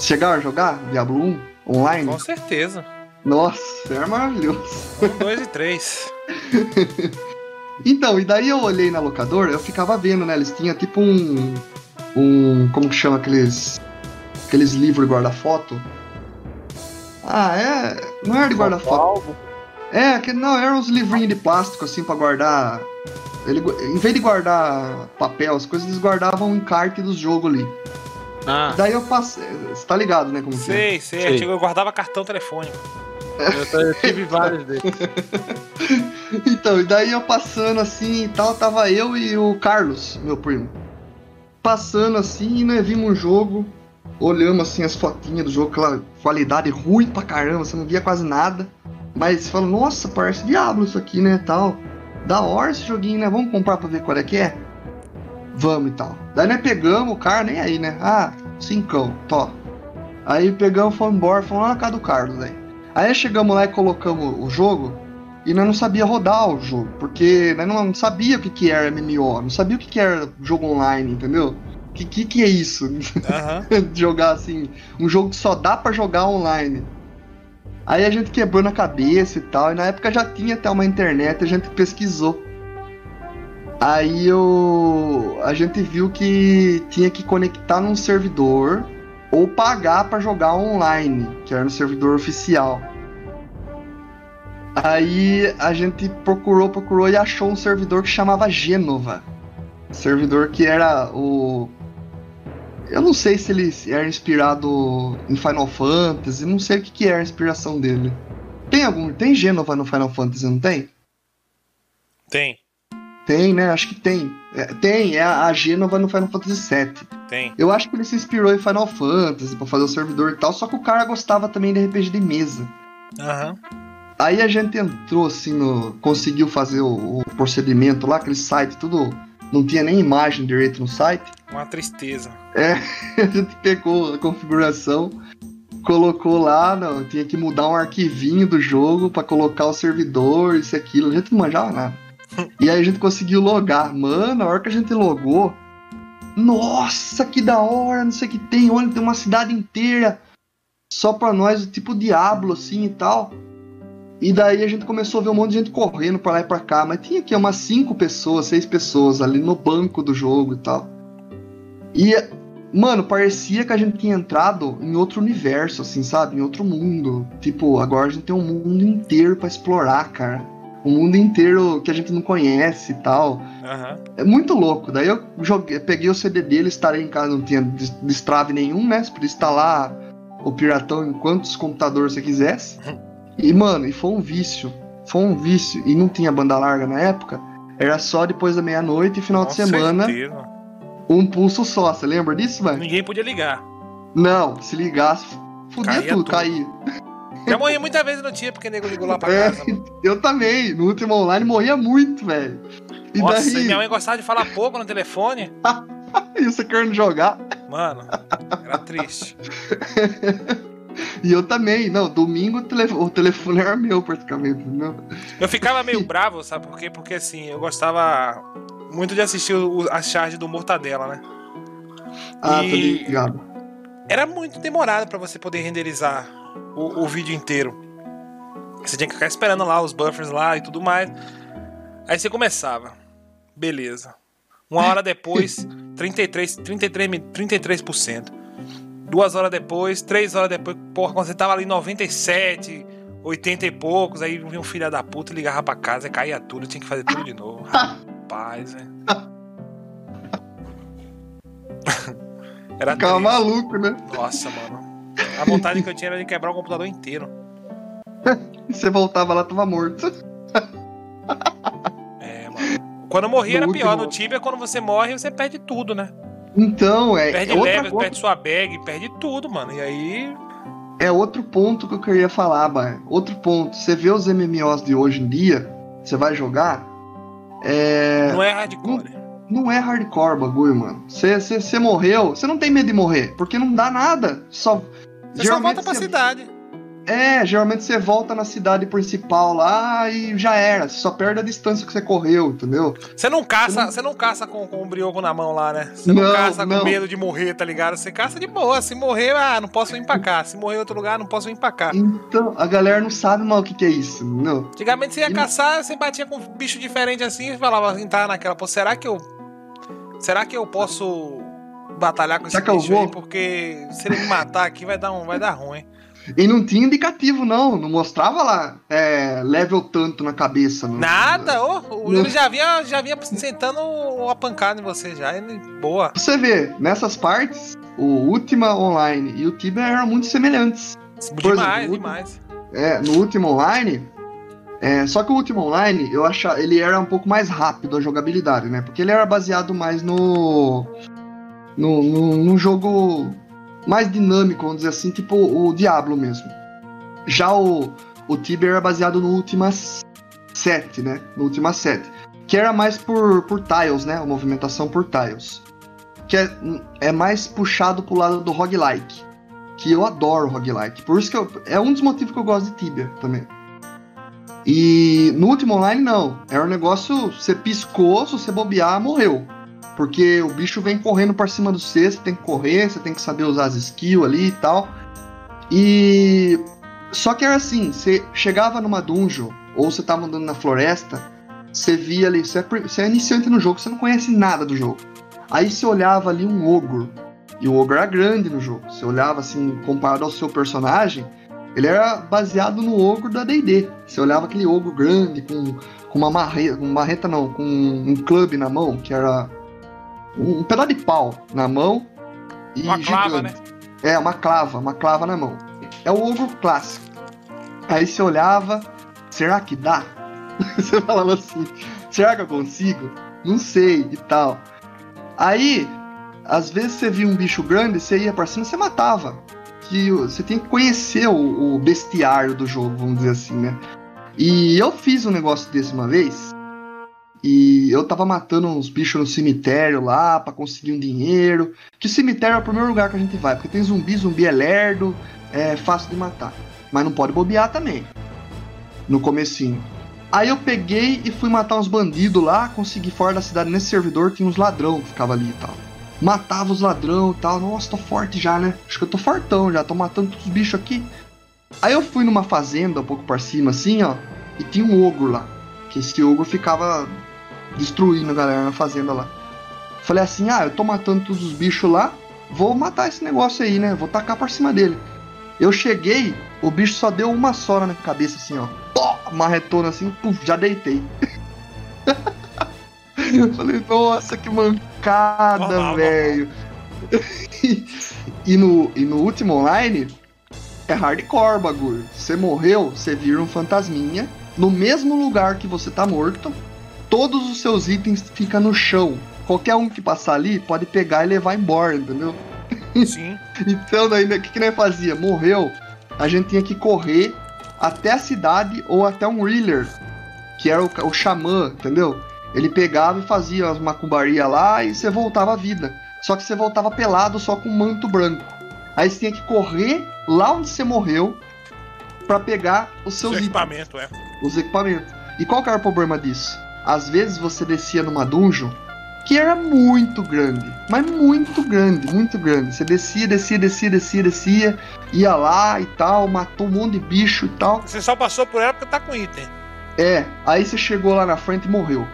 Chegaram a jogar Diablo 1 online? Com certeza. Nossa, era maravilhoso. Um, dois e três. Então, e daí eu olhei na locadora, eu ficava vendo, né? Eles tinham tipo um. Um. Como que chama aqueles. Aqueles livros de guarda-foto? Ah, é. Não era de guarda-foto. É, que não, eram uns livrinhos de plástico assim pra guardar. Ele, em vez de guardar papel, as coisas eles guardavam o encarte dos jogos ali. Ah, Daí eu passei. Você tá ligado, né? Como que é? Sei, sei. Sei. Eu guardava cartão telefônico. eu, t- eu tive vários desses. Então, e daí eu passando assim e tal, tava eu e o Carlos, meu primo. Passando assim, e nós vimos um jogo, olhamos assim as fotinhas do jogo, aquela qualidade ruim pra caramba, você não via quase nada. Mas você fala, nossa, parece Diablo isso aqui, né, tal. Da hora esse joguinho, né? Vamos comprar pra ver qual é que é? Vamos e tal. Daí nós pegamos o cara, nem aí, né? Ah, cincão, tó. Aí pegamos, fomos embora, fomos lá na casa do Carlos, né? Aí chegamos lá e colocamos o jogo, e nós não sabia rodar o jogo, porque nós não sabia o que, que era MMO, não sabia o que, que era jogo online, entendeu? O que, que, que é isso? De jogar assim, um jogo que só dá pra jogar online. Aí a gente quebrou na cabeça e tal, e na época já tinha até uma internet, a gente pesquisou. Aí eu, a gente viu que tinha que conectar num servidor ou pagar para jogar online, que era no servidor oficial. Aí a gente procurou, procurou e achou um servidor que chamava Gênova. Servidor que era o. Eu não sei se ele era inspirado em Final Fantasy, não sei o que, que era a inspiração dele. Tem algum. Tem Gênova no Final Fantasy, não tem? Tem, Tem, né? Acho que tem. É, tem, é a a Gênova no Final Fantasy VII. tem. Eu acho que ele se inspirou em Final Fantasy pra fazer o servidor e tal, só que o cara gostava também de RPG de mesa. Aham. Aí a gente entrou assim no. conseguiu fazer o, o procedimento lá, aquele site, tudo. Não tinha nem imagem direito no site. Uma tristeza. A gente pegou a configuração, colocou lá, não, tinha que mudar um arquivinho do jogo pra colocar o servidor, isso e aquilo. A gente não manjava nada. E aí a gente conseguiu logar. Mano, a hora que a gente logou. Nossa, que da hora, não sei o que tem. Olha, tem uma cidade inteira só pra nós, tipo Diablo, assim e tal. E daí a gente começou a ver um monte de gente correndo pra lá e pra cá. Mas tinha aqui umas cinco pessoas, seis pessoas ali no banco do jogo e tal. E, mano, parecia que a gente tinha entrado em outro universo, assim, sabe? Em outro mundo. Tipo, agora a gente tem um mundo inteiro pra explorar, cara. Um mundo inteiro que a gente não conhece e tal. Aham. É muito louco. Daí eu joguei, peguei o CD dele, instalei em casa, não tinha des- destrave nenhum, né? Você podia instalar o Piratão em quantos computadores você quisesse. E, mano, e foi um vício. Foi um vício. E não tinha banda larga na época. Era só depois da meia-noite e final Com de semana, certeza. um pulso só. Você lembra disso, velho? Ninguém podia ligar. Não, se ligasse, fudia Caía tudo, tudo. caía. Já morri muitas vezes não tinha, porque nego ligou lá pra É, casa. mano. eu também. No último online morria muito, velho. E Nossa, daí, minha mãe gostava de falar pouco no telefone. e você querendo jogar. Mano, era triste. E eu também. Não, domingo o telefone, era meu, praticamente. Não. Eu ficava meio bravo, sabe por quê? Porque assim, eu gostava muito de assistir o- a charge do Mortadela, né? Ah, E- tô ligado. Era muito demorado pra você poder renderizar o, o vídeo inteiro. Você tinha que ficar esperando lá os buffers lá e tudo mais. Aí você começava. Beleza. Uma hora depois, 33, 33, mi- 33%. Duas horas depois, três horas depois, porra, quando você tava ali 97, 80 e poucos, aí vinha um filho da puta, ligava pra casa, caía tudo, tinha que fazer tudo de novo. Rapaz, velho. Era Ficava maluco, né? Nossa, mano. A vontade que eu tinha era de quebrar o computador inteiro. E você voltava lá, tava morto. É, mano. Quando eu morri No era pior. No Tibia, quando você morre, você perde tudo, né? Então, é, Perde é level, coisa. perde sua bag, perde tudo, mano. E aí. É outro ponto que eu queria falar, Baia. Outro ponto. Você vê os MMOs de hoje em dia, você vai jogar, é... Não é hardcore. não é hardcore o bagulho, mano. Você morreu, você não tem medo de morrer, porque não dá nada. Só... Você só volta pra você- cidade. É, geralmente você volta na cidade principal lá e já era. Você só perde a distância que você correu, entendeu? Você não caça, Você não- não caça com, com o brioco na mão lá, né? Você não, Não, caça com não. medo de morrer, tá ligado? Você caça de boa. Se morrer, ah, não posso vir pra cá. Se morrer em outro lugar, não posso vir pra cá. Então, a galera não sabe mal o que, que é isso, entendeu? Antigamente você ia E- caçar, você batia com um bicho diferente assim e falava assim, tá naquela, pô, será que eu. Será que eu posso batalhar com esse Será eu bicho aí? Porque se ele me matar aqui vai dar, um, vai dar ruim. E não tinha indicativo, não. Não mostrava lá é, level tanto na cabeça. Não. Nada, ô, o- Não. ele já vinha, já vinha sentando a pancada em você já, ele, boa. Você vê, nessas partes, o Ultima Online e o Tibia eram muito semelhantes. Demais, exemplo, demais. É, no Ultima Online. é, só que o Ultima Online, eu achava, ele era um pouco mais rápido a jogabilidade, né? Porque ele era baseado mais no. Num jogo mais dinâmico, vamos dizer assim, tipo o Diablo mesmo. Já o, o Tibia era baseado no Ultima 7, né? No Ultima 7. Que era mais por, por tiles, né? A movimentação por tiles. Que é, é mais puxado pro lado do roguelike. Que eu adoro roguelike. Por isso que eu, é um dos motivos que eu gosto de Tibia também. E no último online, não. É um negócio, você piscou, se você bobear, morreu. Porque o bicho vem correndo pra cima do você, você tem que correr, você tem que saber usar as skills ali e tal. E. Só que era assim, você chegava numa dungeon, ou você tava andando na floresta, você via ali, você é, você é iniciante no jogo, você não conhece nada do jogo. Aí você olhava ali um ogro, e o ogro era grande no jogo. Você olhava assim, comparado ao seu personagem, ele era baseado no ogro da D&D. Você olhava aquele ogro grande com, com uma marreta, uma marreta não, com um clube na mão, que era um, um pedaço de pau na mão e Uma clava, gigante. É, uma clava, uma clava na mão. É o ogro clássico. Aí você olhava, será que dá? você falava assim, será que eu consigo? Não sei e tal. Aí, às vezes você via um bicho grande, você ia pra cima e você matava. Que você tem que conhecer o, o bestiário do jogo, vamos dizer assim, né? E eu fiz um negócio desse uma vez. E eu tava matando uns bichos no cemitério lá pra conseguir um dinheiro. Que cemitério é o primeiro lugar que a gente vai, porque tem zumbi, zumbi é lerdo, é fácil de matar. Mas não pode bobear também. No comecinho. Aí eu peguei e fui matar uns bandidos lá, consegui fora da cidade nesse servidor, tinha uns ladrão que ficava ali e tal. Matava os ladrão e tal. Nossa, tô forte já, né? Acho que eu tô fortão já, tô matando todos os bichos aqui. Aí eu fui numa fazenda um pouco pra cima assim, ó, e tinha um ogro lá. Que esse ogro ficava destruindo a galera na fazenda lá. Falei assim: ah, eu tô matando todos os bichos lá, vou matar esse negócio aí, né? Vou tacar pra cima dele. Eu cheguei, o bicho só deu uma só na minha cabeça, assim, ó. Pó, marretona assim, puf, já deitei. Eu Falei, nossa, que mancada, velho. e, no, e no último online, é hardcore bagulho. Você morreu, você vira um fantasminha. No mesmo lugar que você tá morto, todos os seus itens ficam no chão. Qualquer um que passar ali pode pegar e levar embora, entendeu? Sim. Então, daí, o que, que nós fazia? Morreu, a gente tinha que correr até a cidade ou até um Reeler, que era o, o xamã, entendeu? Ele pegava e fazia as macumbarias lá e você voltava à vida. Só que você voltava pelado, só com um manto branco. Aí você tinha que correr lá onde você morreu pra pegar os seus Seu itens equipamento, é. os equipamentos. E qual que era o problema disso? Às vezes você descia numa dungeon que era muito grande, mas muito grande, muito grande. Você descia, descia, descia, descia, descia, ia lá e tal, matou um monte de bicho e tal. Você só passou por ela porque tá com item. É, aí você chegou lá na frente e morreu.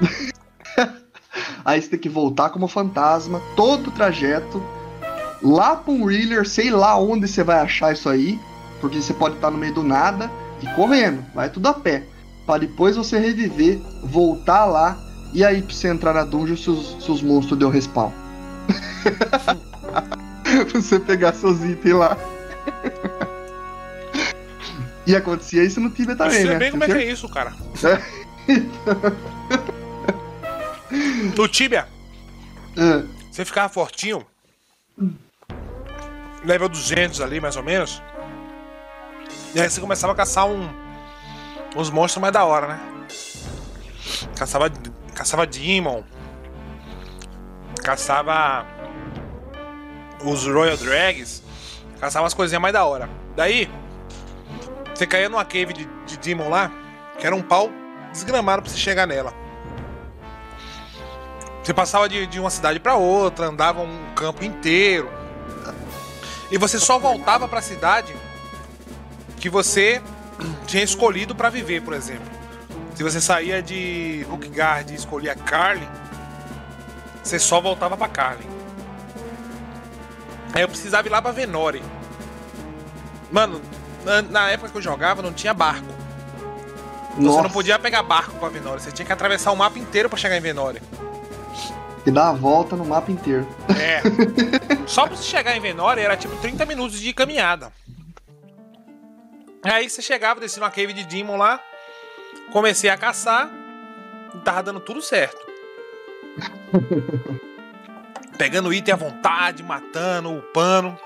aí você tem que voltar como fantasma, todo o trajeto, lá pra um Reeler, sei lá onde você vai achar isso aí, porque você pode estar no meio do nada e correndo, vai tudo a pé. Pra depois você reviver, voltar lá, e aí pra você entrar na dungeon se os, se os monstros deu respawn. você pegar seus itens lá. E acontecia isso no Tibia Eu também, sei né? bem como é que é isso, cara. no Tibia, Ah, você ficava fortinho. Level 200 ali, mais ou menos. E aí você começava a caçar um, uns monstros mais da hora, né? Caçava, caçava Demon. Caçava os Royal Drags. Caçava as coisinhas mais da hora. Daí, você caía numa cave de, de Demon lá, que era um pau desgramado pra você chegar nela. Você passava de, de uma cidade pra outra, andava um campo inteiro. E você só voltava pra cidade que você tinha escolhido pra viver, por exemplo. Se você saía de Hookgard e escolhia Carly, você só voltava pra Carly. Aí eu precisava ir lá pra Venore. Mano, na, na época que eu jogava não tinha barco. Você nossa, não podia pegar barco pra Venore, você tinha que atravessar o mapa inteiro pra chegar em Venore. e dá a volta no mapa inteiro. É. Só pra você chegar em Venore era tipo 30 minutos de caminhada. Aí você chegava, descia numa cave de Demon lá, comecei a caçar e tava dando tudo certo. Pegando item à vontade, matando, upando.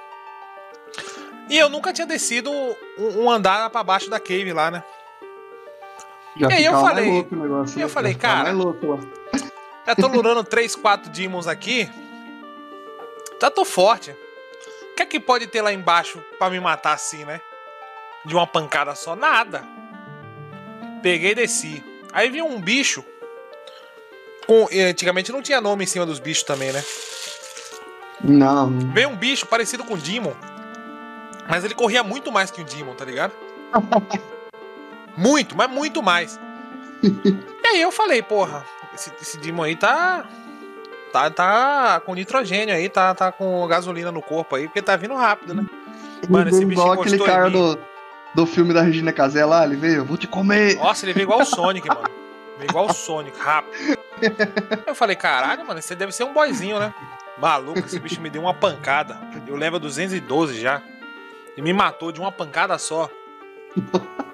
E eu nunca tinha descido um, um andar pra baixo da cave lá, né? Já E aí eu falei- louco o negócio, e eu né? falei, cara, louco. Já tô lurando 3, 4 demons aqui. Já tô forte. O que é que pode ter lá embaixo pra me matar assim, né? De uma pancada só? Nada. Peguei e desci. Aí vi um bicho. Com, antigamente não tinha nome em cima dos bichos também, né? Não. Veio um bicho parecido com o Demon. Mas ele corria muito mais que o Demon, tá ligado? muito, mas muito mais. E Aí eu falei, porra, esse, esse Demon aí tá. Tá, tá com nitrogênio aí, tá, tá com gasolina no corpo aí, porque tá vindo rápido, né? Mano, esse bicho igual aquele cara do, do filme da Regina Casé lá, ele veio, vou te comer. Nossa, ele veio igual o Sonic, mano. Veio igual o Sonic, rápido. Eu falei, caralho, mano, você deve ser um boyzinho, né? Maluco, esse bicho me deu uma pancada. Eu levo 212 já. E me matou de uma pancada só.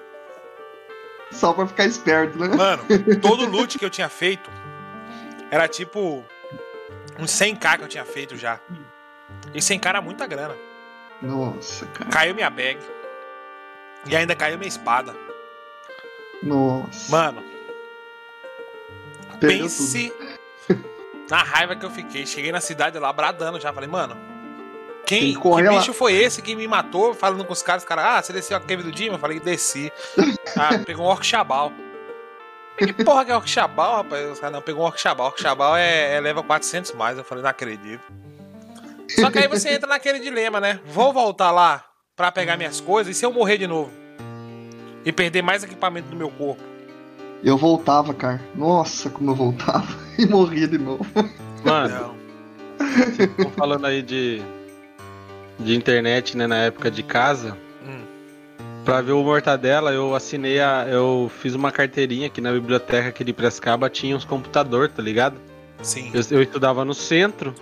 Só pra ficar esperto, né? Mano, todo loot que eu tinha feito era tipo uns 100k que eu tinha feito já. E 100k era muita grana. Nossa, cara. Caiu minha bag. E ainda caiu minha espada. Nossa. Mano, Perdeu pense na raiva que eu fiquei. Cheguei na cidade lá bradando já. Falei, mano, quem que lá. bicho foi esse que me matou? Falando com os caras, os caras, ah, você desceu a cave do Dima? Eu falei, desci. Ah, pegou um orc chabal. Que porra que é orc chabal, rapaz? Os caras, não, pegou um orc chabal. Orc chabal é, é level 400 mais. Eu falei, não acredito. Só que aí você entra naquele dilema, né? Vou voltar lá pra pegar minhas coisas e se eu morrer de novo? E perder mais equipamento do meu corpo? Eu voltava, cara. Nossa, como eu voltava. E morria de novo. Mano, tô falando aí de, de internet, né, na época de casa. Hum. Pra ver o Mortadela, eu assinei a. Eu fiz uma carteirinha aqui na biblioteca aqui de Prescaba, tinha uns computador, tá ligado? Sim. Eu, eu estudava no centro,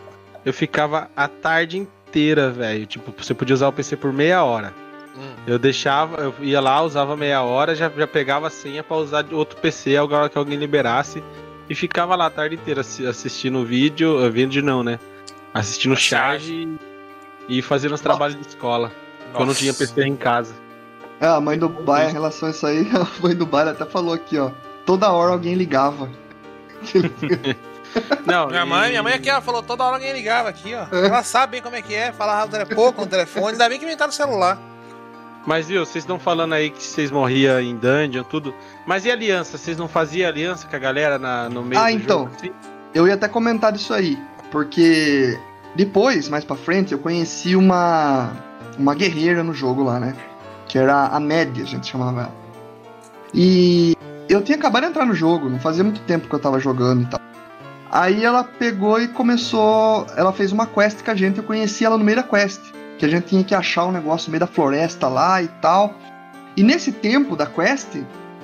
eu ficava a tarde inteira, velho. Tipo, você podia usar o PC por meia hora. Hum. Eu deixava, eu ia lá, usava meia hora, já, já pegava a senha pra usar de outro PC, agora que alguém liberasse. E ficava lá a tarde inteira assi- assistindo vídeo, eh, vídeo não, né? Assistindo charge e, e fazendo os trabalhos de escola. Quando não tinha Nossa. PC em casa. É, a mãe do Baia, em relação a isso aí, a mãe do Baia até falou aqui, ó. Toda hora alguém ligava. Não, Minha e- mãe, minha mãe aqui, ela falou toda hora alguém ligava aqui, ó. Ela sabe bem como é que é, falava pouco no telefone, ainda bem que inventaram o celular. Mas viu, vocês estão falando aí que vocês morriam em dungeon, tudo. Mas e aliança? Vocês não faziam aliança com a galera na- no meio Ah, do então. jogo? assim? Eu ia até comentar disso aí, porque depois, mais pra frente, eu conheci uma uma guerreira no jogo lá, né? Que era a Média, a gente chamava ela. E eu tinha acabado de entrar no jogo, não fazia muito tempo que eu tava jogando e tal. Aí ela pegou e começou, ela fez uma quest com a gente, eu conheci ela no meio da quest, que a gente tinha que achar um negócio no meio da floresta lá e tal. E nesse tempo da quest,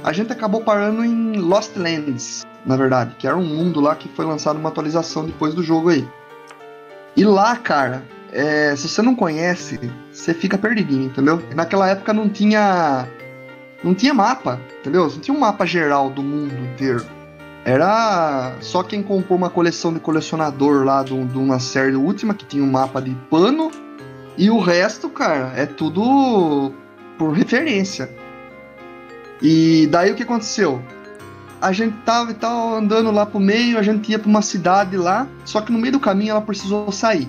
a gente acabou parando em Lost Lands, na verdade, que era um mundo lá que foi lançado uma atualização depois do jogo aí. E lá, cara, é, se você não conhece, você fica perdidinho, entendeu? Naquela época não tinha. Não tinha mapa, entendeu? Não tinha um mapa geral do mundo inteiro. Era só quem comprou uma coleção de colecionador lá de, um- uma série última que tinha um mapa de pano. E o resto, cara, é tudo por referência. E daí o que aconteceu? A gente tava e tal andando lá pro meio, a gente ia pra uma cidade lá, só que no meio do caminho ela precisou sair.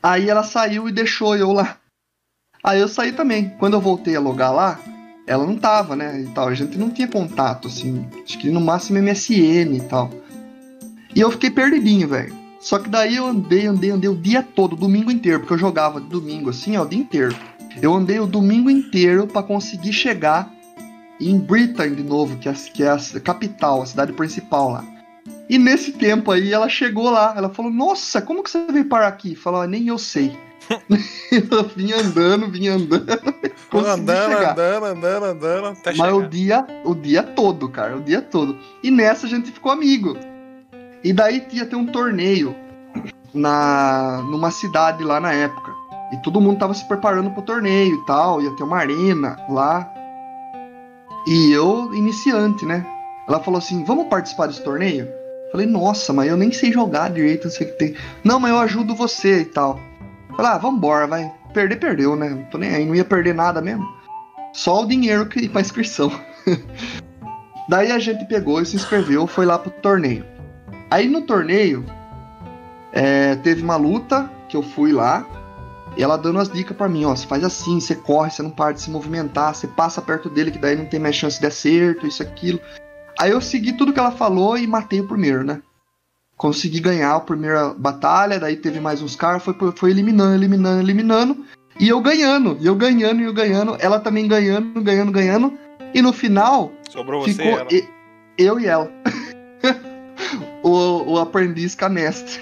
Aí ela saiu e deixou eu lá. Aí eu saí também. Quando eu voltei a logar lá, ela não tava, né? E tal. A gente não tinha contato, assim. Acho que no máximo MSN e tal. E eu fiquei perdidinho, velho. Só que daí eu andei, andei, andei o dia todo, o domingo inteiro, porque eu jogava domingo assim, ó, o dia inteiro. Eu andei o domingo inteiro pra conseguir chegar em Britain de novo, que é, que é a capital, a cidade principal lá. E nesse tempo aí ela chegou lá, ela falou: Nossa, como que você veio parar aqui? Falou: "Ah, Nem eu sei. eu vinha andando, vinha andando. andando, chegar. andando, andando, andando, até Mas o dia, o dia todo, cara, o dia todo. E nessa a gente ficou amigo. E daí ia ter um torneio na numa cidade lá na época. E todo mundo tava se preparando pro torneio e tal, ia ter uma arena lá. E eu, iniciante, né? Ela falou assim: "Vamos participar desse torneio?" Falei: "Nossa, mas eu nem sei jogar direito, não sei o que tem". "Não, mas eu ajudo você e tal". Falei: "Ah, vambora, vai. Perder perdeu, né? Não tô nem aí, não ia perder nada mesmo". Só o dinheiro que pra inscrição. Daí a gente pegou e se inscreveu, foi lá pro torneio. Aí no torneio, é, teve uma luta que eu fui lá, e ela dando as dicas pra mim, ó, você faz assim, você corre, você não para de se movimentar, você passa perto dele que daí não tem mais chance de acerto, isso, aquilo. Aí eu segui tudo que ela falou e matei o primeiro, né? Consegui ganhar a primeira batalha, daí teve mais uns caras, foi, foi eliminando, eliminando, eliminando. E eu ganhando, e eu ganhando, e eu ganhando, ela também ganhando, ganhando, ganhando. E no final, Sobrou você, ficou. ela. e- Eu e ela. o, o aprendiz com a mestre.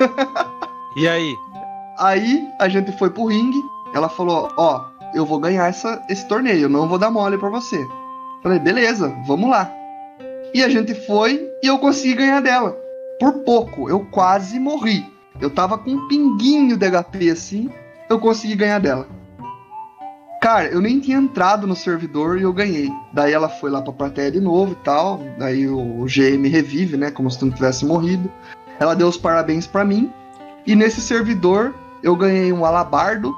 E aí? Aí a gente foi pro ringue. Ela falou: Ó, eu vou ganhar essa, esse torneio, não vou dar mole pra você. Falei: beleza, vamos lá. E a gente foi e eu consegui ganhar dela. Por pouco, eu quase morri. Eu tava com um pinguinho de HP assim, eu consegui ganhar dela. Cara, eu nem tinha entrado no servidor e eu ganhei. Daí ela foi lá pra plateia de novo e tal. Daí o GM revive, né? Como se não tivesse morrido. Ela deu os parabéns para mim. E nesse servidor eu ganhei um alabardo,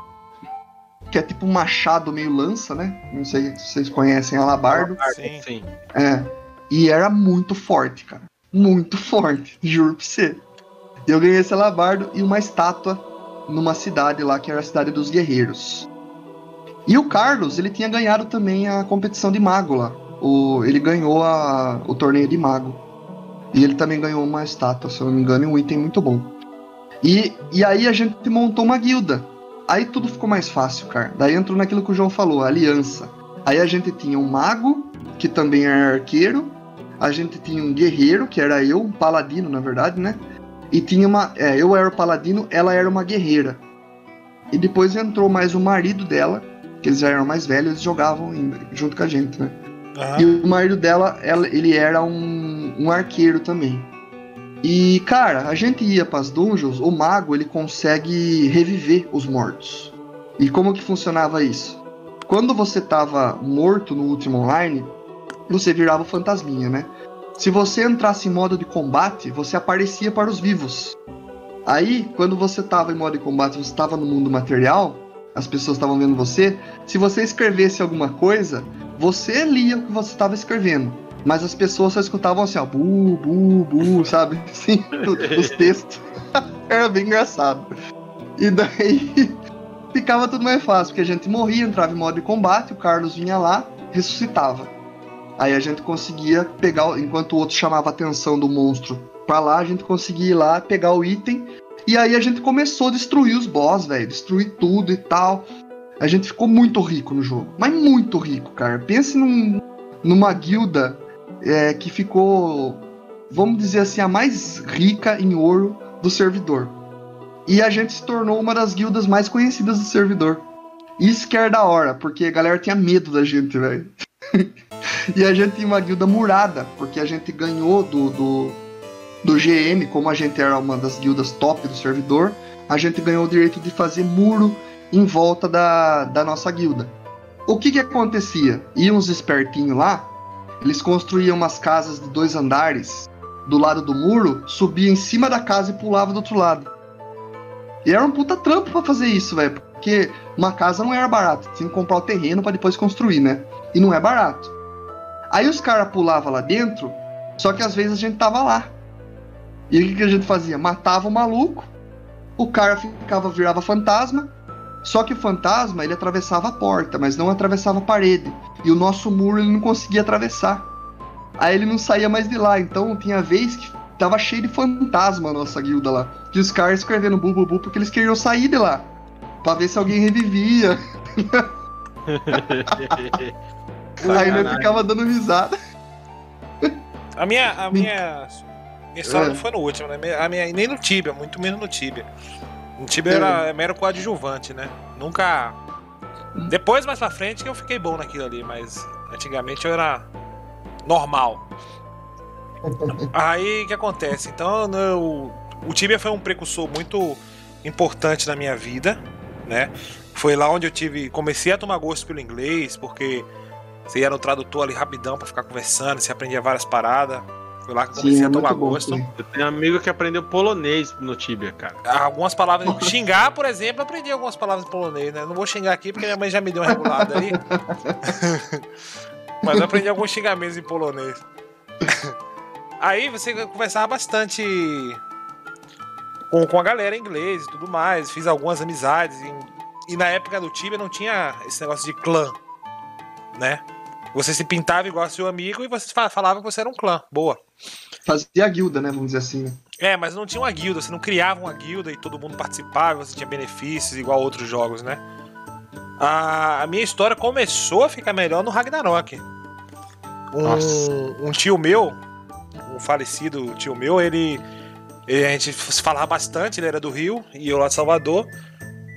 que é tipo um machado meio lança, né? Não sei se vocês conhecem alabardo. Sim. Sim. É. E era muito forte, cara. Muito forte, juro pra você. Eu ganhei esse alabardo e uma estátua numa cidade lá, que era a cidade dos guerreiros. E o Carlos, ele tinha ganhado também a competição de mago lá. O, ele ganhou a, o torneio de mago. E ele também ganhou uma estátua, se eu não me engano, e um item muito bom. E, e aí a gente montou uma guilda. Aí tudo ficou mais fácil, cara. Daí entrou naquilo que o João falou, aliança. Aí a gente tinha um mago, que também era arqueiro. A gente tinha um guerreiro, que era eu, um paladino, na verdade, né? E tinha uma. É, eu era o paladino, ela era uma guerreira. E depois entrou mais o marido dela, que eles já eram mais velhos, eles jogavam junto com a gente, né? Aham. E o marido dela, ela- ele era um, um arqueiro também. E, cara, a gente ia pras dungeons, o mago, ele consegue reviver os mortos. E como que funcionava isso? Quando você tava morto no último online, você virava o fantasminha, né? Se você entrasse em modo de combate, você aparecia para os vivos. Aí, quando você tava em modo de combate, você estava no mundo material, as pessoas estavam vendo você, se você escrevesse alguma coisa, você lia o que você estava escrevendo. Mas as pessoas só escutavam assim, ó, bu, bu, bu, sabe? Assim, os textos. Era bem engraçado. E daí ficava tudo mais fácil, porque a gente morria, entrava em modo de combate, o Carlos vinha lá, ressuscitava. Aí a gente conseguia pegar, enquanto o outro chamava a atenção do monstro pra lá, a gente conseguia ir lá, pegar o item. E aí a gente começou a destruir os boss, velho. Destruir tudo e tal. A gente ficou muito rico no jogo. Mas muito rico, cara. Pense num, numa guilda é, que ficou, vamos dizer assim, a mais rica em ouro do servidor. E a gente se tornou uma das guildas mais conhecidas do servidor. Isso que era da hora, porque a galera tinha medo da gente, velho. e a gente tinha uma guilda murada, porque a gente ganhou do, do, do GM, como a gente era uma das guildas top do servidor, a gente ganhou o direito de fazer muro em volta da, da nossa guilda. O que que acontecia? Iam uns espertinhos lá, eles construíam umas casas de dois andares do lado do muro, subia em cima da casa e pulava do outro lado. E era um puta trampo pra fazer isso, velho, porque uma casa não era barato, tinha que comprar o terreno pra depois construir, né? E não é barato. Aí os caras pulavam lá dentro, só que às vezes a gente tava lá. E o que, que a gente fazia? Matava o maluco, o cara ficava, virava fantasma, só que o fantasma ele atravessava a porta, mas não atravessava a parede. E o nosso muro ele não conseguia atravessar. Aí ele não saía mais de lá. Então tinha vez que tava cheio de fantasma a nossa guilda lá. Que os caras escrevendo bu, bu, bu porque eles queriam sair de lá. Pra ver se alguém revivia. Aí Caralho. ficava dando risada. A minha, a minha, minha história É. não foi no último, né? A minha, nem no Tibia, muito menos no Tibia. No Tibia É. era é mero coadjuvante, né? Nunca. Depois, mais pra frente, que eu fiquei bom naquilo ali, mas antigamente eu era normal. Aí o que acontece? Então, eu- o Tibia foi um precursor muito importante na minha vida, né? Foi lá onde eu tive. Comecei a tomar gosto pelo inglês, porque você ia no tradutor ali rapidão pra ficar conversando, você aprendia várias paradas. Foi lá que eu comecei Sim, é a tomar bom. gosto. sim. Eu tenho um amigo que aprendeu polonês no Tibia, cara. Algumas palavras. Xingar, por exemplo, eu aprendi algumas palavras em polonês, né? Não vou xingar aqui porque minha mãe já me deu uma regulada aí. Mas eu aprendi alguns xingamentos em polonês. Aí você conversava bastante com, com a galera em inglês e tudo mais. Fiz algumas amizades. E, e na época do Tibia não tinha esse negócio de clã, né? Você se pintava igual seu amigo e você fa- falava que você era um clã. Boa. Fazia a guilda, né? Vamos dizer assim. né? É, mas não tinha uma guilda, você não criava uma guilda e todo mundo participava, você tinha benefícios igual outros jogos, né? A, a minha história começou a ficar melhor no Ragnarok. Um, um tio meu, um falecido tio meu, ele, ele, A gente falava bastante, ele era do Rio e eu lá de Salvador.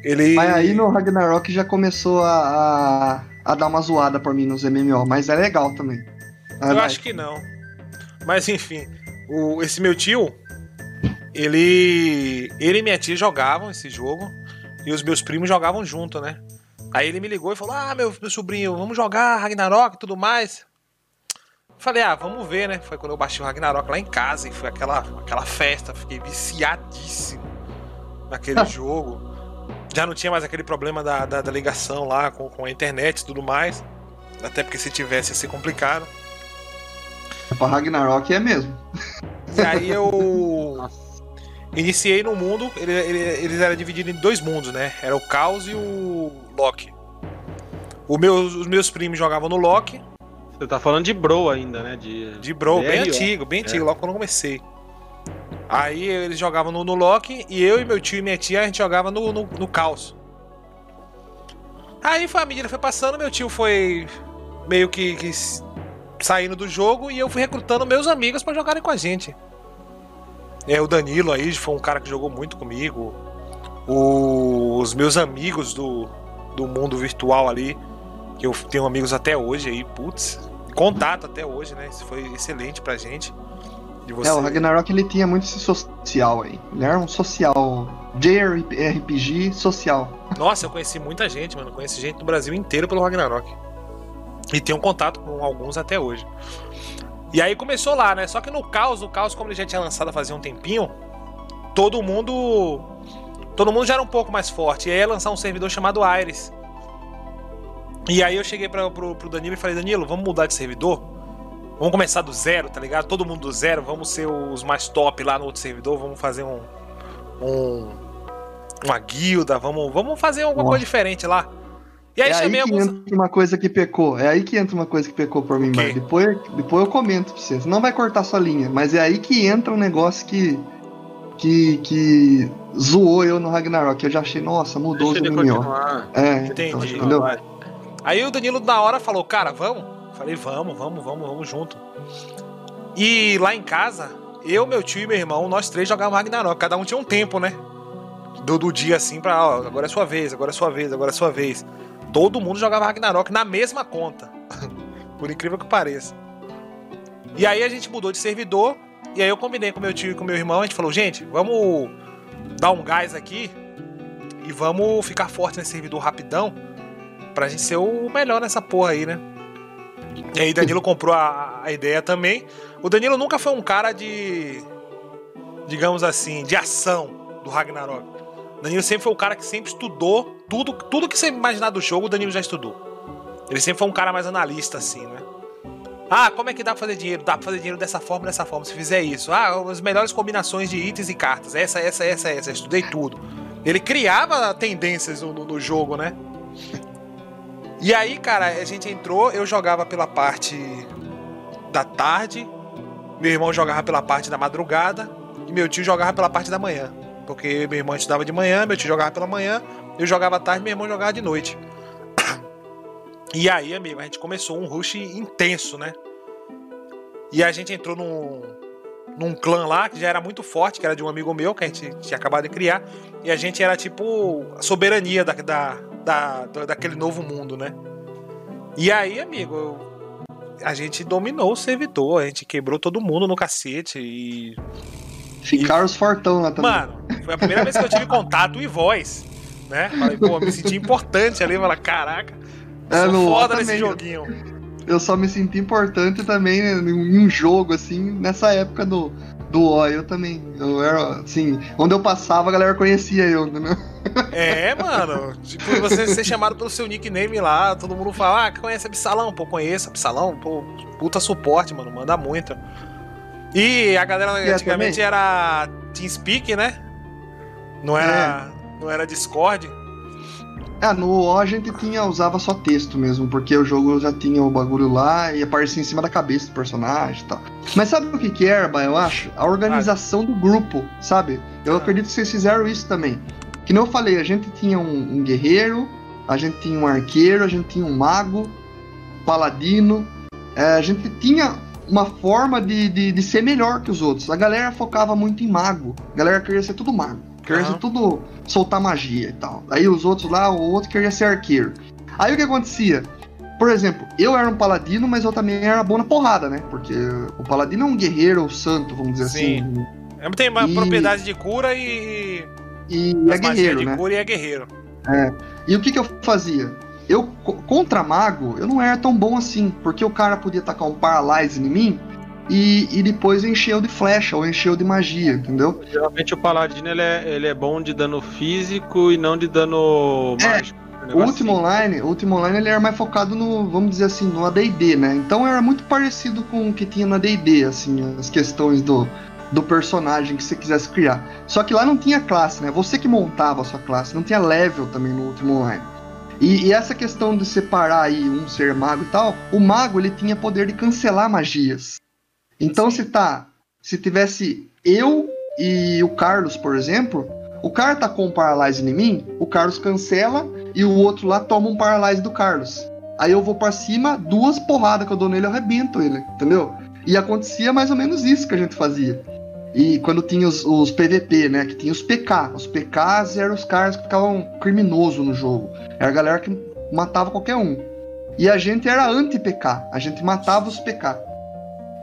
Ele... Mas aí no Ragnarok já começou a, a, a dar uma zoada por mim nos MMO, mas é legal também. eu vai. acho que não. Mas enfim, o, esse meu tio, ele. Ele e minha tia jogavam esse jogo e os meus primos jogavam junto, né? Aí ele me ligou e falou: Ah, meu, meu sobrinho, vamos jogar Ragnarok e tudo mais. Falei, ah, vamos ver, né? Foi quando eu baixei o Ragnarok lá em casa e foi aquela, aquela festa. Fiquei viciadíssimo naquele jogo. Já não tinha mais aquele problema da, da, da ligação lá com, com a internet e tudo mais. Até porque se tivesse ia ser complicado. Pra Ragnarok é mesmo. E aí eu. Iniciei no mundo, ele, ele, eles eram divididos em dois mundos, né? Era o Caos e o Loki. O meu, os meus primos jogavam no Loki. Você tá falando de Bro ainda, né? De, de Bro, bem antigo, bem antigo, é. logo quando eu comecei. Aí eles jogavam no, no Loki e eu e meu tio e minha tia a gente jogava no, no, no Caos. Aí foi, a medida foi passando, meu tio foi meio que, que saindo do jogo e eu fui recrutando meus amigos para jogarem com a gente. É, o Danilo aí foi um cara que jogou muito comigo. O, os meus amigos do, do mundo virtual ali, que eu tenho amigos até hoje aí, putz, contato até hoje, né? Isso foi excelente pra gente. É, o Ragnarok ele tinha muito esse social aí. Ele era um social. JRPG social. Nossa, eu conheci muita gente, mano. conheci gente do Brasil inteiro pelo Ragnarok. E tenho contato com alguns até hoje. E aí começou lá, né? Só que no caos, o caos, como ele já tinha lançado fazia um tempinho, todo mundo. Todo mundo já era um pouco mais forte. E aí ia lançar um servidor chamado Ares. E aí eu cheguei pra, pro, pro Danilo e falei, Danilo, vamos mudar de servidor? Vamos começar do zero, tá ligado? Todo mundo do zero, vamos ser os mais top lá no outro servidor, vamos fazer um. um uma guilda, vamos, vamos fazer alguma Nossa. coisa diferente lá. E aí é aí que alguns... entra uma coisa que pecou. É aí que entra uma coisa que pecou por mim, mas depois, depois eu comento pra vocês. Não vai cortar sua linha, mas é aí que entra um negócio que. que. que zoou eu no Ragnarok. Eu já achei, nossa, mudou Deixa os MMO. É, Entendi. Então, entendeu? Aí o Danilo na hora falou, cara, vamos? Falei, vamos, vamos, vamos, vamos junto. E lá em casa, eu, meu tio e meu irmão, nós três jogávamos Ragnarok. Cada um tinha um tempo, né? Do, do dia assim pra, ó, agora é sua vez, agora é sua vez, agora é sua vez todo mundo jogava Ragnarok na mesma conta. Por incrível que pareça. E aí a gente mudou de servidor. E aí eu combinei com meu tio e com meu irmão. A gente falou, gente, vamos dar um gás aqui. E vamos ficar forte nesse servidor rapidão. Pra gente ser o melhor nessa porra aí, né? E aí Danilo comprou a, a ideia também. O Danilo nunca foi um cara de. Digamos assim, de ação do Ragnarok. Danilo sempre foi o cara que sempre estudou tudo, tudo que você imaginar do jogo, o Danilo já estudou. Ele sempre foi um cara mais analista, assim, né? Ah, como é que dá pra fazer dinheiro? Dá pra fazer dinheiro dessa forma, dessa forma. Se fizer isso. Ah, as melhores combinações de itens e cartas. Essa, essa, essa, essa. Eu estudei tudo. Ele criava tendências no, no jogo, né? E aí, cara, a gente entrou, eu jogava pela parte da tarde, meu irmão jogava pela parte da madrugada e meu tio jogava pela parte da manhã. Porque meu irmão estudava de manhã, meu tio jogava pela manhã, eu jogava tarde, meu irmão jogava de noite. E aí, amigo, a gente começou um rush intenso, né? E a gente entrou num, num clã lá que já era muito forte, que era de um amigo meu que a gente tinha acabado de criar. E a gente era tipo a soberania da, da, da, daquele novo mundo, né? E aí, amigo, a gente dominou o servidor, a gente quebrou todo mundo no cacete e. Ficaram e... os fortão lá também. Mano, foi a primeira vez que eu tive contato e voz né? Falei, pô, me senti importante ali, falei, caraca, é, sou foda nesse joguinho. Eu só me senti importante também em um jogo, assim, nessa época do, do O, eu também. Eu era, assim, onde eu passava, a galera conhecia eu, entendeu? É, mano. Tipo, você ser chamado pelo seu nickname lá, todo mundo fala, ah, conhece Absalão? Pô, conheço Absalão, pô, puta suporte, mano, manda muito. E a galera e antigamente era TeamSpeak, né? Não era. É. Não era Discord? Ah, no O a gente tinha, usava só texto mesmo, porque o jogo já tinha o bagulho lá e aparecia em cima da cabeça do personagem e tal. Mas sabe o que que é, Erba, eu acho? A organização do grupo, sabe? Eu ah. acredito que vocês fizeram isso também. Que não eu falei, a gente tinha um, um, guerreiro, a gente tinha um arqueiro, a gente tinha um mago, paladino, é, a gente tinha uma forma de, de, de, ser melhor que os outros. A galera focava muito em mago. A galera queria ser tudo mago. Queria uhum. ser tudo soltar magia e tal. Aí os outros lá, o outro queria ser arqueiro. Aí o que acontecia? Por exemplo, eu era um paladino, mas eu também era bom na porrada, né? Porque o paladino é um guerreiro ou santo, vamos dizer Sim. assim. É, tem uma e... propriedade de cura e. E é guerreiro, de né? cura e é guerreiro. É. E o que, que eu fazia? Eu, contra mago, eu não era tão bom assim, porque o cara podia tacar um paralyze em mim e, e depois encheu de flecha ou encheu de magia, entendeu? Geralmente o paladino ele é, ele é bom de dano físico e não de dano é, mágico. O último assim. online, o último online ele era mais focado no, vamos dizer assim, no AD&D, né? Então era muito parecido com o que tinha no AD&D, assim, as questões do, do personagem que você quisesse criar. Só que lá não tinha classe, né? Você que montava a sua classe, não tinha level também no último online. E, e, essa questão de separar aí um ser mago e tal, o mago ele tinha poder de cancelar magias. Então se tá, se tivesse eu e o Carlos, por exemplo, o cara tá com um paralyze em mim, o Carlos cancela e o outro lá toma um paralyze do Carlos. Aí eu vou para cima, duas porradas que eu dou nele, eu arrebento ele, entendeu? E acontecia mais ou menos isso que a gente fazia. E quando tinha os, os, PVP, né? Que tinha os PK. Os PKs eram os caras que ficavam criminosos no jogo. Era a galera que matava qualquer um. E a gente era anti-PK. A gente matava os PK.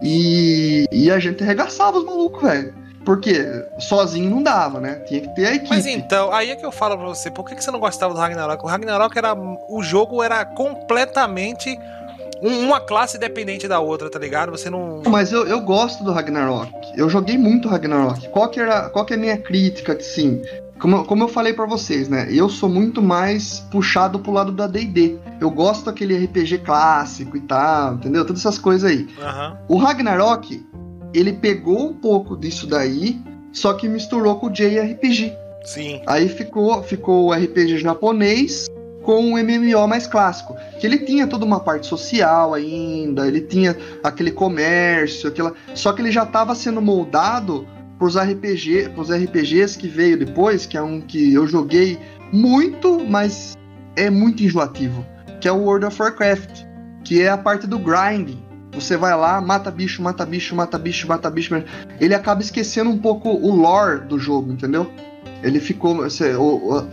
E, e a gente arregaçava os malucos, velho. Porque sozinho não dava, né? Tinha que ter a equipe. Mas então, aí é que eu falo pra você, por que, que você não gostava do Ragnarok? O Ragnarok era. O jogo era completamente uma classe dependente da outra, tá ligado? Você não. Mas eu, eu gosto do Ragnarok. Eu joguei muito Ragnarok. Qual que, era, qual que é a minha crítica? Sim, como, como eu falei para vocês, né? Eu sou muito mais puxado pro lado da DD. Eu gosto daquele RPG clássico e tal, entendeu? Todas essas coisas aí. Uhum. O Ragnarok, ele pegou um pouco disso daí, só que misturou com o JRPG. Sim. Aí ficou, ficou o RPG japonês com um MMO mais clássico, que ele tinha toda uma parte social ainda, ele tinha aquele comércio, aquela, só que ele já estava sendo moldado pros RPG, pros RPGs que veio depois, que é um que eu joguei muito, mas é muito enjoativo, que é o World of Warcraft, que é a parte do grinding. Você vai lá, mata bicho, mata bicho, mata bicho, mata bicho. Ele acaba esquecendo um pouco o lore do jogo, entendeu? Ele ficou. Você,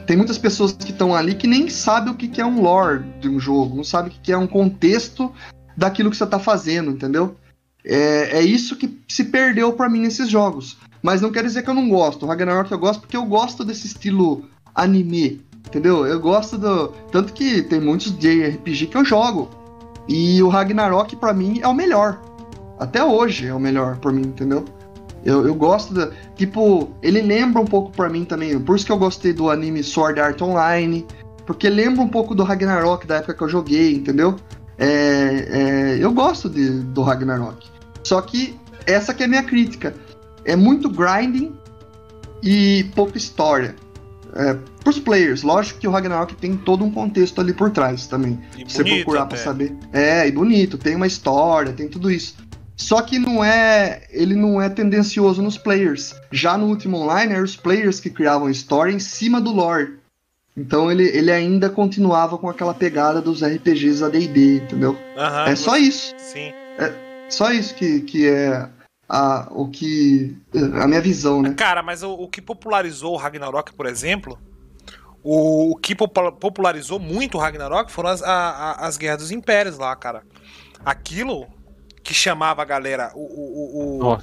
tem muitas pessoas que estão ali que nem sabem o que, que é um lore de um jogo, não sabem o que, que é um contexto daquilo que você está fazendo, entendeu? É, é isso que se perdeu para mim nesses jogos. Mas não quer dizer que eu não gosto. O Ragnarok eu gosto porque eu gosto desse estilo anime, entendeu? Eu gosto do. Tanto que tem muitos JRPG que eu jogo. E o Ragnarok para mim é o melhor. Até hoje é o melhor por mim, entendeu? Eu, eu gosto da. Tipo, ele lembra um pouco para mim também. Por isso que eu gostei do anime Sword Art Online. Porque lembra um pouco do Ragnarok da época que eu joguei, entendeu? É, é, eu gosto de, do Ragnarok. Só que essa que é a minha crítica. É muito grinding e pouca história. É, pros players, lógico que o Ragnarok tem todo um contexto ali por trás também. E você procurar pra saber. É, e bonito, tem uma história, tem tudo isso. Só que não é, ele não é tendencioso nos players. Já no último online, eram os players que criavam história em cima do lore. Então ele, ele ainda continuava com aquela pegada dos RPGs AD&D, entendeu? Uhum, é só isso. Sim. É só isso que, que é a, o que a minha visão, né? Cara, mas o, o que popularizou o Ragnarok, por exemplo, o, o que popularizou muito o Ragnarok foram as, a, a, as guerras dos impérios lá, cara. Aquilo que chamava a galera, o, o, o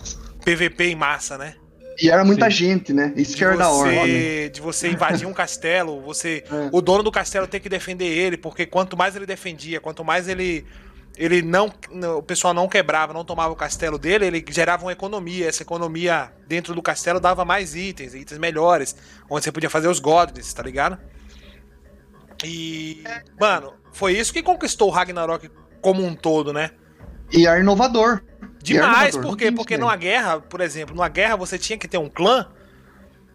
PVP em massa, né? E era muita Sim. gente, né? Isso que era da hora. De você invadir um castelo, você. É. O dono do castelo tem que defender ele, porque quanto mais ele defendia, quanto mais ele. Ele não. O pessoal não quebrava, não tomava o castelo dele, ele gerava uma economia. Essa economia dentro do castelo dava mais itens, itens melhores, onde você podia fazer os gods, tá ligado? E. Mano, foi isso que conquistou o Ragnarok como um todo, né? E é inovador. Demais, por quê? Porque numa guerra, por exemplo, numa guerra você tinha que ter um clã,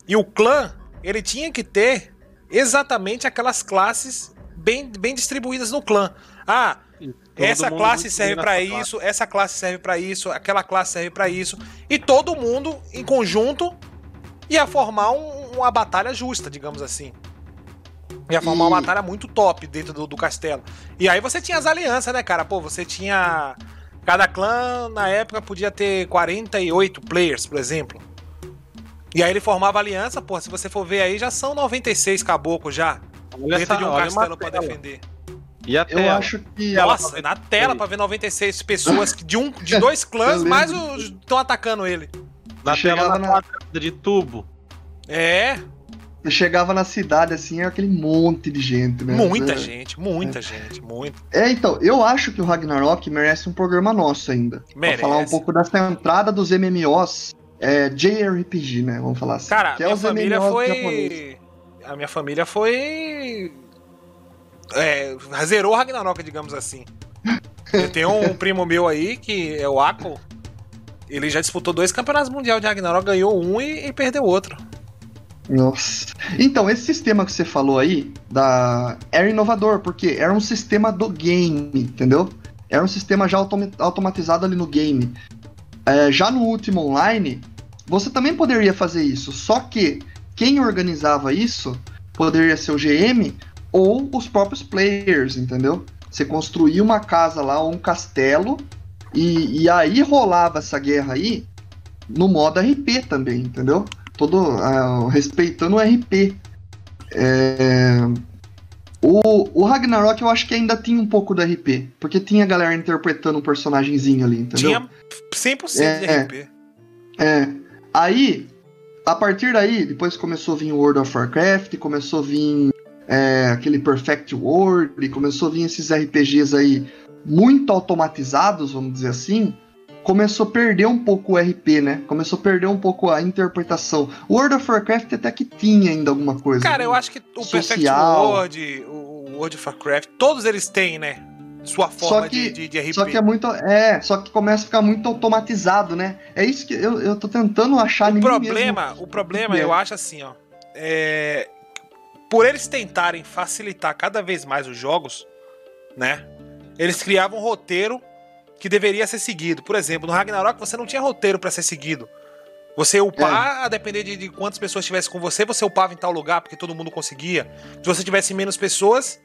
e o clã, ele tinha que ter exatamente aquelas classes bem, bem distribuídas no clã. Ah, essa classe serve para isso, classe. essa classe serve para isso, aquela classe serve para isso, e todo mundo em conjunto ia formar um, uma batalha justa, digamos assim. Ia formar e... uma batalha muito top dentro do, do castelo. E aí você tinha as alianças, né, cara? Pô, você tinha Cada clã, na época, podia ter 48 players, por exemplo. E aí ele formava aliança, pô, se você for ver aí, já são 96 caboclos já. Olha dentro essa, de um olha castelo pra defender. E a Eu acho que. ela- Nossa, na tela pra ver 96 pessoas de, um, de dois clãs, mais os estão atacando ele. Na tela na- de tubo. É, Você chegava na cidade assim, era aquele monte de gente, né? muita É. gente, muita gente, muita. É, então, eu acho que o Ragnarok merece um programa nosso ainda. Merece. Pra falar um pouco dessa entrada dos MMOs, é, JRPG, né? Vamos falar assim. Cara, Que é minha os família MMOs foi. japoneses. A minha família foi. É, zerou o Ragnarok, digamos assim. Eu tenho um primo meu aí, que é o Ako. Ele já disputou dois campeonatos mundiais de Ragnarok, ganhou um e, e perdeu outro. Nossa. Então, esse sistema que você falou aí, da... era inovador, porque era um sistema do game, entendeu? Era um sistema já automa- automatizado ali no game. É, já no último online, você também poderia fazer isso, só que quem organizava isso poderia ser o GM ou os próprios players, entendeu? Você construía uma casa lá, ou um castelo, e, e aí rolava essa guerra aí no modo RP também, entendeu? Todo ah, respeitando o RP. É, o, o Ragnarok eu acho que ainda tinha um pouco do RP, porque tinha a galera interpretando um personagemzinho ali, entendeu? Tinha 100% de É, RP. É. Aí, a partir daí, depois começou a vir o World of Warcraft, começou a vir é, aquele Perfect World, começou a vir esses RPGs aí muito automatizados, vamos dizer assim. Começou a perder um pouco o RP, né? Começou a perder um pouco a interpretação. O World of Warcraft até que tinha ainda alguma coisa. Cara, eu acho que o Perfect Social. World, o World of Warcraft, todos eles têm, né? Sua forma que- de, de, de RP. Só que é muito. É, só que começa a ficar muito automatizado, né? É isso que eu, eu tô tentando achar O problema, mesmo. o problema, É. eu acho assim, ó. É, por eles tentarem facilitar cada vez mais os jogos, né? Eles criavam um roteiro que deveria ser seguido. Por exemplo, no Ragnarok você não tinha roteiro pra ser seguido. Você upar, É. a depender de, de quantas pessoas estivessem com você, você upava em tal lugar porque todo mundo conseguia. Se você tivesse menos pessoas,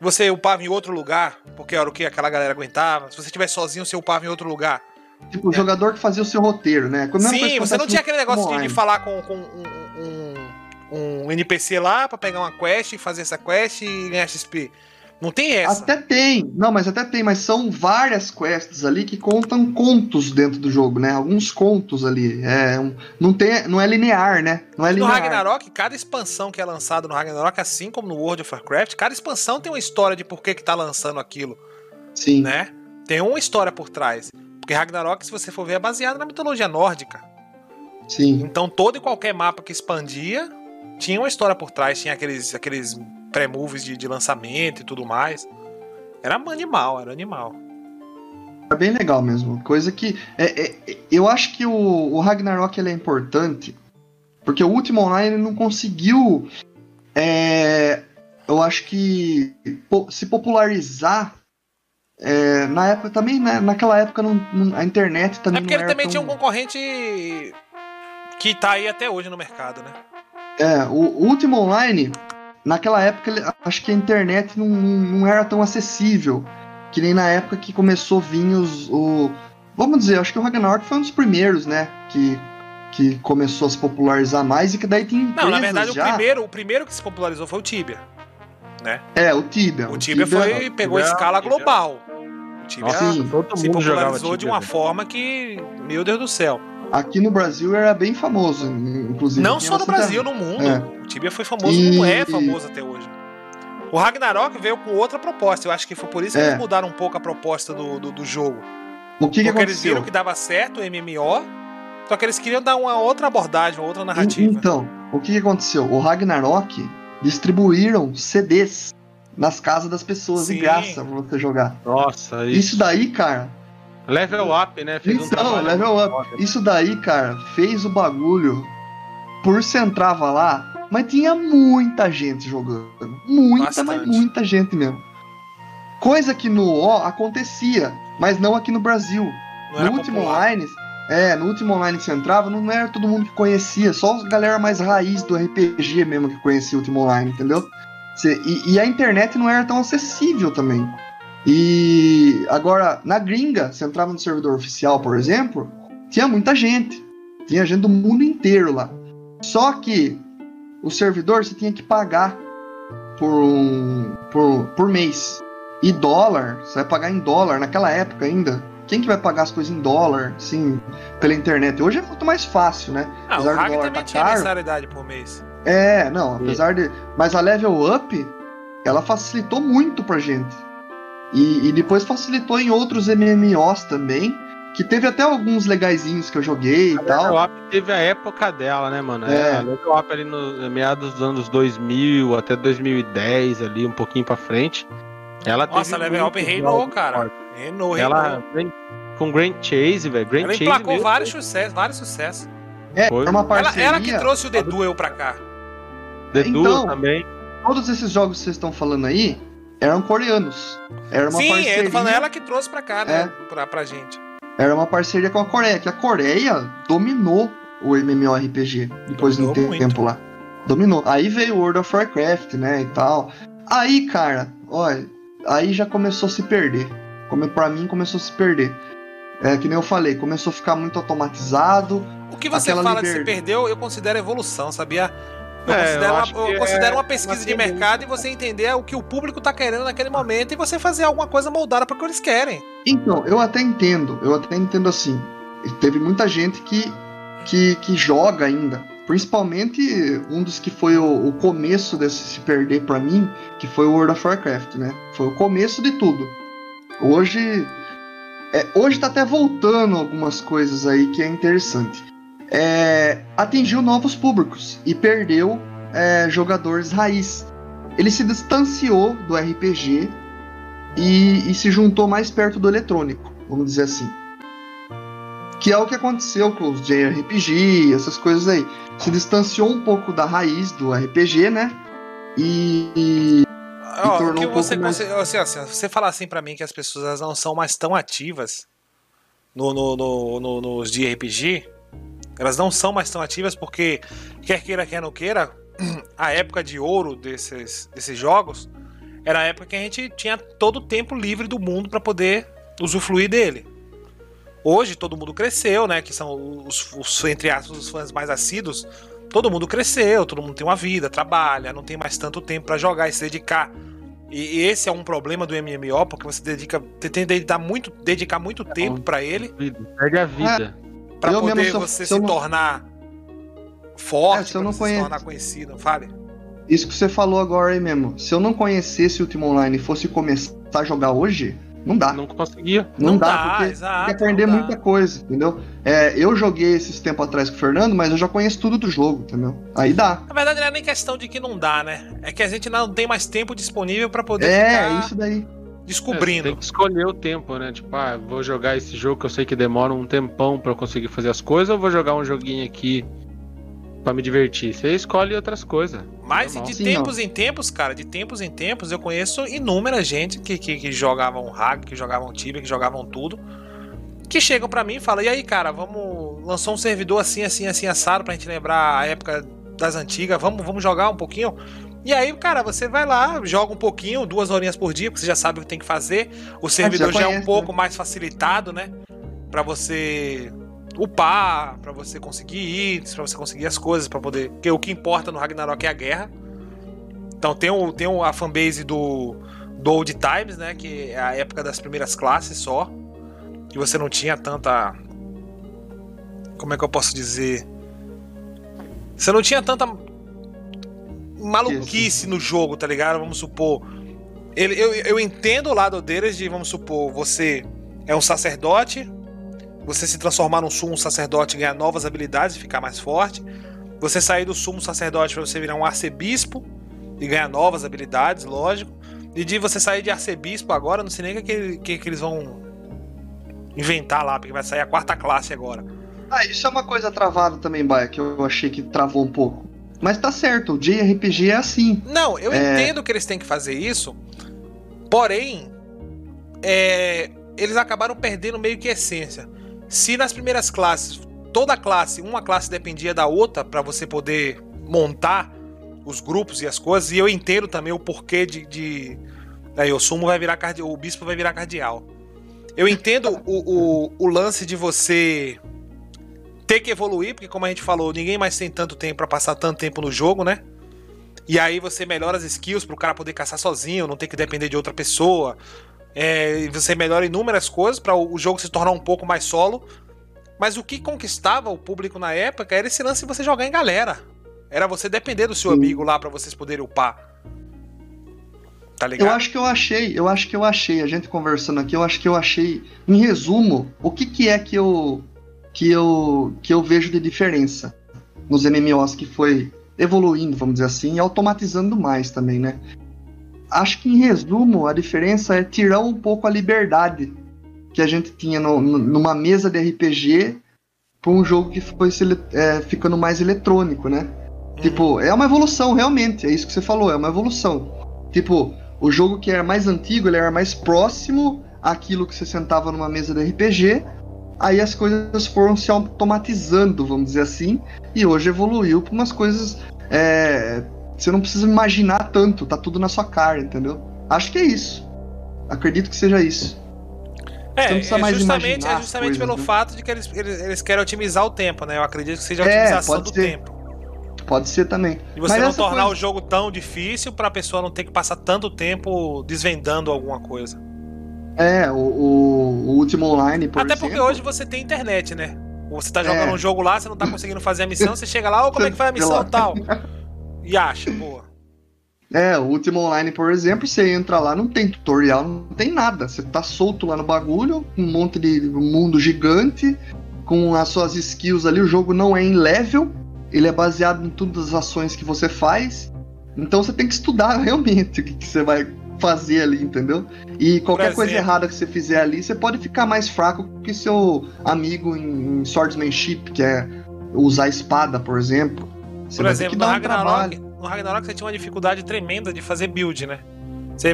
você upava em outro lugar, porque era o que aquela galera aguentava. Se você estivesse sozinho, você upava em outro lugar. Tipo, o jogador que fazia o seu roteiro, né? É Sim, você não tinha aquele negócio de, de falar com, com um, um- um NPC lá pra pegar uma quest e fazer essa quest e ganhar XP. Não tem essa. Até tem, não, mas até tem, mas são várias quests ali que contam contos dentro do jogo, né? Alguns contos ali. É, um- não, tem, não é linear, né? Não é E no linear. Ragnarok, cada expansão que é lançada no Ragnarok, assim como no World of Warcraft, cada expansão tem uma história de por que, que tá lançando aquilo, Sim. né? Tem uma história por trás. Porque Ragnarok, se você for ver, é baseado na mitologia nórdica. Sim. Então todo e qualquer mapa que expandia tinha uma história por trás, tinha aqueles, aqueles pré-movies de, de lançamento e tudo mais. Era animal, era animal. É bem legal mesmo. Coisa que. é- é- eu acho que o, o Ragnarok ele é importante. Porque o último online não conseguiu. é, eu acho que. po- se popularizar. é, na época também, né, naquela época não, não- a internet também É porque não ele era também tão... tinha um concorrente que tá aí até hoje no mercado, né? É, o, o último online, naquela época, acho que a internet não, não, era tão acessível. Que nem na época que começou a vir os. O, vamos dizer, acho que o Ragnarok foi um dos primeiros, né? Que, que começou a se popularizar mais e que daí tem empresas Não, na verdade, já. o primeiro, o primeiro que se popularizou foi o Tibia. É, o Tibia. O Tibia foi, pegou Tibia- escala Tibia- global. O Tibia Nossa, Sim. todo se mundo jogava popularizou de Tibia, uma velho. forma que, meu Deus do céu. Aqui no Brasil era bem famoso, inclusive. Não só no Brasil, no mundo. É. O Tibia foi famoso E- como é famoso até hoje. O Ragnarok veio com outra proposta. Eu acho que foi por isso que É. eles mudaram um pouco a proposta do, do, do jogo. O que, que Porque eles aconteceu? viram que dava certo o MMO, só que eles queriam dar uma outra abordagem, uma outra narrativa. Então, o que, que aconteceu? O Ragnarok distribuíram CDs nas casas das pessoas de Sim. graça pra você jogar. Nossa, isso. Isso daí, cara, Level up, né? Fez um Então, level up. foda. Isso daí, cara, fez o bagulho. Por você entrava lá, mas tinha muita gente jogando. Muita, mas Bastante. muita gente mesmo. Coisa que no O acontecia, mas não aqui no Brasil. Não no último popular. online, é, no último online que você entrava, não era todo mundo que conhecia, só a galera mais raiz do RPG mesmo que conhecia o último online, entendeu? E, e a internet não era tão acessível também. E agora, na gringa, você entrava no servidor oficial, por exemplo, tinha muita gente. Tinha gente do mundo inteiro lá. Só que o servidor você tinha que pagar por, um, por, por mês. E dólar, você vai pagar em dólar naquela época ainda. Quem que vai pagar as coisas em dólar, assim, pela internet? Hoje é muito mais fácil, né? Ah, o Hack também tá tinha caro, mensalidade por mês. É, não, apesar de. Mas a Level Up, ela facilitou muito pra gente. E, e depois facilitou em outros MMOs também. Que teve até alguns legaisinhos que eu joguei a e tal. Level Up teve a época dela, né, mano? É. A Level Up ali no meados dos anos 2000 até 2010, ali, um pouquinho pra frente. Ela Nossa, a Level Up reinou, cara. Reinou, reinou. Ela com Grand Chase, velho. Grand ela Chase emplacou vários sucessos, vários sucessos. É, Foi. uma parceria. Ela, ela que trouxe o The Duel pra cá. The Duel então, também. Todos esses jogos que vocês estão falando aí eram coreanos. Era uma Sim, parceria. Sim, falando ela que trouxe pra cá, né? É. Pra, pra gente. Era uma parceria com a Coreia, que a Coreia dominou o MMORPG depois de um tempo lá. Dominou. Aí veio o World of Warcraft, né, e tal. Aí, cara, olha, aí já começou a se perder. Como pra mim começou a se perder. É que nem eu falei, começou a ficar muito automatizado. O que você fala liber... de se perdeu, eu considero evolução, sabia? Eu, é, considero, eu uma, eu considero é uma pesquisa uma de mercado e você entender o que o público tá querendo naquele momento e você fazer alguma coisa moldada para o que eles querem. Então, eu até entendo, eu até entendo assim. Teve muita gente que, que, que joga ainda. Principalmente um dos que foi o, o começo desse se perder para mim, que foi o World of Warcraft, né? Foi o começo de tudo. Hoje. É, hoje tá até voltando algumas coisas aí que é interessante é, atingiu novos públicos e perdeu é, jogadores raiz. Ele se distanciou do RPG e, e, se juntou mais perto do eletrônico, vamos dizer assim. Que é o que aconteceu com os JRPG, essas coisas aí. Se distanciou um pouco da raiz do RPG, né? E. e oh, tornou que um você, mais... você, assim, você falar assim para mim que as pessoas não são mais tão ativas no, no, no, no nos JRPG, elas não são mais tão ativas porque, quer queira, quer não queira, a época de ouro desses, desses jogos era a época que a gente tinha todo o tempo livre do mundo para poder usufruir dele. Hoje todo mundo cresceu, né? Que são os, os, entre aspas, os fãs mais assíduos. Todo mundo cresceu, todo mundo tem uma vida, trabalha, não tem mais tanto tempo para jogar e se dedicar. E, e esse é um problema do MMO, porque você dedica, tem que dedicar muito, dedicar muito é tempo para ele. Perde a vida para poder mesmo, você se, se tornar forte, é, se, eu não conhe... se tornar conhecido, fale. Isso que você falou agora aí mesmo. Se eu não conhecesse o Ultima Online e fosse começar a jogar hoje, não dá. Não conseguia. Não, não dá, dá, porque exato, tem que aprender muita coisa, entendeu? É, eu joguei esses tempos atrás com o Fernando, mas eu já conheço tudo do jogo, entendeu? Aí dá. Na verdade, não é nem questão de que não dá, né? É que a gente não tem mais tempo disponível para poder é, ficar... É, isso daí descobrindo. É, tem que escolher o tempo, né? Tipo, ah, vou jogar esse jogo que eu sei que demora um tempão para eu conseguir fazer as coisas, ou vou jogar um joguinho aqui para me divertir. Você escolhe outras coisas. Mas de Sim, tempos não. em tempos, cara, de tempos em tempos, eu conheço inúmera gente que, que, que jogavam hack, que jogavam Tibia, que jogavam tudo. Que chegam para mim e falam: e aí, cara, vamos. Lançou um servidor assim, assim, assim, assado pra gente lembrar a época das antigas, vamos, vamos jogar um pouquinho. E aí, cara, você vai lá, joga um pouquinho, duas horinhas por dia, porque você já sabe o que tem que fazer. O servidor já, já, é um pouco né? mais facilitado, né? Para você upar, para você conseguir itens, para você conseguir as coisas, para poder. Porque o que importa no Ragnarok é a guerra. Então tem, o, tem a fanbase do, do Old Times, né? Que é a época das primeiras classes só. Que você não tinha tanta. Como é que eu posso dizer? Você não tinha tanta maluquice no jogo, tá ligado? Vamos supor. Ele, eu, eu entendo o lado deles de, vamos supor, você é um sacerdote, você se transformar num sumo sacerdote e ganhar novas habilidades e ficar mais forte. Você sair do sumo sacerdote para você virar um arcebispo e ganhar novas habilidades, lógico. E de você sair de arcebispo agora, não sei nem o que, que, que eles vão inventar lá, porque vai sair a quarta classe agora. Ah, isso é uma coisa travada também, Baia, que eu achei que travou um pouco. Mas tá certo, o JRPG é assim. Não, eu é... entendo que eles têm que fazer isso, porém, é, eles acabaram perdendo meio que a essência. Se nas primeiras classes, toda classe, uma classe dependia da outra para você poder montar os grupos e as coisas, e eu entendo também o porquê de, de, Aí o sumo vai virar cardeal, o bispo vai virar cardeal. Eu entendo o, o, o lance de você ter que evoluir, porque como a gente falou, ninguém mais tem tanto tempo para passar tanto tempo no jogo, né? E aí você melhora as skills para o cara poder caçar sozinho, não ter que depender de outra pessoa. É, você melhora inúmeras coisas para o jogo se tornar um pouco mais solo. Mas o que conquistava o público na época era esse lance de você jogar em galera. Era você depender do seu Sim. amigo lá para vocês poderem upar. Tá ligado? Eu acho que eu achei, eu acho que eu achei, a gente conversando aqui, eu acho que eu achei, em resumo, o que que é que eu que eu que eu vejo de diferença nos MMOs que foi evoluindo, vamos dizer assim, e automatizando mais também, né? Acho que em resumo a diferença é tirar um pouco a liberdade que a gente tinha no, numa mesa de RPG para um jogo que foi se, é, ficando mais eletrônico, né? Uhum. Tipo, é uma evolução, realmente, é isso que você falou, é uma evolução. Tipo, o jogo que era mais antigo, ele era mais próximo àquilo que você sentava numa mesa de RPG, aí as coisas foram se automatizando, vamos dizer assim, e hoje evoluiu para umas coisas. É, você não precisa imaginar tanto, tá tudo na sua cara, entendeu? Acho que é isso. Acredito que seja isso. É, é justamente, é justamente coisas, pelo né? fato de que eles, eles, eles, querem otimizar o tempo, né? Eu acredito que seja a é, otimização do ser. tempo. Pode ser também. E você Mas não tornar coisa... o jogo tão difícil pra pessoa não ter que passar tanto tempo desvendando alguma coisa. É, o, o, o último online, por Até exemplo... porque hoje você tem internet, né? Você tá jogando é. um jogo lá, você não tá conseguindo fazer a missão, você chega lá, oh, como é que faz a missão e tal. E acha, boa. É, o último online, por exemplo, você entra lá, não tem tutorial, não tem nada. Você tá solto lá no bagulho, um monte de mundo gigante, com as suas skills ali. O jogo não é em level, ele é baseado em todas as ações que você faz. Então você tem que estudar realmente o que, que você vai fazer ali, entendeu? E qualquer coisa errada que você fizer ali, você pode ficar mais fraco que seu amigo em swordsmanship, que é usar espada, por exemplo. Você por exemplo, no Ragnarok, um no Ragnarok você tinha uma dificuldade tremenda de fazer build, né?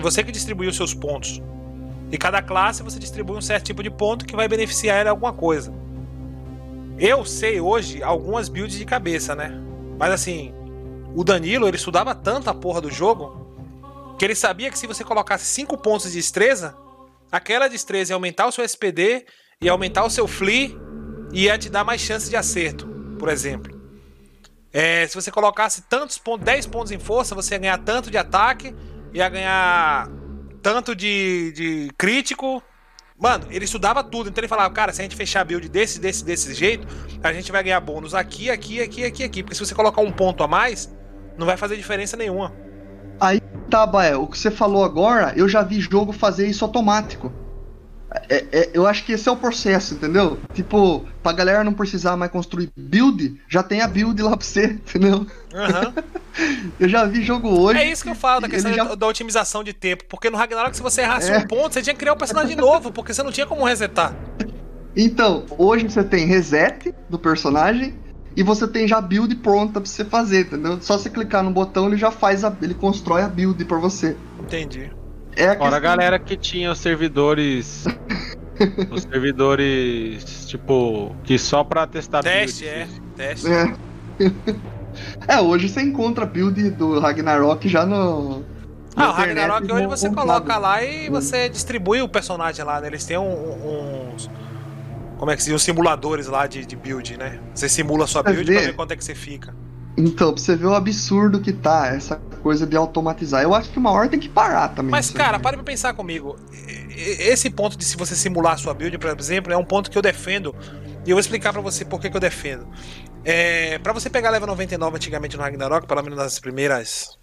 Você que distribuiu seus pontos. E cada classe você distribui um certo tipo de ponto que vai beneficiar ela em alguma coisa. Eu sei hoje algumas builds de cabeça, né? Mas assim, o Danilo, ele estudava tanto a porra do jogo que ele sabia que se você colocasse 5 pontos de destreza, aquela destreza ia aumentar o seu SPD, ia aumentar o seu flee e ia te dar mais chance de acerto, por exemplo. É, se você colocasse tantos pontos, 10 pontos em força, você ia ganhar tanto de ataque, ia ganhar tanto de, de crítico. Mano, ele estudava tudo, então ele falava, cara, se a gente fechar a build desse, desse, desse jeito, a gente vai ganhar bônus aqui, aqui, aqui, aqui, aqui. Porque se você colocar um ponto a mais, não vai fazer diferença nenhuma. Aí tá, Baé, o que você falou agora, eu já vi jogo fazer isso automático. É, é, eu acho que esse é o processo, entendeu? Tipo, pra galera não precisar mais construir build, já tem a build lá pra você, entendeu? Uhum. eu já vi jogo hoje. É isso que eu falo da questão já... da otimização de tempo. Porque no Ragnarok, se você errasse é. um ponto, você tinha que criar um personagem novo, porque você não tinha como resetar. Então, hoje você tem reset do personagem e você tem já a build pronta pra você fazer, entendeu? Só você clicar no botão, ele já faz a. ele constrói a build pra você. Entendi. É a Fora a galera que tinha os servidores. os servidores, tipo, que só pra testar Teste, build, é. Teste. É. é, hoje você encontra a build do Ragnarok já no. Ah, o Ragnarok hoje você coloca lá e você distribui o personagem lá, né? Eles têm um, uns. Como é que se Os simuladores lá de, de build, né? Você simula a sua build ver... pra ver quanto é que você fica. Então, pra você ver o absurdo que tá essa coisa de automatizar. Eu acho que uma hora tem que parar também. Mas, cara, pare pra pensar comigo. Esse ponto de se você simular a sua build, por exemplo, é um ponto que eu defendo. E eu vou explicar para você por que, que, eu defendo. É, para você pegar level 99 antigamente no Ragnarok, pelo menos nas primeiras.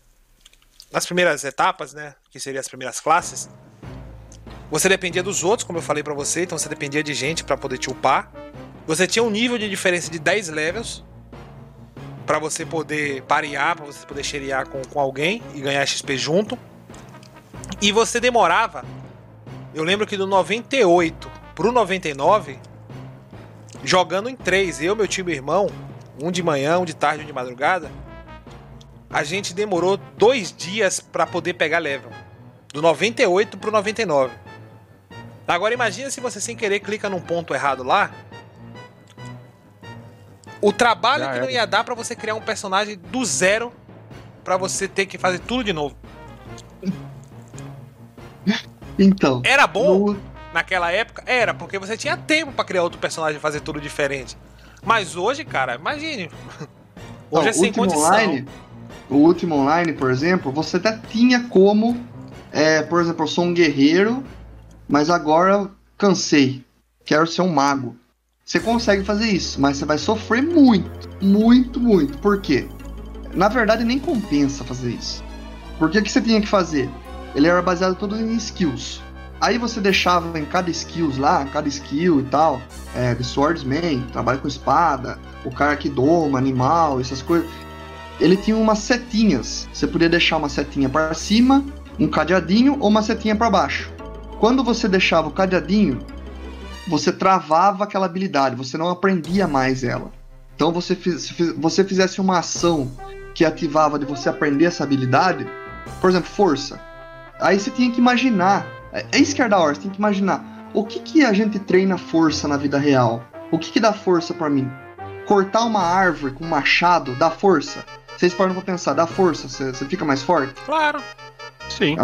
Nas primeiras etapas, né? Que seriam as primeiras classes. Você dependia dos outros, como eu falei para você, então você dependia de gente para poder te upar. Você tinha um nível de diferença de 10 levels para você poder parear, para você poder xerear com, com alguém e ganhar XP junto. E você demorava. Eu lembro que do 98 pro 99, jogando em três, eu, meu time e irmão, um de manhã, um de tarde, um de madrugada, a gente demorou dois dias para poder pegar level. Do 98 pro 99. Agora imagina se você sem querer clica num ponto errado lá o trabalho Já que não ia dar para você criar um personagem do zero para você ter que fazer tudo de novo. Então. Era bom no- naquela época? Era, porque você tinha tempo pra criar outro personagem e fazer tudo diferente. Mas hoje, cara, imagine. Hoje é o sem último condição. online, o último online, por exemplo, você até tinha como, é, por exemplo, eu sou um guerreiro, mas agora cansei, quero ser um mago. Você consegue fazer isso, mas você vai sofrer muito, muito, muito. Por quê? Na verdade, nem compensa fazer isso. Porque o que você tinha que fazer? Ele era baseado todo em skills. Aí você deixava em cada skills lá, cada skill e tal, é, de swordsman, trabalho com espada, o cara que doma animal, essas coisas. Ele tinha umas setinhas. Você podia deixar uma setinha para cima, um cadeadinho ou uma setinha para baixo. Quando você deixava o cadeadinho, você travava aquela habilidade, você não aprendia mais ela. Então você fiz, se você fizesse uma ação que ativava de você aprender essa habilidade, por exemplo, força. Aí você tinha que imaginar, é é isso que é da hora, você tem que imaginar o que que a gente treina força na vida real? O que que dá força pra mim? Cortar uma árvore com um machado dá força? Vocês param pra pensar, dá força? Você você fica mais forte? Claro. Sim.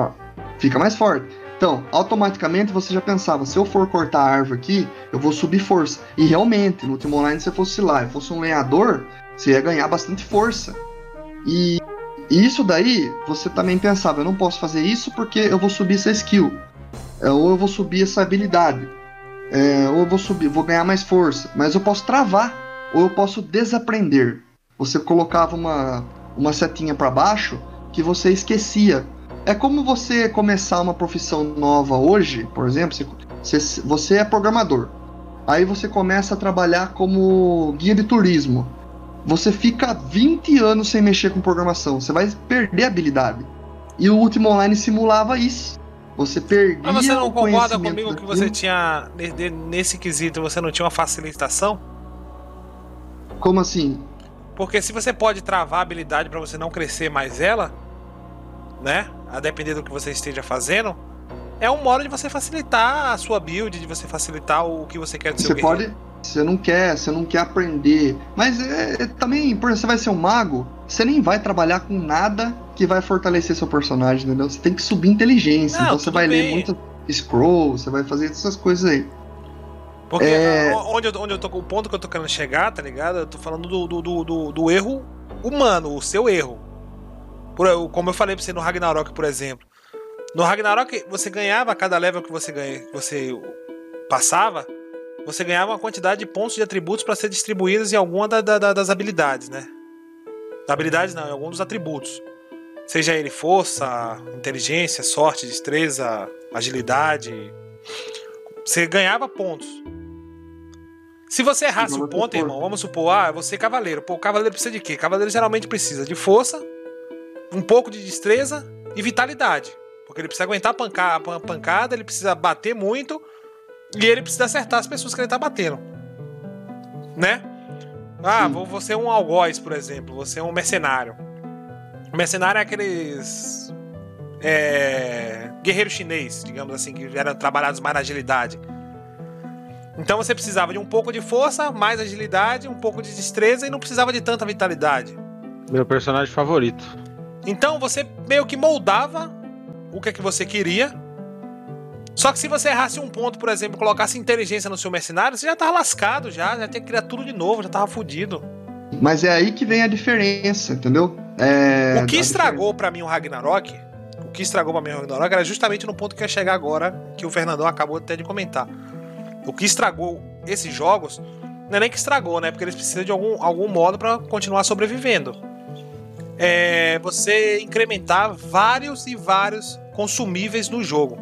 fica mais forte. Então, automaticamente você já pensava, se eu for cortar a árvore aqui, eu vou subir força. E realmente, no último online, se você fosse lá e fosse um lenhador, você ia ganhar bastante força. E, isso daí, você também pensava, eu não posso fazer isso porque eu vou subir essa skill. É, ou eu vou subir essa habilidade. É, ou eu vou subir, vou ganhar mais força. Mas eu posso travar, ou eu posso desaprender. Você colocava uma, uma setinha para baixo que você esquecia é como você começar uma profissão nova hoje, por exemplo, você, você- é programador. Aí você começa a trabalhar como guia de turismo. Você fica 20 anos sem mexer com programação, você vai perder a habilidade. E o último online simulava isso. Você perdia Mas você não concorda comigo que você tinha. Nesse quesito, você não tinha uma facilitação? Como assim? Porque se você pode travar a habilidade pra você não crescer mais ela, né? A depender do que você esteja fazendo, é um modo de você facilitar a sua build, de você facilitar o que você quer do seu Você guerreiro. pode. Você não quer, você não quer aprender. Mas é, é também, por exemplo, você vai ser um mago, você nem vai trabalhar com nada que vai fortalecer seu personagem, entendeu? Você tem que subir inteligência. Não, então você vai ler bem. muito scroll, você vai fazer essas coisas aí. Porque É. onde, eu, onde eu tô, o ponto que eu tô querendo chegar, tá ligado? Eu tô falando do, do, do, do- do erro humano, o seu erro. Por, como eu falei pra você no Ragnarok, por exemplo. No Ragnarok, você ganhava a cada level que você ganha, que você passava, você ganhava uma quantidade de pontos de atributos pra ser distribuídos em alguma da- da- da- das habilidades, né? Habilidades não, em algum dos atributos. Seja ele força, inteligência, sorte, destreza, agilidade. Você ganhava pontos. Se você errasse o ponto, irmão, vamos supor, ah, você é cavaleiro. Pô, o cavaleiro precisa de quê? Cavaleiro geralmente precisa de força, um pouco de destreza e vitalidade. Porque ele precisa aguentar a panca- a pan- pancada, ele precisa bater muito e ele precisa acertar as pessoas que ele tá batendo. Né? Ah, Sim. vou, vou ser um algoz, por exemplo. Você é um mercenário. O mercenário é aqueles. É, guerreiro chinês, digamos assim, que eram trabalhados mais na agilidade. Então você precisava de um pouco de força, mais agilidade, um pouco de destreza e não precisava de tanta vitalidade. Meu personagem favorito. Então você meio que moldava o que é que você queria. Só que se você errasse um ponto, por exemplo, colocasse inteligência no seu mercenário, você já tava lascado já, já tinha que criar tudo de novo, já tava fudido. Mas é aí que vem a diferença, entendeu? É, o que estragou pra mim o Ragnarok, o que estragou pra mim o Ragnarok era justamente no ponto que eu ia chegar agora, que o Fernandão acabou até de comentar. O que estragou esses jogos, não é nem que estragou, né? Porque eles precisam de algum, algum modo pra continuar sobrevivendo. É você incrementar vários e vários consumíveis no jogo.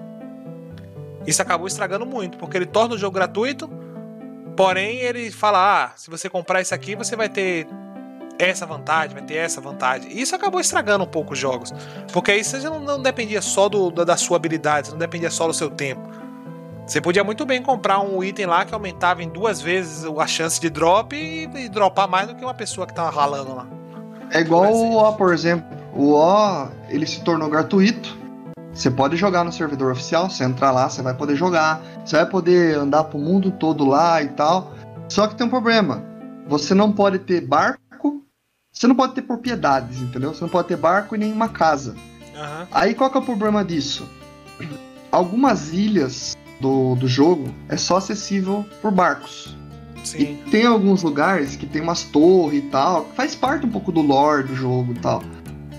Isso acabou estragando muito, porque ele torna o jogo gratuito, porém ele fala: ah, se você comprar isso aqui, você vai ter essa vantagem, vai ter essa vantagem. Isso acabou estragando um pouco os jogos. Porque aí você não, não dependia só do, da, da sua habilidade, não dependia só do seu tempo. Você podia muito bem comprar um item lá que aumentava em duas vezes a chance de drop e, e dropar mais do que uma pessoa que tava ralando lá. É igual o. O, por exemplo. O O, ele se tornou gratuito. Você pode jogar no servidor oficial, você entrar lá, você vai poder jogar. Você vai poder andar pro mundo todo lá e tal. Só que tem um problema. Você não pode ter barco, você não pode ter propriedades, entendeu? Você não pode ter barco e nenhuma casa. Aham. Aí qual que é o problema disso? algumas ilhas do, do jogo é só acessível por barcos. Sim. E tem alguns lugares que tem umas torres e tal, que faz parte um pouco do lore do jogo e tal.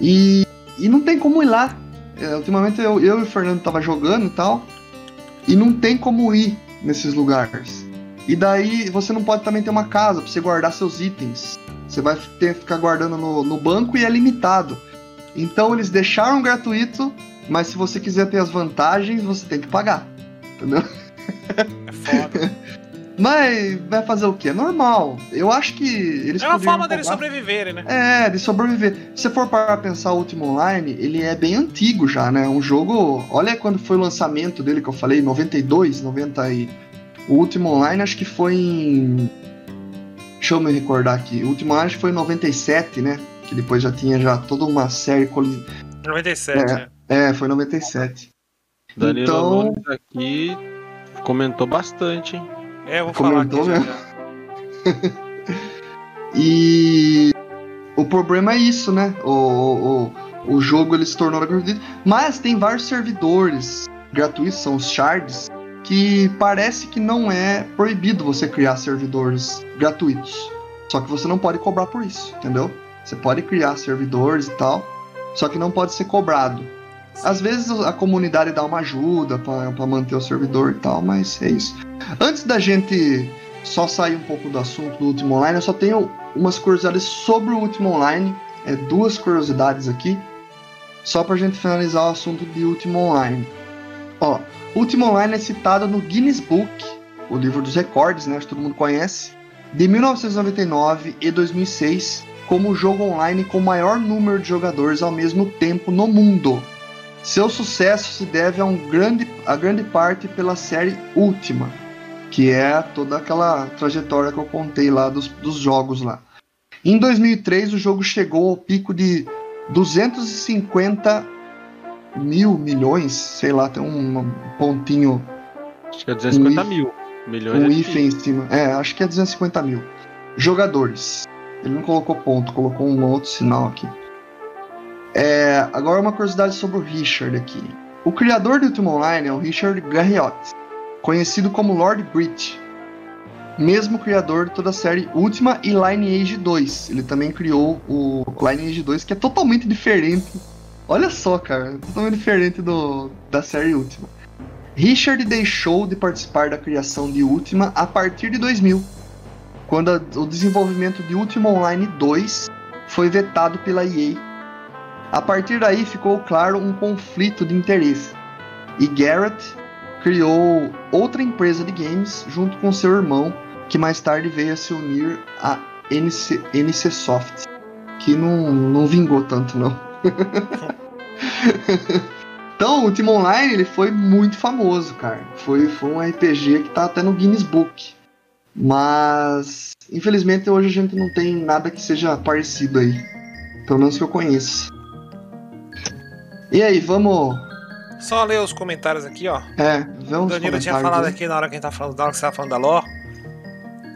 E, e não tem como ir lá. É, ultimamente eu, eu e o Fernando tava jogando e tal, e não tem como ir nesses lugares. E daí você não pode também ter uma casa pra você guardar seus itens. Você vai ter que ficar guardando no, no banco e é limitado. Então eles deixaram gratuito, mas se você quiser ter as vantagens, você tem que pagar. Entendeu? É foda. Mas vai fazer o quê? É normal. Eu acho que eles É uma forma deles sobreviverem, né? É, de sobreviver. Se você for para pensar o Ultima Online, ele é bem antigo já, né? Um jogo. Olha quando foi o lançamento dele que eu falei, 92, 90 e. O Ultima Online acho que foi em. Deixa eu me recordar aqui. O Ultima Online acho que foi em 97, né? Que depois já tinha já toda uma série. coli- 97, É. né? É, foi em 97. Danilo Então- Nunes aqui comentou bastante, hein? É, eu vou falar aqui Comentou já. mesmo? já. E o problema é isso, né? O, o, o jogo ele se tornou gratuito, mas tem vários servidores gratuitos, são os shards, que parece que não é proibido você criar servidores gratuitos. Só que você não pode cobrar por isso, entendeu? Você pode criar servidores e tal, só que não pode ser cobrado. Às vezes a comunidade dá uma ajuda para manter o servidor e tal, mas é isso. Antes da gente só sair um pouco do assunto do Ultima Online, eu só tenho umas curiosidades sobre o Ultima Online. É duas curiosidades aqui, só pra gente finalizar o assunto de Ultima Online. Ó, Ultima Online é citado no Guinness Book, o livro dos recordes, né, que todo mundo conhece, de 1999 e 2006, como o jogo online com o maior número de jogadores ao mesmo tempo no mundo. Seu sucesso se deve a, um grande, a grande parte pela série Ultima, que é toda aquela trajetória que eu contei lá dos, dos jogos lá. Em 2003, o jogo chegou ao pico de 250 mil milhões, sei lá, tem um, pontinho, Acho que é 250 Um mil. Milhões um é difícil. em cima. É, acho que é 250 mil. Jogadores. Ele não colocou ponto, colocou um outro sinal aqui. É, agora uma curiosidade sobre o Richard aqui. O criador do Ultima Online é o Richard Garriott, conhecido como Lord Brit, mesmo criador de toda a série Ultima e Lineage 2. Ele também criou o Lineage 2, que é totalmente diferente. Olha só, cara, totalmente diferente do, da série Ultima. Richard deixou de participar da criação de Ultima a partir de 2000, quando a- o desenvolvimento de Ultima Online 2 foi vetado pela EA. A partir daí ficou claro um conflito de interesse, e Garrett criou outra empresa de games junto com seu irmão, que mais tarde veio a se unir à NC, NC Soft, que não, não vingou tanto não. então, o Ultima Online ele foi muito famoso, cara. Foi, foi um RPG que tá até no Guinness Book. Mas, infelizmente, hoje a gente não tem nada que seja parecido aí. Pelo menos que eu conheça. E aí, vamos. Só ler os comentários aqui, ó. É, ver O Danilo tinha falado aqui na hora que a gente tá falando, na hora que você tava falando da lore.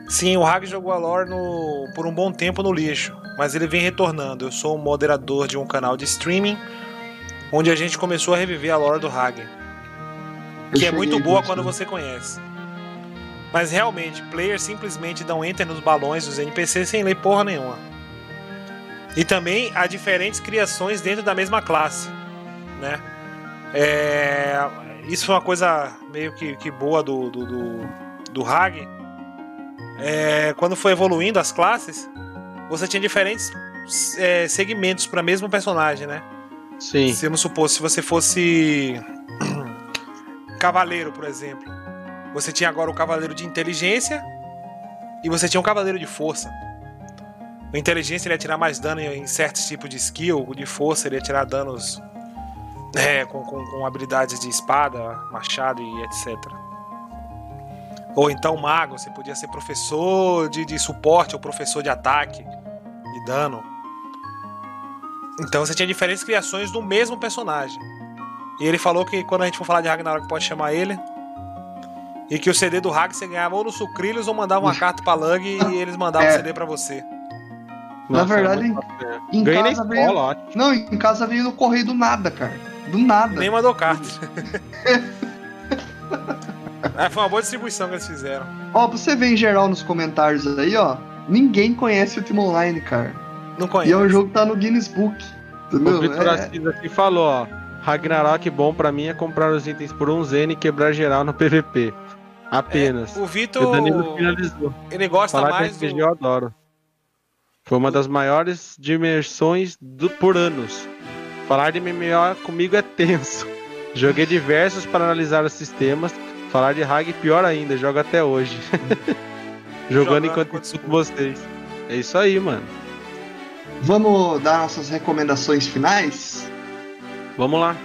Sim, o Hag jogou a lore no, por um bom tempo no lixo, mas ele vem retornando. Eu sou o moderador de um canal de streaming onde a gente começou a reviver a lore do Hag, Eu que é muito boa quando você conhece. Mas realmente, players simplesmente dão enter nos balões dos NPCs sem ler porra nenhuma. E também há diferentes criações dentro da mesma classe, né? É, isso foi uma coisa meio que, que boa do, do, do, do Hag. É, quando foi evoluindo as classes, você tinha diferentes é, segmentos para mesmo personagem, né? Sim. Se vamos supor, se você fosse cavaleiro, por exemplo, você tinha agora o cavaleiro de inteligência e você tinha um cavaleiro de força. O inteligência ele ia tirar mais dano em certos tipos de skill, o de força ele ia tirar danos é, com, com, com habilidades de espada, machado e etc. Ou então mago, você podia ser professor de, de suporte ou professor de ataque e dano. Então você tinha diferentes criações do mesmo personagem. E ele falou que quando a gente for falar de Ragnarok pode chamar ele. E que o CD do Hag você ganhava ou no Sucrilhos ou mandava uma carta pra Lug e eles mandavam o É. CD pra você. Na verdade, é muito bacana. Em na casa escola, veio. ótimo. Não, em casa veio no correio do nada, cara. Do nada. Nem mandou carta. É, foi uma boa distribuição que eles fizeram. Ó, pra você ver em geral nos comentários aí, ó, ninguém conhece o Ultima Online, cara. Não E conheço. é um jogo que tá no Guinness Book. Entendeu? O Vitor É- Assis aqui falou, ó. Ragnarok bom pra mim é comprar os itens por um Zen e quebrar geral no PVP. Apenas. O E o Vitor, Danilo finalizou. ele gosta Falar mais RPG do... eu adoro. Foi uma das maiores dimensões do, por anos. Falar de MMO comigo é tenso. Joguei diversos para analisar os sistemas. Falar de Hag pior ainda, jogo até hoje. Jogando Jogando enquanto enquanto escuto vocês. É isso aí, mano. Vamos dar nossas recomendações finais? Vamos lá.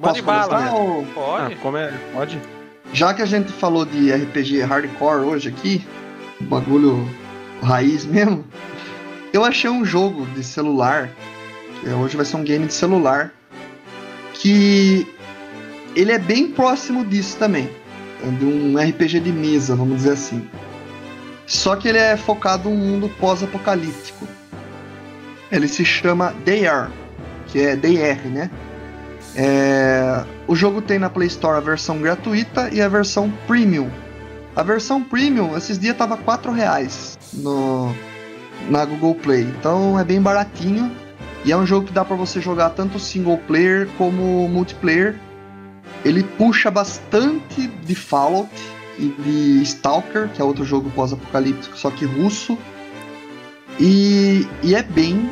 Posso bala. ou- Pode. Ah, como é? Pode? Já que a gente falou de RPG hardcore hoje aqui, bagulho raiz mesmo, eu achei um jogo de celular, que hoje vai ser um game de celular, que ele é bem próximo disso também, é de um RPG de mesa, vamos dizer assim. Só que ele é focado num mundo pós-apocalíptico. Ele se chama DR, que é DR, né? É, o jogo tem na Play Store a versão gratuita e a versão premium. A versão premium, esses dias tava 4 reais no, na Google Play. Então é bem baratinho. E é um jogo que dá para você jogar tanto single player como multiplayer. Ele puxa bastante de Fallout e de Stalker, que é outro jogo pós-apocalíptico, só que russo. E, e é bem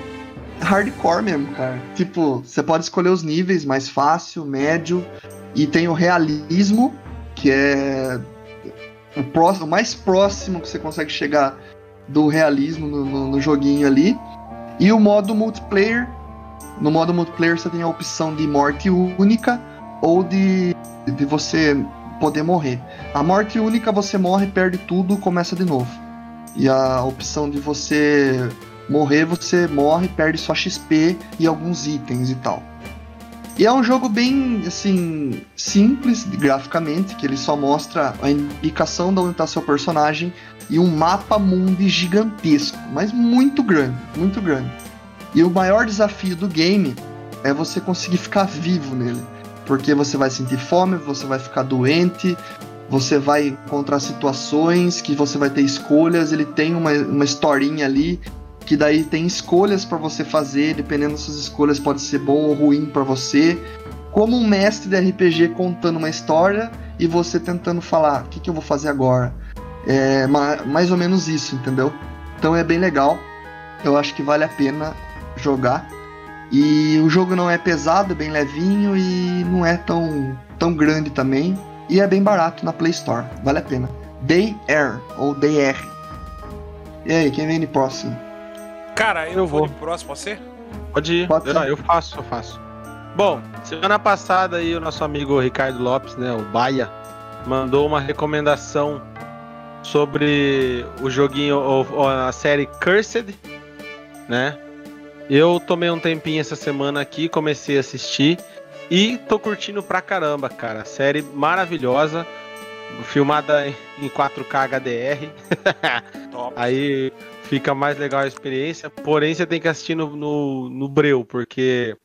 hardcore mesmo, cara. Tipo, você pode escolher os níveis mais fácil, médio, e tem o realismo, que é o, próximo, o mais próximo que você consegue chegar do realismo no, no- no joguinho ali. E o modo multiplayer. No modo multiplayer você tem a opção de morte única ou de, de você poder morrer. A morte única você morre, perde tudo, começa de novo. E a opção de você morrer, você morre, perde sua XP e alguns itens e tal. E é um jogo bem, assim, simples graficamente, que ele só mostra a indicação de onde está seu personagem e um mapa mundi gigantesco, mas muito grande, muito grande. E o maior desafio do game é você conseguir ficar vivo nele, porque você vai sentir fome, você vai ficar doente, você vai encontrar situações que você vai ter escolhas, ele tem uma, uma historinha ali que daí tem escolhas para você fazer, dependendo das suas escolhas pode ser bom ou ruim para você. Como um mestre de RPG contando uma história e você tentando falar, o que, que eu vou fazer agora? É ma- mais ou menos isso, entendeu? Então é bem legal. Eu acho que vale a pena jogar. E o jogo não é pesado, é bem levinho e não é tão, tão grande também. E é bem barato na Play Store, vale a pena. Day Air, ou DR. E aí, quem vem de próximo? Cara, eu, Eu vou vou. de próximo, você? Pode ir. Pode eu, ser. não, eu faço, eu faço. Bom, semana passada aí o nosso amigo Ricardo Lopes, né, o Baia, mandou uma recomendação sobre o joguinho, ou- ou a série Cursed, né? Eu tomei um tempinho essa semana aqui, comecei a assistir e tô curtindo pra caramba, cara. Série maravilhosa, filmada em- em 4K HDR. Top. Aí fica mais legal a experiência. Porém, você tem que assistir no, no, no breu, porque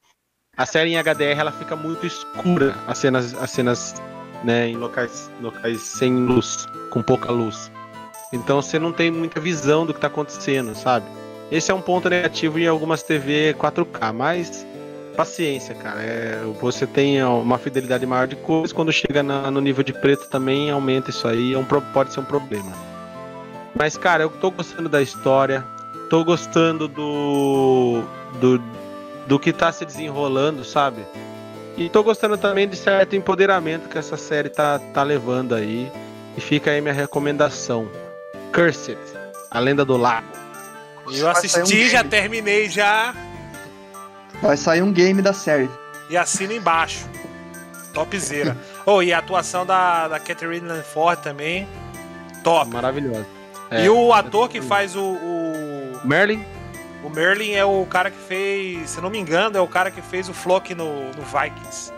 a série em HDR ela fica muito escura, as cenas, as cenas né, em locais, locais sem luz, com pouca luz. Então você não tem muita visão do que tá acontecendo, sabe? Esse é um ponto negativo em algumas TV 4K, mas paciência, cara. É, você tem uma fidelidade maior de cores, quando chega na- no nível de preto também aumenta isso aí, é um, pode ser um problema. Mas, cara, eu tô gostando da história, tô gostando do, do, do que tá se desenrolando, sabe? E tô gostando também de certo empoderamento que essa série tá, tá levando aí. E fica aí minha recomendação. Cursed, a lenda do lago. Eu sair um assisti, já terminei já. Vai sair um game da série. E assina embaixo. Topzera. oh, e a atuação da, da Catherine Lanford também. Top. Maravilhosa. e É, o ator que faz o, o, Merlin? O Merlin é o cara que fez, se não me engano, é o cara que fez o Flock no, no Vikings.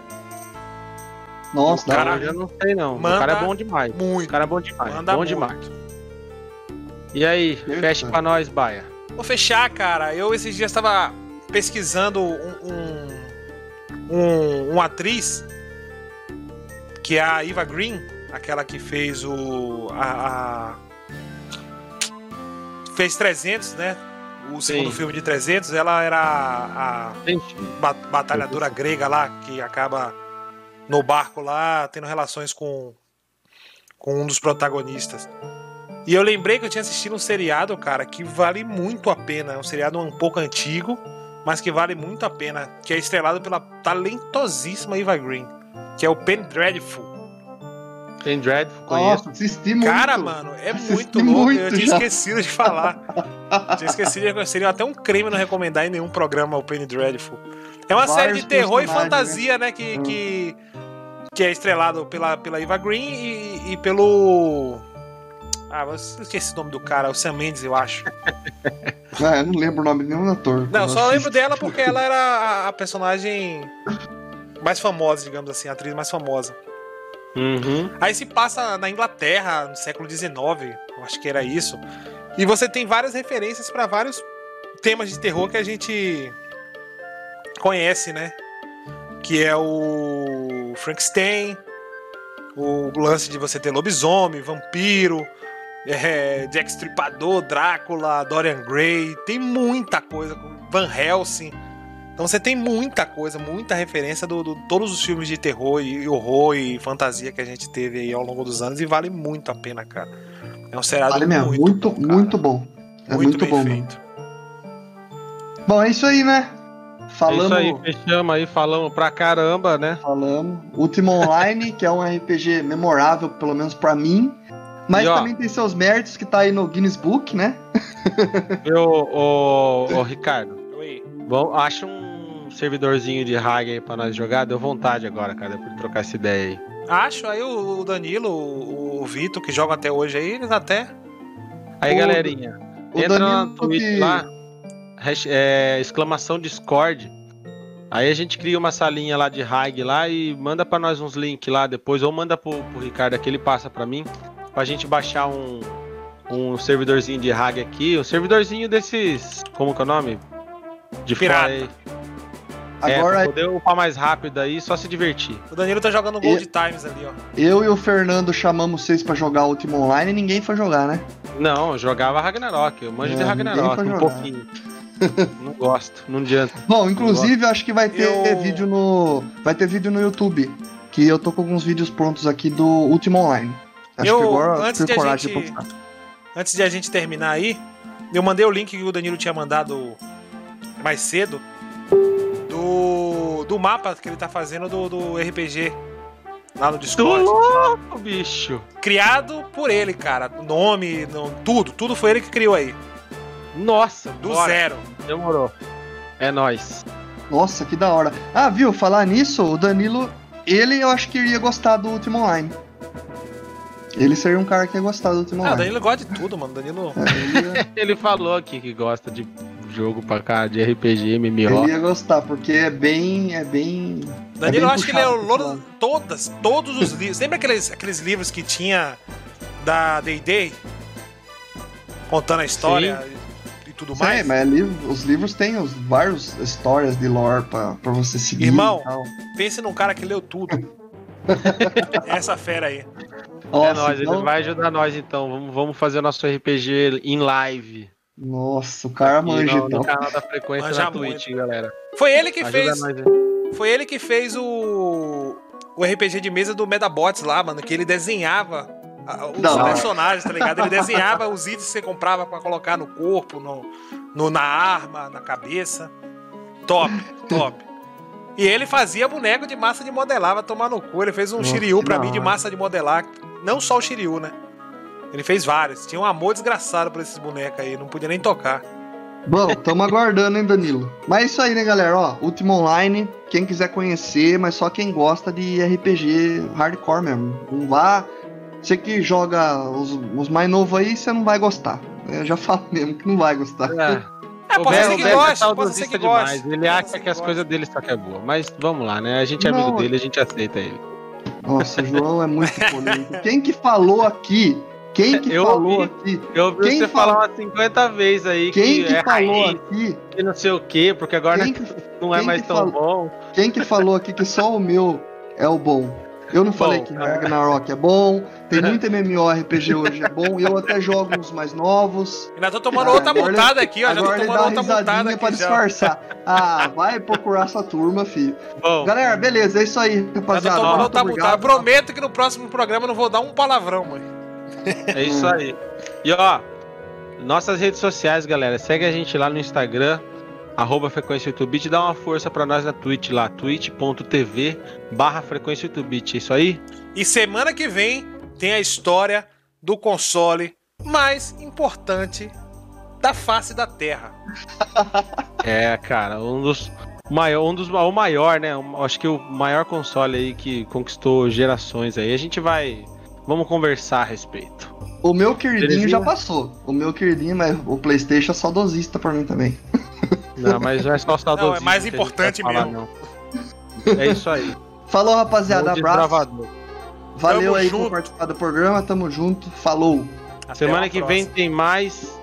Nossa, O cara- hora. eu não sei não. Manda o cara é bom demais. O Muito. cara é bom demais. Manda bom muito. demais. E aí, fecha pra nós, Baia. Vou fechar, cara. Eu esses dias estava pesquisando um, um, um, uma atriz que é a Eva Green aquela que fez o. A, a- fez 300, né? O segundo Sim. filme de 300, ela era a, a Gente, ba- batalhadora grega lá, que acaba no barco lá, tendo relações com, com um dos protagonistas. E eu lembrei que eu tinha assistido um seriado, cara, que vale muito a pena. É um seriado um pouco antigo, mas que vale muito a pena. Que é estrelado pela talentosíssima Eva Green, que é o Penny Dreadful. Tem Dreadful, conheço. Nossa, assisti muito. Cara, mano, é Assisti muito louco. eu muito tinha já. esquecido de falar. tinha esquecido de seria até um crime não recomendar em nenhum programa o Penny Dreadful. É uma Vários série de terror e personagens, fantasia, né? Que, Hum. que, que é estrelado pela, pela Eva Green e, e pelo. Ah, eu esqueci o nome do cara, o Sam Mendes, eu acho. Ah, eu não lembro o nome de nenhum ator. Não, Eu só lembro dela porque ela era a, a personagem mais famosa, digamos assim, a atriz mais famosa. Uhum. Aí se passa na Inglaterra, no século XIX, acho que era isso. E você tem várias referências para vários temas de terror que a gente conhece, né? Que é o Frankenstein, o lance de você ter lobisomem, vampiro, é, Jack Stripador, Drácula, Dorian Gray, tem muita coisa, Van Helsing. Então você tem muita coisa, muita referência do, do- todos os filmes de terror e horror e fantasia que a gente teve aí ao longo dos anos e vale muito a pena, cara. É um seriado Vale mesmo, muito, muito, bom, muito bom. É muito, bem bom. feito. Bom, é isso aí, né? É Falamos, isso aí, fechamos aí, falamos pra caramba, né? falamos. Último Online, que é um RPG memorável, pelo menos pra mim. Mas E, ó, também tem seus méritos, que tá aí no Guinness Book, né? Meu, ô, ô, Ricardo, Oi. bom, acha um servidorzinho de Hag aí pra nós jogar? Deu vontade agora, cara, de trocar essa ideia aí. Acho aí o Danilo, o o Vitor, que jogam até hoje aí, eles até. Aí, O- galerinha, O entra na Danilo Twitch que... lá, é, exclamação Discord. Aí a gente cria uma salinha lá de Hag lá e manda pra nós uns links lá depois, ou manda pro, pro Ricardo aqui, ele passa pra mim, pra gente baixar um, um servidorzinho de Hag aqui, um servidorzinho desses, como que é o nome? De Pirata. fora É, Agora pra poder upar mais rápido aí, só se divertir. O Danilo tá jogando Gold Times ali, ó. eu e o Fernando chamamos vocês pra jogar Último Online e ninguém foi jogar, né? Não, eu jogava Ragnarok, eu manjo É, de ninguém Ragnarok, foi um jogar. pouquinho. não gosto, não adianta. Bom, inclusive, eu acho que vai ter Eu- vídeo no. Vai ter vídeo no YouTube. Que eu tô com alguns vídeos prontos aqui do Último Online. Acho Eu- que agora antes de a coragem gente- de. Antes de a gente terminar aí, eu mandei o link que o Danilo tinha mandado mais cedo do, do mapa que ele tá fazendo do, do RPG lá no Tô Discord. louco, bicho. Criado por ele, cara. Nome, não- tudo, tudo foi ele que criou aí. Nossa, Do bora. zero. Demorou. É nóis. Nossa, que da hora. Ah, viu? Falar nisso, o Danilo, ele eu acho que iria gostar do Último Online. Ele seria um cara que ia gostar do Último Ah, o Online. Danilo gosta de tudo, mano. Danilo. É, ele, Ele falou aqui que gosta de jogo pra cá, de RPG, MMO. ele ia gostar, porque é bem. É bem. Danilo, eu bem acho que ele é o todas, todos os livros. Lembra aqueles, aqueles livros que tinha da Day Contando a história e, e tudo Sim, mais? mas é livro- os livros têm os, várias histórias de lore pra, pra você seguir. Irmão, e tal. Pense num cara que leu tudo. Essa fera aí. é Nossa, nóis, então- ele vai ajudar nós então. Vamos, vamos fazer o nosso RPG em live. Nossa, o cara manja no, então. no canal da frequência Manja na Twitch, muito. galera. Foi ele que Ajuda fez. nós. Foi ele que fez o. O RPG de mesa do Medabots lá, mano. Que ele desenhava os hora. personagens, tá ligado? Ele desenhava os itens que você comprava pra colocar no corpo, no, no- na arma, na cabeça. Top, top. E ele fazia boneco de massa de modelar, vai tomar no cu. Ele fez um Nossa, Shiryu pra mim de massa de modelar. Não só o Shiryu, né? Ele fez vários. Tinha um amor desgraçado por esses bonecos aí. Não podia nem tocar. Bom, tamo aguardando, hein, Danilo. Mas é isso aí, né, galera? Ó, Último Online, quem quiser conhecer, mas só quem gosta de RPG hardcore mesmo. Não vá. Você que joga os, os mais novos aí, você não vai gostar. Eu já falo mesmo que não vai gostar. É, O pode Beto- ser o que Beto é goste, pode ser que demais. goste. Ele Pode acha que as goste. coisas dele só que é boa. Mas vamos lá, né? A gente é Não, amigo dele, a gente aceita ele. Nossa, o João é muito polêmico. Quem que falou aqui? Quem que Eu falou ouvi. aqui? Eu ouvi Quem você fala- falar umas 50 vezes aí Quem que, que é falou raiz, aqui? que não sei o quê, porque agora Quem que, não é mais que tão falou? bom. quem que falou aqui que só o meu é o bom? Eu não falei Bom, que cara. Ragnarok é bom, tem muito MMORPG hoje é bom, eu até jogo uns mais novos. Ainda tô tomando outra Agora ele- multada aqui, ó. Já tô tomando outra pra aqui já. disfarçar. Ah, vai procurar essa turma, filho. Bom, Galera, beleza, é isso aí, Já tô rapaziada. tomando outra multada. obrigado. Prometo que no próximo programa eu não vou dar um palavrão, mãe. É isso aí. E ó, nossas redes sociais, galera. Segue a gente lá no Instagram, arroba Frequência 8bit. Dá uma força pra nós na Twitch lá, twitch.tv barra Frequência 8bit. É isso aí? E semana que vem tem a história do console mais importante da face da Terra. É, cara, um dos maior, um dos o maior, né? um- Acho que o maior console aí que conquistou gerações aí. A gente vai vamos conversar a respeito. O meu queridinho já passou. O meu queridinho, mas o Playstation é saudosista pra mim também. Não, mas não é só saudosismo Não, é mais importante falar, mesmo. não. É isso aí. Falou, rapaziada, Bom abraço. desbravador. Valeu Tamo aí junto. por participar do programa, tamo junto, falou. Até Semana que próxima. vem tem mais.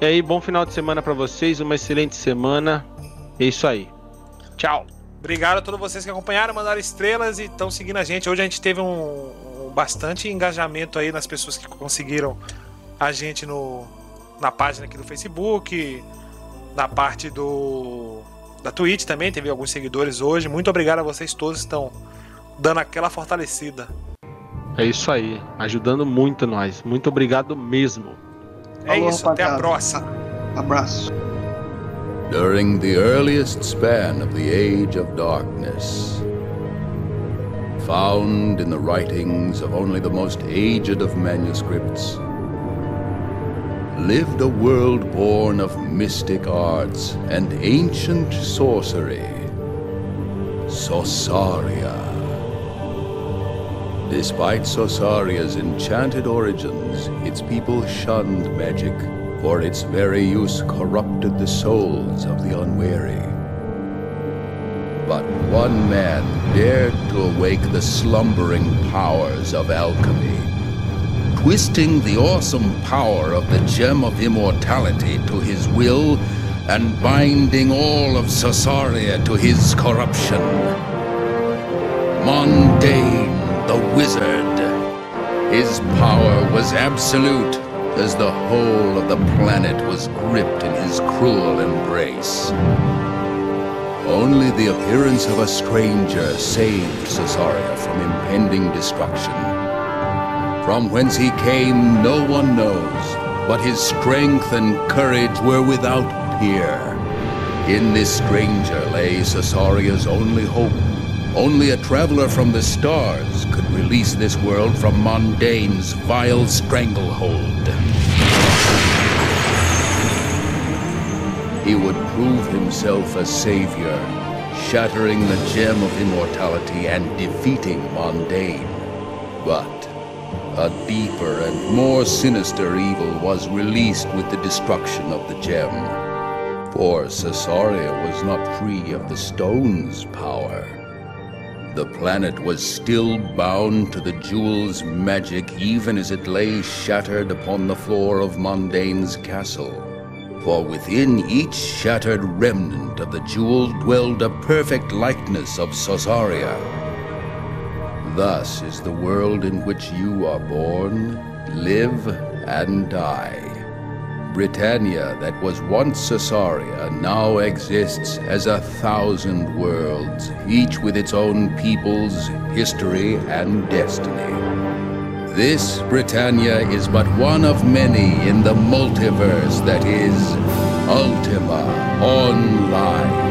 E aí, bom final de semana pra vocês, uma excelente semana. É isso aí. Tchau. Obrigado a todos vocês que acompanharam, mandaram estrelas e estão seguindo a gente. Hoje a gente teve um bastante engajamento aí nas pessoas que conseguiram a gente no, na página aqui do Facebook, na parte do da Twitch também, teve alguns seguidores hoje. Muito obrigado a vocês todos que estão dando aquela fortalecida. É isso aí. Ajudando muito nós. Muito obrigado mesmo. É Falou, isso, até a próxima. Abraço. During the earliest span of the Age of Darkness, found in the writings of only the most aged of manuscripts, lived a world born of mystic arts and ancient sorcery, Sosaria. Despite Sosaria's enchanted origins, its people shunned magic, for its very use corrupted the souls of the unwary. But one man dared to awake the slumbering powers of alchemy, twisting the awesome power of the gem of immortality to his will and binding all of Sosaria to his corruption. Mondane, the wizard. His power was absolute, as the whole of the planet was gripped in his cruel embrace. Only the appearance of a stranger saved Cesaria from impending destruction. From whence he came, no one knows, but his strength and courage were without peer. In this stranger lay Cesaria's only hope. Only a traveler from the stars could release this world from Mondane's vile stranglehold. He would prove himself a savior, shattering the gem of immortality and defeating Mondane. But a deeper and more sinister evil was released with the destruction of the gem. For Cesaria was not free of the stone's power. The planet was still bound to the jewel's magic even as it lay shattered upon the floor of Mondane's castle. For within each shattered remnant of the jewel dwelled a perfect likeness of Sosaria. Thus is the world in which you are born, live, and die. Britannia, that was once Cesaria, now exists as a thousand worlds, each with its own peoples, history, and destiny. This Britannia is but one of many in the multiverse that is Ultima Online.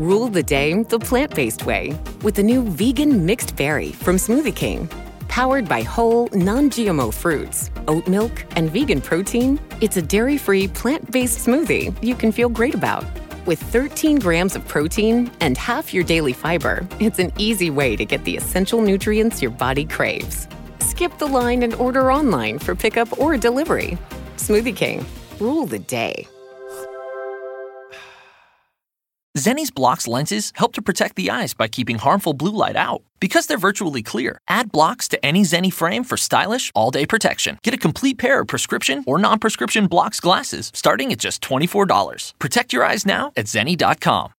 Rule the day the plant based way with the new vegan mixed berry from Smoothie King. Powered by whole, non GMO fruits, oat milk, and vegan protein, it's a dairy free, plant based smoothie you can feel great about. With 13 grams of protein and half your daily fiber, it's an easy way to get the essential nutrients your body craves. Skip the line and order online for pickup or delivery. Smoothie King, rule the day. Zenni's blocks lenses help to protect the eyes by keeping harmful blue light out. Because they're virtually clear, add blocks to any Zenni frame for stylish, all day protection. Get a complete pair of prescription or non prescription blocks glasses starting at just $24. Protect your eyes now at Zenni.com.